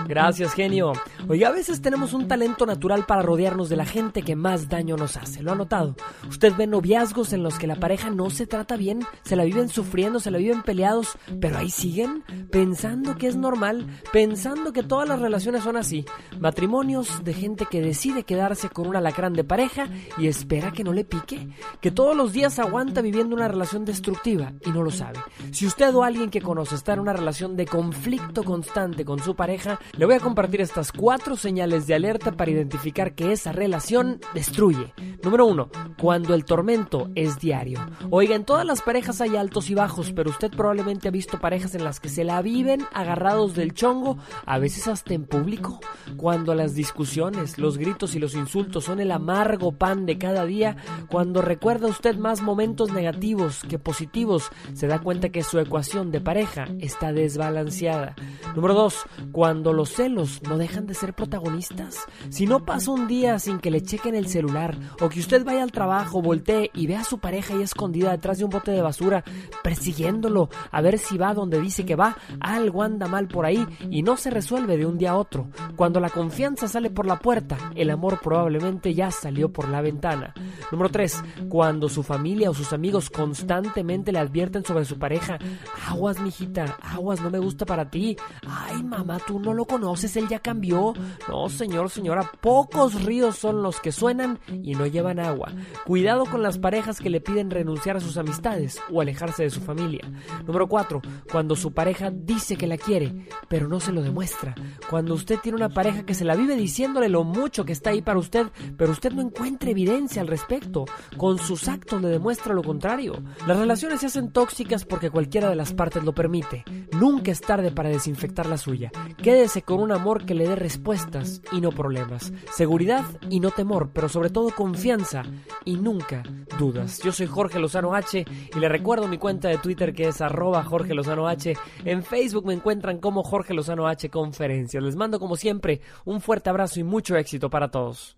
Gracias, genio. Oiga, a veces tenemos un talento natural para rodearnos de la gente que más daño nos hace. ¿Lo ha notado? Usted ve noviazgos en los que la pareja no se trata bien, se la viven sufriendo, se la viven peleados, pero ahí siguen pensando que es normal, pensando que todas las relaciones son así. Matrimonios de gente que decide quedarse con un alacrán de pareja y espera que no le pique, que todos los días aguanta viviendo una relación destructiva y no lo sabe. Si usted o alguien que conoce está en una relación de conflicto constante con su pareja, le voy a compartir estas cuatro señales de alerta para identificar que esa relación destruye. Número uno, cuando el tormento es diario. Oiga, en todas las parejas hay altos y bajos, pero usted probablemente ha visto parejas en las que se la viven agarrados del chongo, a veces hasta en público. Cuando las discusiones, los gritos y los insultos son el amargo pan de cada día, cuando recuerda usted más momentos negativos que positivos, se da cuenta que su ecuación de pareja está desbalanceada. Número dos, cuando los celos no dejan de ser protagonistas. Si no pasa un día sin que le chequen el celular o que usted vaya al trabajo, voltee y vea a su pareja ahí escondida detrás de un bote de basura, persiguiéndolo a ver si va donde dice que va, algo anda mal por ahí y no se resuelve de un día a otro. Cuando la confianza sale por la puerta, el amor probablemente ya salió por la ventana. Número 3. Cuando su familia o sus amigos constantemente le advierten sobre su pareja, aguas mijita, aguas no me gusta para ti. Ay mamá, tú no lo conoces, él ya cambió. No señor, señora, pocos ríos son los que suenan no llevan agua. Cuidado con las parejas que le piden renunciar a sus amistades o alejarse de su familia. Número 4. Cuando su pareja dice que la quiere, pero no se lo demuestra. Cuando usted tiene una pareja que se la vive diciéndole lo mucho que está ahí para usted, pero usted no encuentra evidencia al respecto. Con sus actos le demuestra lo contrario. Las relaciones se hacen tóxicas porque cualquiera de las partes lo permite. Nunca es tarde para desinfectar la suya. Quédese con un amor que le dé respuestas y no problemas. Seguridad y no temor, pero sobre todo confianza y nunca dudas. Yo soy Jorge Lozano H y le recuerdo mi cuenta de Twitter que es arroba Jorge Lozano H. En Facebook me encuentran como Jorge Lozano H Conferencias. Les mando como siempre un fuerte abrazo y mucho éxito para todos.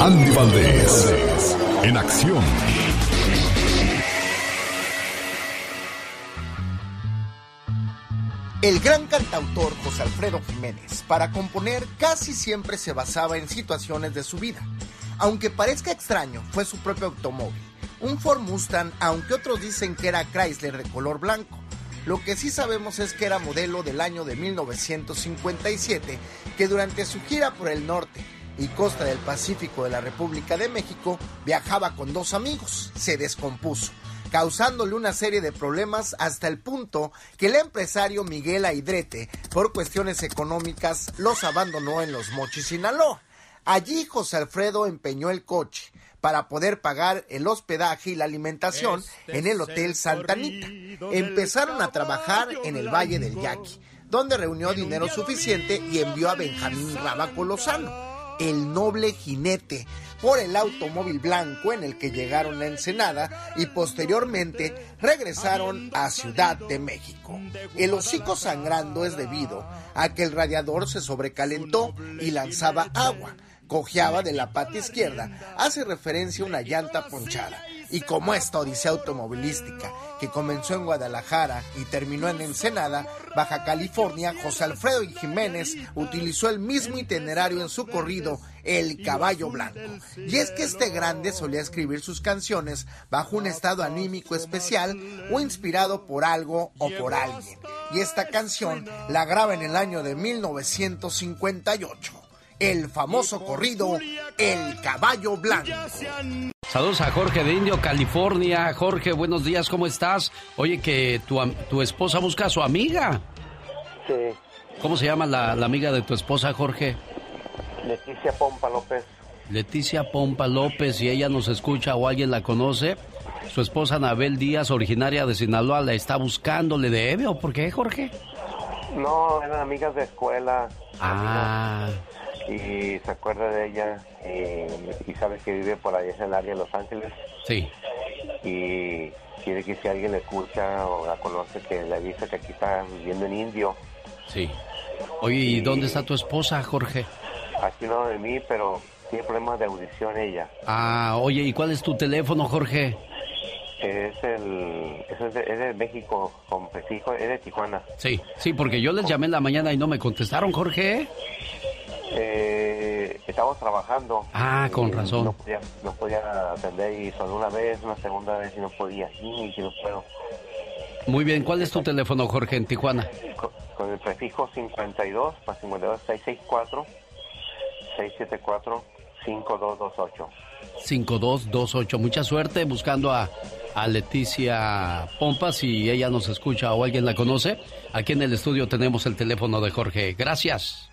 Andy Valdés, en acción. El gran cantautor José Alfredo Jiménez, para componer, casi siempre se basaba en situaciones de su vida. Aunque parezca extraño, fue su propio automóvil, un Ford Mustang, aunque otros dicen que era Chrysler de color blanco. Lo que sí sabemos es que era modelo del año de 1957, que durante su gira por el norte y costa del Pacífico de la República de México viajaba con dos amigos. Se descompuso causándole una serie de problemas hasta el punto que el empresario Miguel Aidrete, por cuestiones económicas, los abandonó en Los Mochis, Sinaloa. Allí José Alfredo empeñó el coche para poder pagar el hospedaje y la alimentación en el Hotel Santa Anita. Empezaron a trabajar en el Valle del Yaqui, donde reunió dinero suficiente y envió a Benjamín Rábaco Lozano, el noble jinete, por el automóvil blanco en el que llegaron a Ensenada y posteriormente regresaron a Ciudad de México. El hocico sangrando es debido a que el radiador se sobrecalentó y lanzaba agua. Cojeaba de la pata izquierda, hace referencia a una llanta ponchada. Y como esta odisea automovilística, que comenzó en Guadalajara y terminó en Ensenada, Baja California, José Alfredo y Jiménez utilizó el mismo itinerario en su corrido El Caballo Blanco. Y es que este grande solía escribir sus canciones bajo un estado anímico especial o inspirado por algo o por alguien. Y esta canción la graba en el año de 1958 el famoso corrido El Caballo Blanco. Saludos a Jorge de Indio, California. Jorge, buenos días, ¿cómo estás? Oye, que tu, tu esposa busca a su amiga. Sí. ¿Cómo se llama la, la amiga de tu esposa, Jorge? Leticia Pompa López. Leticia Pompa López, si ella nos escucha o alguien la conoce, su esposa Anabel Díaz, originaria de Sinaloa, la está buscando. ¿Le debe o por qué, Jorge? No, eran amigas de escuela. Ah. Y se acuerda de ella y, y sabe que vive por ahí en el área de Los Ángeles. Sí. Y quiere que si alguien le escucha o la conoce, que le avise que aquí está viviendo en Indio. Sí. Oye, ¿y dónde está tu esposa, Jorge? Aquí no de mí, pero tiene problemas de audición ella. Ah, oye, ¿y cuál es tu teléfono, Jorge? Es el, es de, es de México, con es de Tijuana. Sí, sí, porque yo les llamé en la mañana y no me contestaron, Jorge. Eh, estamos trabajando. Ah, con Y razón. No podía, no podía atender y solo una vez, una segunda vez y no podía. Y si no puedo. Muy bien, ¿cuál es tu teléfono, Jorge, en Tijuana? Con, con el prefijo 52 más 52 664 674 5228. 5228. Mucha suerte buscando a, a Leticia Pompa, si ella nos escucha o alguien la conoce. Aquí en el estudio tenemos el teléfono de Jorge. Gracias.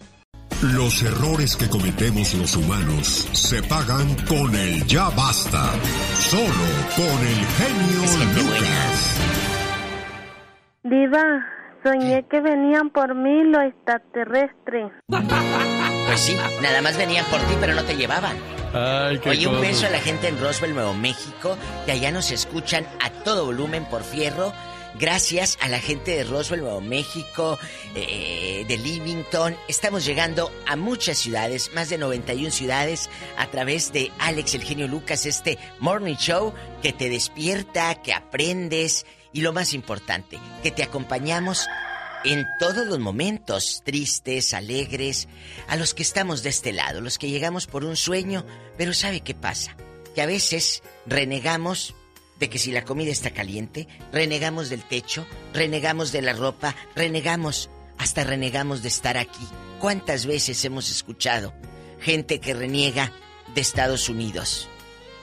Los errores que cometemos los humanos se pagan con el ya basta. Solo con el genio Lucas. Diva, soñé que venían por mí los extraterrestres. Pues sí, nada más venían por ti, pero no te llevaban. Ay, qué Oye, un beso a la gente en Roswell, Nuevo México, que allá nos escuchan a todo volumen por fierro. Gracias a la gente de Roswell, Nuevo México, eh, de Livington. Estamos llegando a muchas ciudades, más de 91 ciudades, a través de Alex El Genio Lucas, este morning show que te despierta, que aprendes y lo más importante, que te acompañamos en todos los momentos, tristes, alegres, a los que estamos de este lado, los que llegamos por un sueño, pero ¿sabe qué pasa? Que a veces renegamos de que si la comida está caliente, renegamos del techo, renegamos de la ropa, renegamos, hasta renegamos de estar aquí. ¿Cuántas veces hemos escuchado gente que reniega de Estados Unidos?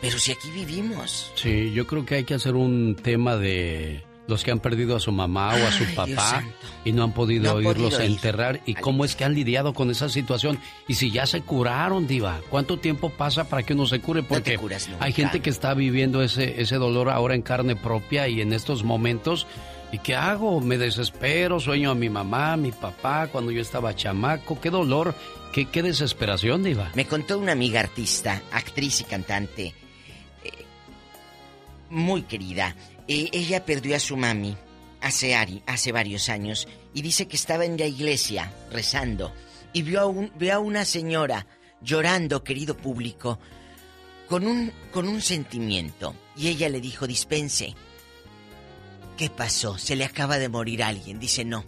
Pero si aquí vivimos. Sí, yo creo que hay que hacer un tema de los que han perdido a su mamá o a su Ay, papá y no han podido No han irlos podido a ir. enterrar y cómo es que han lidiado con esa situación y si ya se curaron, diva, ¿cuánto tiempo pasa para que uno se cure? Porque curas nunca. hay gente que está viviendo ese ese dolor ahora en carne propia y en estos momentos ¿Y qué hago? Me desespero, sueño a mi mamá, a mi papá, cuando yo estaba chamaco. Qué dolor, qué, qué desesperación, Diva. Me contó una amiga artista, actriz y cantante, eh, muy querida. Eh, ella perdió a su mami hace, ari- hace varios años y dice que estaba en la iglesia rezando y vio a, un, vio a una señora llorando, querido público, con un, con un sentimiento. Y ella le dijo, dispense. ¿Qué pasó? Se le acaba de morir alguien. Dice, no.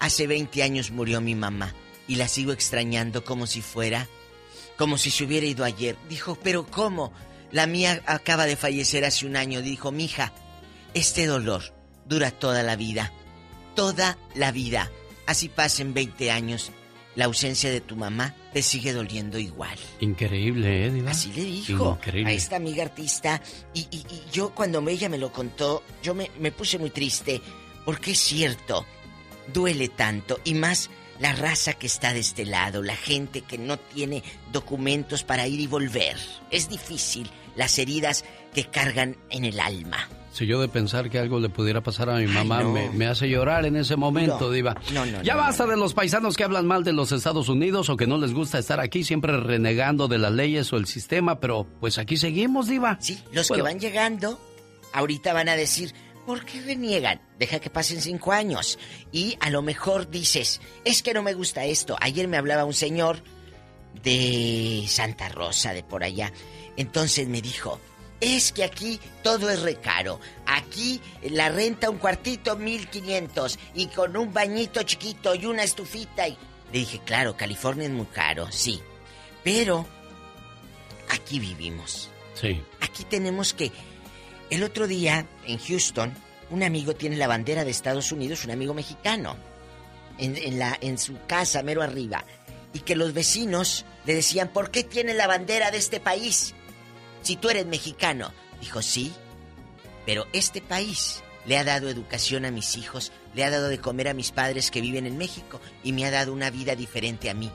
Hace 20 años murió mi mamá y la sigo extrañando como si fuera, como si se hubiera ido ayer. Dijo, pero ¿cómo? La mía acaba de fallecer hace un año. Dijo, mija, este dolor dura toda la vida. Toda la vida. Así pasen 20 años. La ausencia de tu mamá te sigue doliendo igual. Increíble, ¿eh, Diva? Así le dijo Increíble. a esta amiga artista. Y, y- y yo cuando ella me lo contó, yo me, me puse muy triste. Porque es cierto, duele tanto. Y más la raza que está de este lado, la gente que no tiene documentos para ir y volver. Es difícil las heridas que cargan en el alma. Si yo de pensar que algo le pudiera pasar a mi mamá no. me, me hace llorar en ese momento, No, Diva. no, no, ya basta de los paisanos que hablan mal de los Estados Unidos o que no les gusta estar aquí, siempre renegando de las leyes o el sistema, pero pues aquí seguimos, Diva. Sí, Los que van llegando, ahorita van a decir, ¿por qué reniegan? Deja que pasen cinco años. Y a lo mejor dices, es que no me gusta esto. Ayer me hablaba un señor de Santa Rosa, de por allá. Entonces me dijo, es que aquí todo es recaro. Aquí la renta un cuartito, 1500. Y con un bañito chiquito y una estufita. Y... Le dije, claro, California es muy caro, sí. Pero aquí vivimos. Sí. Aquí tenemos que... El otro día, en Houston, un amigo tiene la bandera de Estados Unidos, un amigo mexicano, en, en la, en su casa, mero arriba. Y que los vecinos le decían, ¿por qué tiene la bandera de este país? Si tú eres mexicano. Dijo, sí, pero este país le ha dado educación a mis hijos, le ha dado de comer a mis padres que viven en México y me ha dado una vida diferente a mí.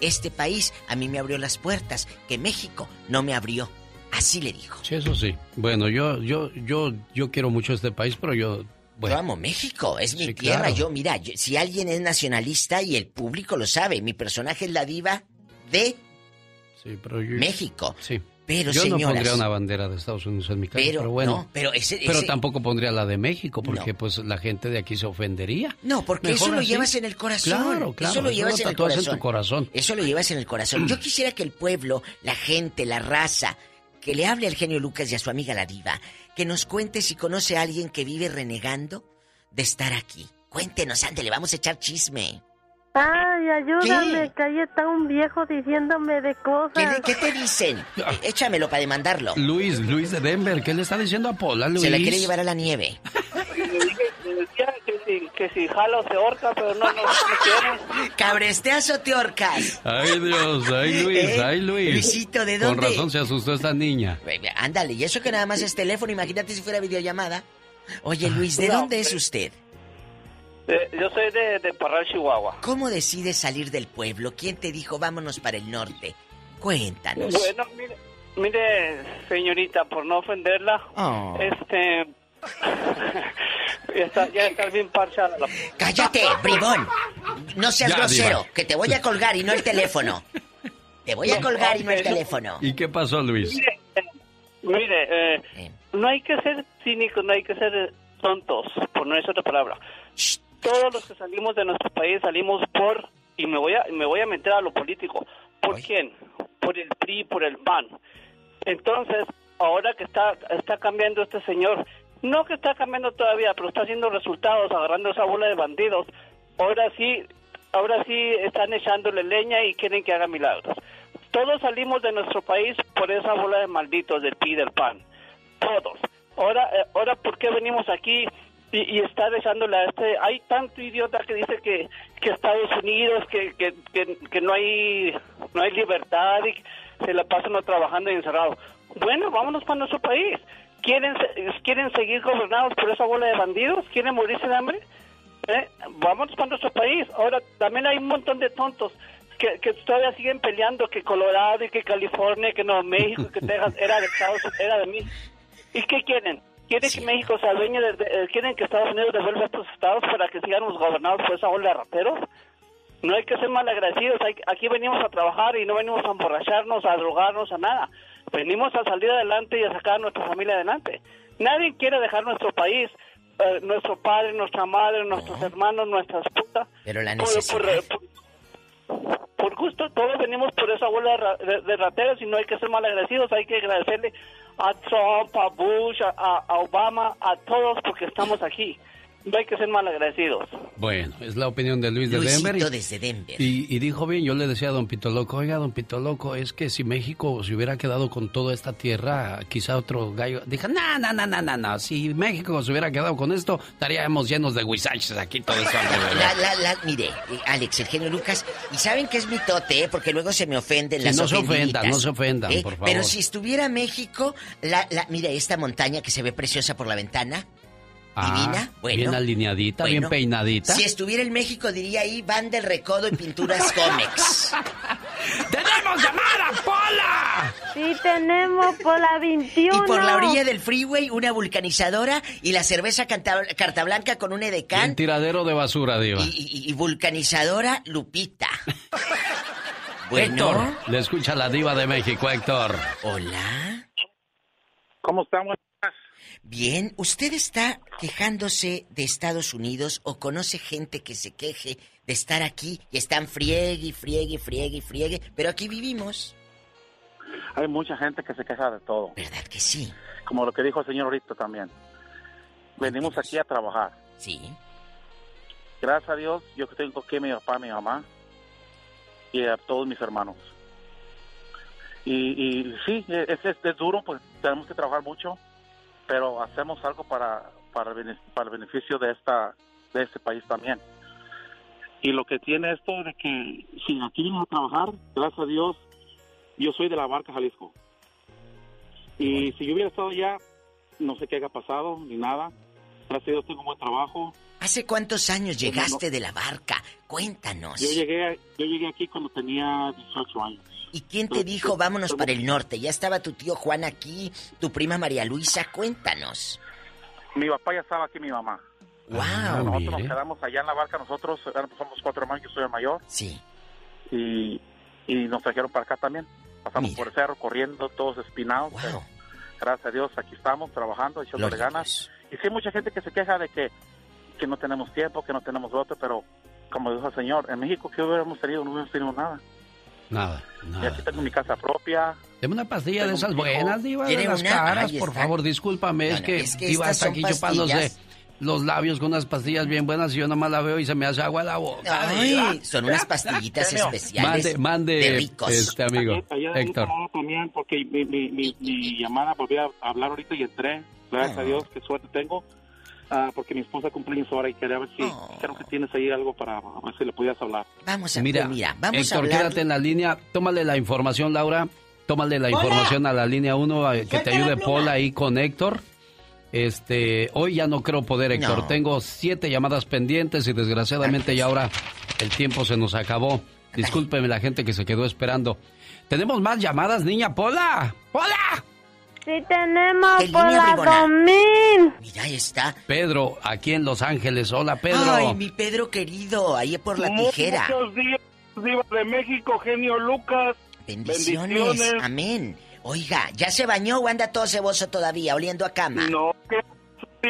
Este país a mí me abrió las puertas que México no me abrió. Así le dijo. Sí, eso sí. Bueno, yo, yo, yo, yo quiero mucho este país, pero yo. Bueno. Yo amo México, es mi Sí, tierra. claro. Yo, mira, yo- si alguien es nacionalista y el público lo sabe, mi personaje es la diva de Sí, pero yo- México. Sí. Pero, yo no pondría una bandera de Estados Unidos en mi casa, Pero, pero, bueno. no, pero ese- Pero ese- tampoco pondría la de México, porque pues la gente de aquí se ofendería. No, porque Mejor eso lo así. llevas en el corazón. Claro, claro. Eso lo llevas en el corazón. en tu corazón. Eso lo llevas en el corazón. Yo quisiera que el pueblo, la gente, la raza, que le hable al genio Lucas y a su amiga la diva, que nos cuente si conoce a alguien que vive renegando de estar aquí. Cuéntenos, ándele, vamos a echar chisme. Ay, ayúdame, que ahí está un viejo diciéndome de cosas. ¿Qué, qué te dicen? Eh, Échamelo para demandarlo. Luis, Luis de Denver, ¿qué le está diciendo a Pola, Luis? Se la quiere llevar a la nieve. Me decía que si, que si jala o se horca, pero no, no, no. ¿Cabresteas o te horcas? Ay, Dios, ay, Luis, ¿Eh? ay, Luis. Luisito, ¿de Con dónde? razón se asustó esta niña. Ándale, y eso que nada más es teléfono, imagínate si fuera videollamada. Oye, Luis, ¿de No, dónde es usted? Eh, yo soy de, de Parral, Chihuahua. ¿Cómo decides salir del pueblo? ¿Quién te dijo vámonos para el norte? Cuéntanos. Bueno, mire, mire, señorita, por no ofenderla, Oh. este... ya, está, ya está bien parchada la... ¡Cállate, bribón! No seas Ya, grosero, diva. que te voy a colgar y no el teléfono. Te voy a colgar y no el teléfono. ¿Y qué pasó, Luis? Mire, eh, mire eh, no hay que ser cínicos, no hay que ser tontos, por no decir otra palabra. Todos los que salimos de nuestro país salimos por, y me voy a, me voy a meter a lo político, ¿por quién? Por el PRI, por el PAN. Entonces, ahora que está, está cambiando este señor, no que está cambiando todavía, pero está haciendo resultados, agarrando esa bola de bandidos, ahora sí, ahora sí están echándole leña y quieren que haga milagros. Todos salimos de nuestro país por esa bola de malditos del PRI y del PAN. Todos. Ahora, eh, ahora ¿por qué venimos aquí y, y está echándole a este... Hay tanto idiota que dice que, que Estados Unidos, que, que, que, no hay no hay libertad y se la pasan trabajando y encerrados. Bueno, vámonos para nuestro país. ¿Quieren, ¿Quieren seguir gobernados por esa bola de bandidos? ¿Quieren morirse de hambre? ¿Eh? Vámonos para nuestro país. Ahora, también hay un montón de tontos que, que todavía siguen peleando que Colorado y que California, que Nuevo México, que Texas era de Estados era de mí. ¿Y qué quieren? ¿Quieren que México se adueñe de, de- eh, ¿Quieren que Estados Unidos devuelva estos estados para que sigamos gobernados por esa bola de rateros? No hay que ser malagradecidos. Hay, aquí venimos a trabajar y no venimos a emborracharnos, a drogarnos, a nada. Venimos a salir adelante y a sacar a nuestra familia adelante. Nadie quiere dejar nuestro país, eh, nuestro padre, nuestra madre, nuestros hermanos, nuestras putas. Pero la necesidad. por- por- por gusto, todos venimos por esa bola de de, de rateros y no hay que ser malagradecidos, hay que agradecerle a Trump, a Bush, a, a- Obama, a todos porque estamos aquí. No hay que ser malagradecidos. Bueno, es la opinión de Luis de Luisito Denver. y- desde Denver. Y, y dijo bien, yo le decía a don Pito Loco, oiga, don Pito Loco, es que si México se hubiera quedado con toda esta tierra, quizá otro gallo... Dije, no, no, no, no, no, no, si México se hubiera quedado con esto, estaríamos llenos de huizaches aquí todo eso. La, la, la, mire, Alex, el genio Lucas, y saben que es mitote, ¿eh? porque luego se me ofenden Sí, las no se ofendan, no se ofendan, ¿eh? por favor. Pero si estuviera México, la, la, mire, esta montaña que se ve preciosa por la ventana, Ah, divina, bueno. bien alineadita, bien peinadita. Si estuviera en México, diría ahí, van del recodo y pinturas Comex. ¡Tenemos llamada, Pola! Sí, tenemos por la 21. Y por la orilla del freeway, una vulcanizadora y la cerveza canta- carta blanca con un edecán tiradero de basura, diva. y, y- y vulcanizadora Lupita. Bueno. Héctor, le escucha la diva de México, Héctor. Hola. ¿Cómo estamos? Bien, ¿usted está quejándose de Estados Unidos o conoce gente que se queje de estar aquí y están friegue, y friegue, friegue, y friegue? Pero aquí vivimos. Hay mucha gente que se queja de todo. ¿Verdad que sí? Como lo que dijo el señor ahorita también. Venimos aquí a trabajar. Sí. Gracias a Dios, yo que tengo a mi papá, mi mamá y a todos mis hermanos. Y, y sí, es, es, es duro, pues tenemos que trabajar mucho, pero hacemos algo para, para, para el beneficio de, esta, de este país también. Y lo que tiene esto de que si aquí venimos a trabajar, gracias a Dios, yo soy de la barca Jalisco. Y si yo hubiera estado allá, no sé qué haya pasado ni nada. Gracias a Dios tengo un buen trabajo. ¿Hace cuántos años no- llegaste de la barca? Cuéntanos. Yo llegué, yo llegué aquí cuando tenía 18 años. ¿Y quién te dijo vámonos para el norte? Ya estaba tu tío Juan aquí, tu prima María Luisa, cuéntanos. Mi papá ya estaba aquí, mi mamá. Wow. nosotros nos quedamos allá en la barca, nosotros somos cuatro hermanos, yo soy el mayor. Sí. Y, y nos trajeron para acá también. Pasamos por el cerro corriendo, todos espinados, pero gracias a Dios aquí estamos trabajando, echándole ganas. Y sí hay mucha gente que se queja de que, que no tenemos tiempo, que no tenemos otro, pero como dijo el señor, en México, ¿qué hubiéramos tenido? No hubiéramos tenido nada. Nada, Y nada. aquí tengo mi casa propia. Deme una pastilla de Tengo esas un hijo. buenas, diva, de ¿Quiere las una? caras, Ahí por está. favor, discúlpame, No, es que es que diva está son aquí chupándose los labios con unas pastillas bien buenas y yo nomás la veo y se me hace agua la boca. Ay, son unas pastillitas especiales Mande, mande, de ricos. este amigo, Allá un Héctor. también, porque mi, mi, mi, mi llamada volví a hablar ahorita y entré. Gracias Ah. a Dios, qué suerte tengo. Ah, porque mi esposa cumpleaños ahora y quería ver si creo que tienes ahí algo para a ver si le podías hablar. Vamos a Mira, pues mira, vamos a Héctor, hablar. quédate en la línea, tómale la información, Laura, tómale la Hola. información a la línea 1, que te Suelta ayude. Paul ahí con Héctor. Este, hoy ya no creo poder, Héctor. No. Tengo siete llamadas pendientes y desgraciadamente ya ahora el tiempo se nos acabó. Discúlpeme la gente que se quedó esperando. Tenemos más llamadas, niña Pola. ¡Hola! Sí, tenemos ¿Qué por línea, la bribona? 2000. Mira, ahí está. Pedro, aquí en Los Ángeles. Hola, Pedro. Ay, mi Pedro querido, ahí por la tijera. Muchos días, Diva de México, genio Lucas. Bendiciones. Bendiciones. Amén. Oiga, ¿ya se bañó o anda todo ceboso todavía, oliendo a cama? No, que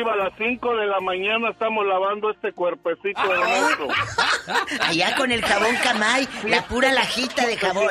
a las 5 de la mañana estamos lavando este cuerpecito hermoso. Allá con el jabón Camay, la pura lajita de jabón.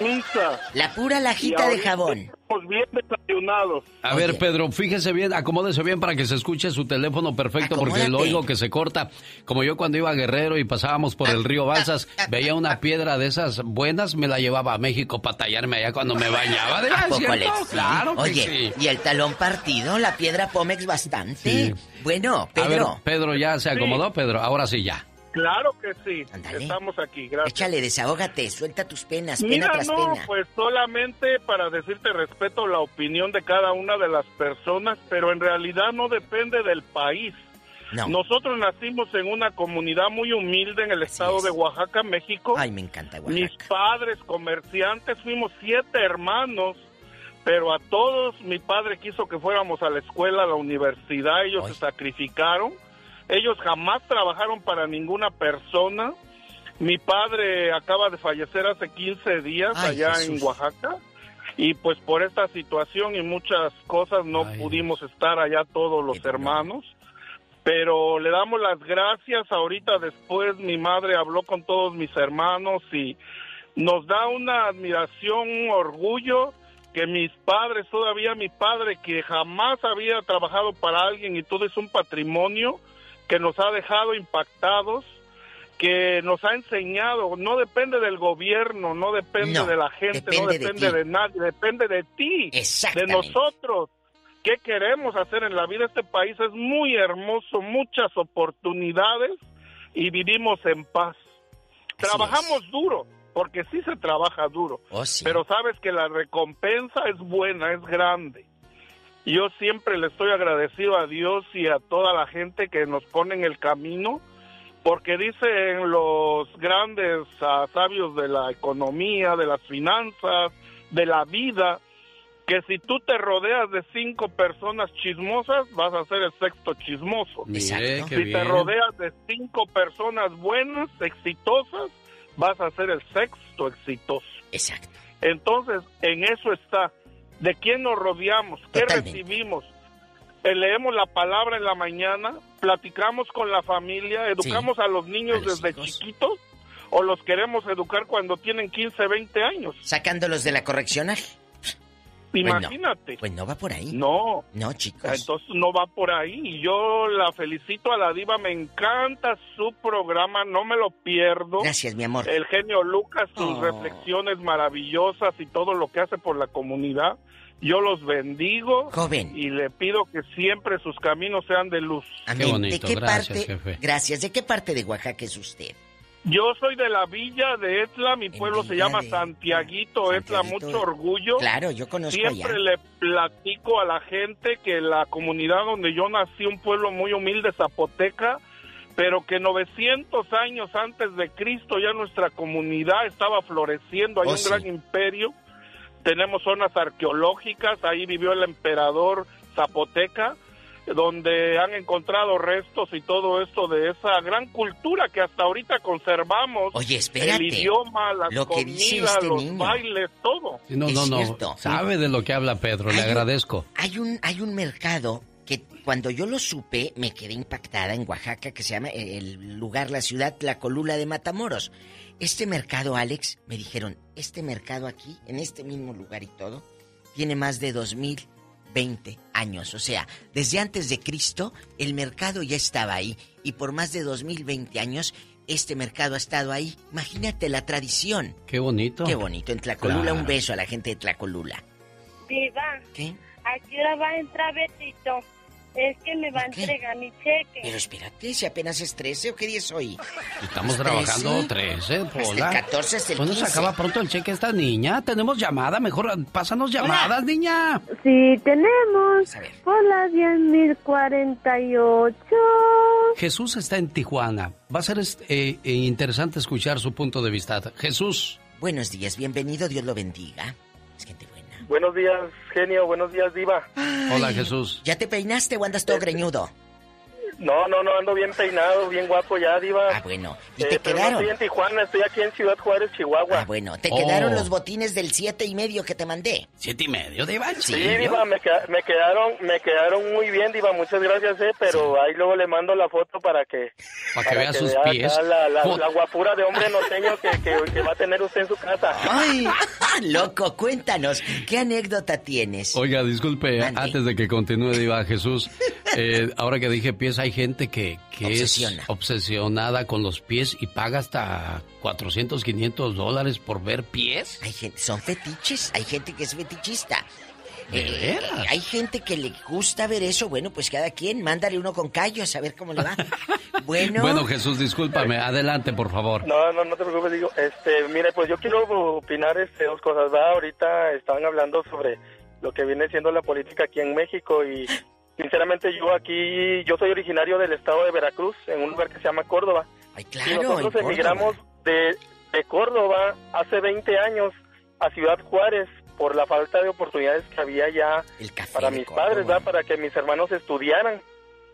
Misa. La pura Y lajita de jabón. Estamos bien desayunados. A ver, Pedro, fíjese bien, acomódese bien para que se escuche su teléfono perfecto, porque lo Acomódate. oigo que se corta. Como yo cuando iba a Guerrero y pasábamos por el río Balsas, veía una piedra de esas buenas, me la llevaba a México para tallarme allá cuando me bañaba. ¿De ¿A poco? Sí. Claro que Oye, sí. y el talón partido, la piedra Pómex bastante. Sí. Bueno, A ver, Pedro, Pedro, ya se acomodó, Pedro. Ahora sí, ya. Claro que sí. Estamos aquí, gracias. échale, desahógate, suelta tus penas, pena Mira, tras no, pena. pues solamente para decirte respeto la opinión de cada una de las personas, pero en realidad no depende del país. No. Nosotros nacimos en una comunidad muy humilde en el estado de Oaxaca, México. Ay, me encanta Oaxaca. Mis padres comerciantes, fuimos siete hermanos, pero a todos mi padre quiso que fuéramos a la escuela, a la universidad, ellos se sacrificaron, ellos jamás trabajaron para ninguna persona. Mi padre acaba de fallecer hace 15 días Ay, allá Jesús. en Oaxaca. Y pues por esta situación y muchas cosas no pudimos estar allá todos los hermanos. pero le damos las gracias. Ahorita después mi madre habló con todos mis hermanos y nos da una admiración, un orgullo que mis padres, todavía mi padre que jamás había trabajado para alguien y todo es un patrimonio que nos ha dejado impactados, que nos ha enseñado, no depende del gobierno, no depende No, de la gente, no depende de nadie, depende de ti, de nosotros. ¿Qué queremos hacer en la vida? Este país es muy hermoso, muchas oportunidades y vivimos en paz. Trabajamos duro, porque sí se trabaja duro, Oh, sí. pero sabes que la recompensa es buena, es grande. Yo siempre le estoy agradecido a Dios y a toda la gente que nos pone en el camino, porque dicen los grandes ah, sabios de la economía, de las finanzas, de la vida, que si tú te rodeas de cinco personas chismosas, vas a ser el sexto chismoso. Si te bien. rodeas de cinco personas buenas, exitosas, vas a ser el sexto exitoso. Exacto. Entonces, en eso está. ¿De quién nos rodeamos? ¿Qué Totalmente. recibimos? Eh, leemos la palabra en la mañana, platicamos con la familia, educamos a los niños desde chiquitos o los queremos educar cuando tienen 15, 20 años. Sacándolos de la correccional. Imagínate. Pues no va por ahí. No. No, chicos. Entonces no va por ahí. Y Yo la felicito a la diva, me encanta su programa, no me lo pierdo. Gracias, mi amor. El genio Lucas, sus Oh. reflexiones maravillosas y todo lo que hace por la comunidad. Yo los bendigo. Joven. Y le pido que siempre sus caminos sean de luz. Amén. ¿De qué parte? Gracias. ¿De qué parte de Oaxaca es usted? Yo soy de la villa de Etla, mi pueblo se llama Santiaguito, Etla, mucho orgullo. Claro, yo conozco Siempre le platico a la gente que la comunidad donde yo nací, un pueblo muy humilde, Zapoteca, pero que 900 años antes de Cristo ya nuestra comunidad estaba floreciendo, hay Oh, un sí. gran imperio, tenemos zonas arqueológicas, ahí vivió el emperador Zapoteca, donde han encontrado restos y todo esto de esa gran cultura que hasta ahorita conservamos. Oye, espérate. El idioma, las Lo que dice comidas, este los niño. bailes, todo. No, Es no, no. cierto. Sabe de lo que habla Pedro, le un- agradezco. Hay un, hay un mercado que cuando yo lo supe me quedé impactada en Oaxaca que se llama eh, el lugar, la ciudad La Colula de Matamoros. Este mercado, Alex, me dijeron, este mercado aquí, en este mismo lugar y todo, tiene más de 2020 años. O sea, desde antes de Cristo el mercado ya estaba ahí y por más de 2020 años este mercado ha estado ahí. Imagínate la tradición. Qué bonito. Qué bonito. En Tlacolula, Claro. un beso a la gente de Tlacolula. Diva, ¿Qué? ¿a qué hora va a entrar Betito? Es que me va a entregar mi cheque. Pero espérate, si apenas es 13 o qué día es hoy. Estamos ¿Es trabajando 13? 13, Hasta el Pola. 14 hasta el ¿Cuándo se 15? acaba pronto el cheque esta niña? Tenemos llamada, mejor pásanos llamadas, niña. Sí, tenemos por la 10.048. Jesús está en Tijuana. Va a ser eh, eh, interesante escuchar su punto de vista. Jesús. Buenos días, bienvenido, Dios lo bendiga. Buenos días, genio. Buenos días, diva. Hola, Jesús. ¿Ya te peinaste o andas todo greñudo? No, no, no, ando bien peinado, bien guapo ya, diva. Ah, bueno. ¿Y Eh, te quedaron? No estoy en Tijuana, estoy aquí en Ciudad Juárez, Chihuahua. Ah, bueno, ¿te Oh. quedaron los botines del siete y medio que te mandé? ¿Siete y medio, Diva? Sí, diva, me, me quedaron, me quedaron muy bien, diva. Muchas gracias, eh. Pero ahí luego le mando la foto para que Para que vea sus vea pies. La, la, la guapura de hombre norteño que, que, que va a tener usted en su casa. ¡Ay! Loco, cuéntanos, ¿qué anécdota tienes? Oiga, disculpe, Mande. antes de que continúe, Diva Jesús, eh, ahora que dije pies, hay gente que, que Obsesiona. es obsesionada con los pies y paga hasta 400, 500 dólares por ver pies. Hay gente, son fetiches, hay gente que es fetichista. ¿De Eh, veras? hay gente que le gusta ver eso, bueno, pues cada quien, mándale uno con callos a ver cómo le va. Bueno, Bueno, Jesús, discúlpame, adelante, por favor. No, no, no te preocupes, digo, este, mire, pues yo quiero opinar este, dos cosas, ¿verdad? Ahorita estaban hablando sobre lo que viene siendo la política aquí en México y sinceramente yo aquí, yo soy originario del estado de Veracruz, en un lugar que se llama Córdoba. claro, y nosotros emigramos de, de Córdoba hace 20 años a Ciudad Juárez por la falta de oportunidades que había ya para mis Córdoba. padres, ¿verdad? Para que mis hermanos estudiaran.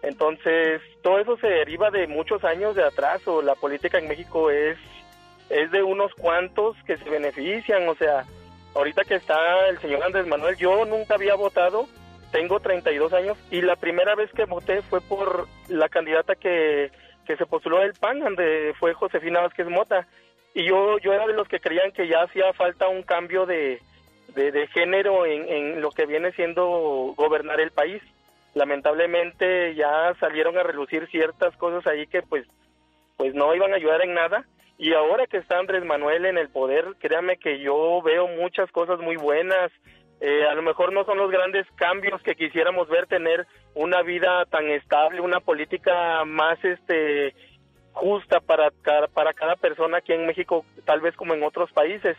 Entonces, todo eso se deriva de muchos años de atraso. La política en México es, es de unos cuantos que se benefician. O sea, ahorita que está el señor Andrés Manuel, yo nunca había votado tengo 32 años y la primera vez que voté fue por la candidata que, que se postuló del PAN, donde fue Josefina Vázquez Mota. Y yo, yo era de los que creían que ya hacía falta un cambio de, de, género en, en lo que viene siendo gobernar el país. Lamentablemente ya salieron a relucir ciertas cosas ahí que pues, pues no iban a ayudar en nada. Y ahora que está Andrés Manuel en el poder, créame que yo veo muchas cosas muy buenas. Eh, a lo mejor no son los grandes cambios que quisiéramos ver, tener una vida tan estable, una política más este justa para cada, para cada persona aquí en México, tal vez como en otros países.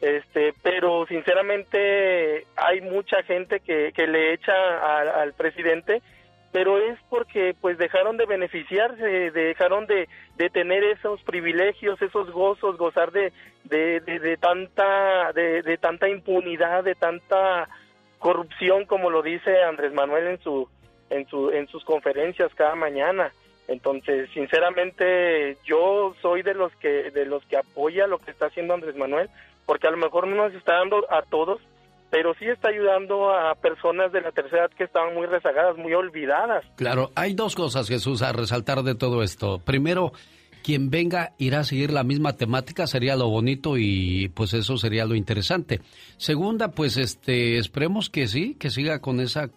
Este, pero sinceramente hay mucha gente que, que le echa al presidente, pero es porque pues dejaron de beneficiarse, dejaron de, de tener esos privilegios, esos gozos, gozar de, de, de, de tanta de, de tanta impunidad, de tanta corrupción como lo dice Andrés Manuel en su en su en sus conferencias cada mañana. Entonces, sinceramente, yo soy de los que de los que apoya lo que está haciendo Andrés Manuel, porque a lo mejor no nos está dando a todos, pero sí está ayudando a personas de la tercera edad que estaban muy rezagadas, muy olvidadas. Claro, hay dos cosas, Jesús, a resaltar de todo esto. Primero, quien venga irá a seguir la misma temática, sería lo bonito y pues eso sería lo interesante. Segunda, pues este, esperemos que sí, que siga con esa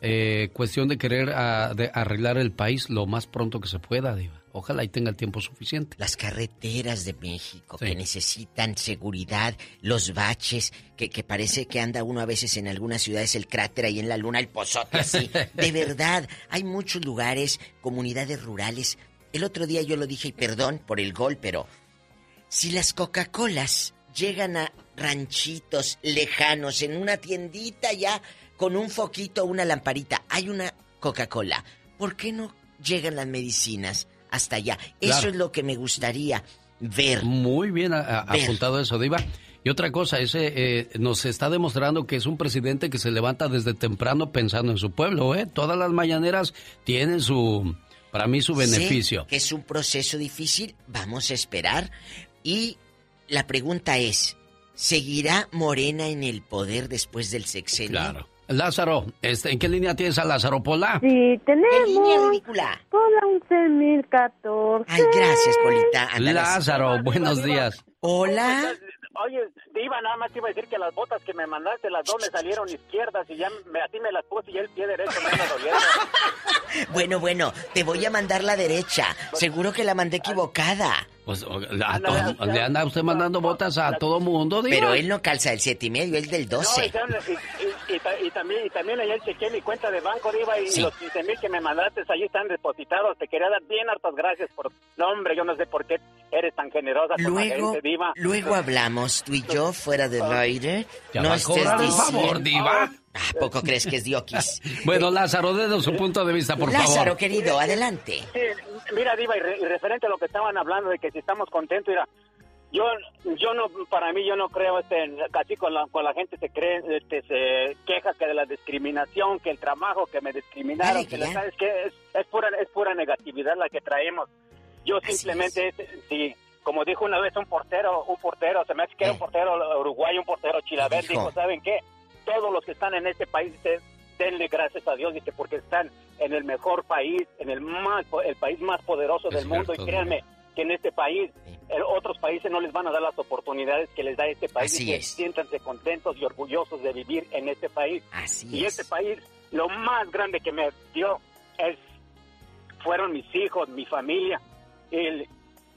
eh, cuestión de querer ah, arreglar el país lo más pronto que se pueda, Diva. Ojalá y tenga el tiempo suficiente. Las carreteras de México que necesitan seguridad, los baches, que, que parece que anda uno a veces en algunas ciudades el cráter ahí en la luna, el pozote así. De verdad, hay muchos lugares, comunidades rurales. El otro día yo lo dije y perdón por el gol, pero si las Coca-Colas llegan a ranchitos lejanos, en una tiendita ya con un foquito, una lamparita, hay una Coca-Cola, ¿por qué no llegan las medicinas hasta allá? Eso Claro. es lo que me gustaría ver. Muy bien a- a- Ver. apuntado eso, Diva. Y otra cosa, ese eh, nos está demostrando que es un presidente que se levanta desde temprano pensando en su pueblo, ¿eh? Todas las mañaneras tienen su, para mí, su beneficio. Sé que es un proceso difícil, vamos a esperar. Y la pregunta es, ¿seguirá Morena en el poder después del sexenio? Claro. Lázaro, este, ¿en qué línea tienes a Lázaro Pola? Sí, tenemos. línea ridícula? Pola 11014. Ay, gracias, Polita. Ándale. Lázaro, buenos días. Hola. Oye, Diva, nada más te iba a decir que las botas que me mandaste, las dos me salieron izquierdas y ya me, a ti me las puse y el pie derecho me anda doliendo. Bueno, bueno, te voy a mandar la derecha. Seguro que la mandé equivocada. Pues o- a todo- le anda usted mandando botas a todo mundo, Diva. Pero él no calza el siete y medio, él del No, 12. y, y- y- y ta- y también, y también ayer chequeé mi cuenta de banco, Diva, y Sí. los 15 mil que me mandaste allí están depositados. Te quería dar bien hartas gracias por... No, hombre, yo no sé por qué eres tan generosa con la Luego, gente, Diva. luego hablamos tú y yo fuera del aire. Ya no estés cobrar diciendo- favor, Diva. ¿A poco crees que es diokis? Bueno, Lázaro, desde su punto de vista, por Lázaro, favor. querido, adelante. Sí, mira, Diva, y, re- y referente a lo que estaban hablando de que si estamos contentos, mira, yo, yo no, para mí, yo no creo, este, así con la, con la gente se cree, este, se queja que de la discriminación, que el trabajo, que me discriminaron, Dale, que la- ¿sabes qué? Es, es pura, es pura negatividad la que traemos. Yo simplemente, sí, como dijo una vez un portero, un portero, se me hace que era un portero uruguayo, un portero chilaver, Eh. dijo? dijo, ¿saben qué? Todos los que están en este país, denle gracias a Dios, dice, porque están en el mejor país, en el más, el país más poderoso del mundo, y créanme que en este país, en otros países no les van a dar las oportunidades que les da este país, Así y que es. siéntanse contentos y orgullosos de vivir en este país. Así y es. este país, lo más grande que me dio es fueron mis hijos, mi familia. El,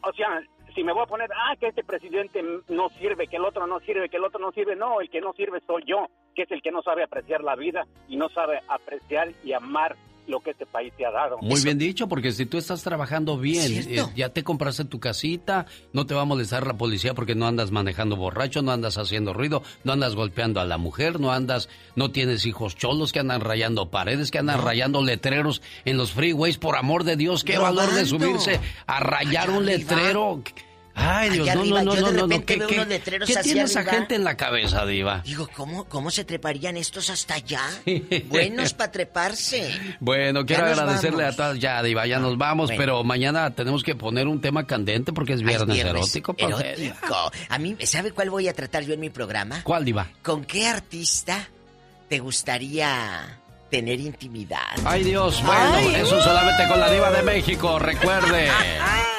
o sea, si me voy a poner, ah, que este presidente no sirve, que el otro no sirve, que el otro no sirve, no, el que no sirve soy yo, que es el que no sabe apreciar la vida y no sabe apreciar y amar lo que este país te ha dado. Muy bien dicho, porque si tú estás trabajando bien, eh, ya te compraste tu casita, no te va a molestar la policía porque no andas manejando borracho, no andas haciendo ruido, no andas golpeando a la mujer, no andas, no tienes hijos cholos que andan rayando paredes, que andan rayando letreros en los freeways, por amor de Dios, qué valor de subirse a rayar un letrero. Ay, Dios, no, arriba, no, yo no, de no, no, repente ¿qué, veo unos letreros qué tiene esa gente en la cabeza, Diva? Digo, ¿cómo, ¿cómo se treparían estos hasta allá? Buenos para treparse. Bueno, quiero agradecerle a todas, ya Diva, ya nos vamos, pero mañana tenemos que poner un tema candente porque es Ay, viernes, erótico. erótico. A mí, ¿sabe cuál voy a tratar yo en mi programa? ¿Cuál Diva? ¿Con qué artista te gustaría tener intimidad. Ay Dios, bueno, eso solamente con la diva de México, recuerde.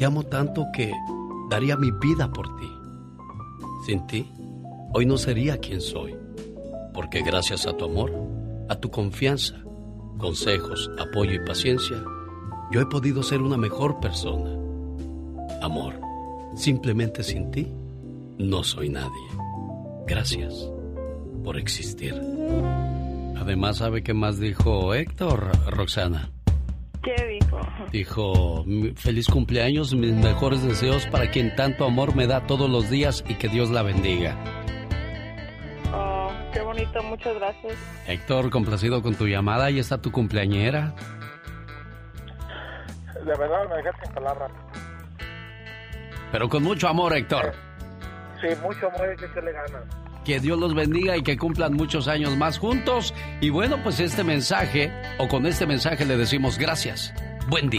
te amo tanto que daría mi vida por ti. Sin ti, hoy no sería quien soy, porque gracias a tu amor, a tu confianza, consejos, apoyo y paciencia, yo he podido ser una mejor persona. Amor, simplemente sin ti, no soy nadie. Gracias por existir. Además, ¿sabe qué más dijo Héctor, Roxana? ¿Qué dijo? Dijo, feliz cumpleaños, mis mejores deseos para quien tanto amor me da todos los días y que Dios la bendiga. Oh, qué bonito, muchas gracias. Héctor, complacido con tu llamada, ahí está tu cumpleañera. De verdad me dejaste sin palabras. Pero con mucho amor, Héctor. Sí, mucho amor que se le gana. Que Dios los bendiga y que cumplan muchos años más juntos. Y bueno, pues este mensaje, o con este mensaje le decimos gracias. Buen día.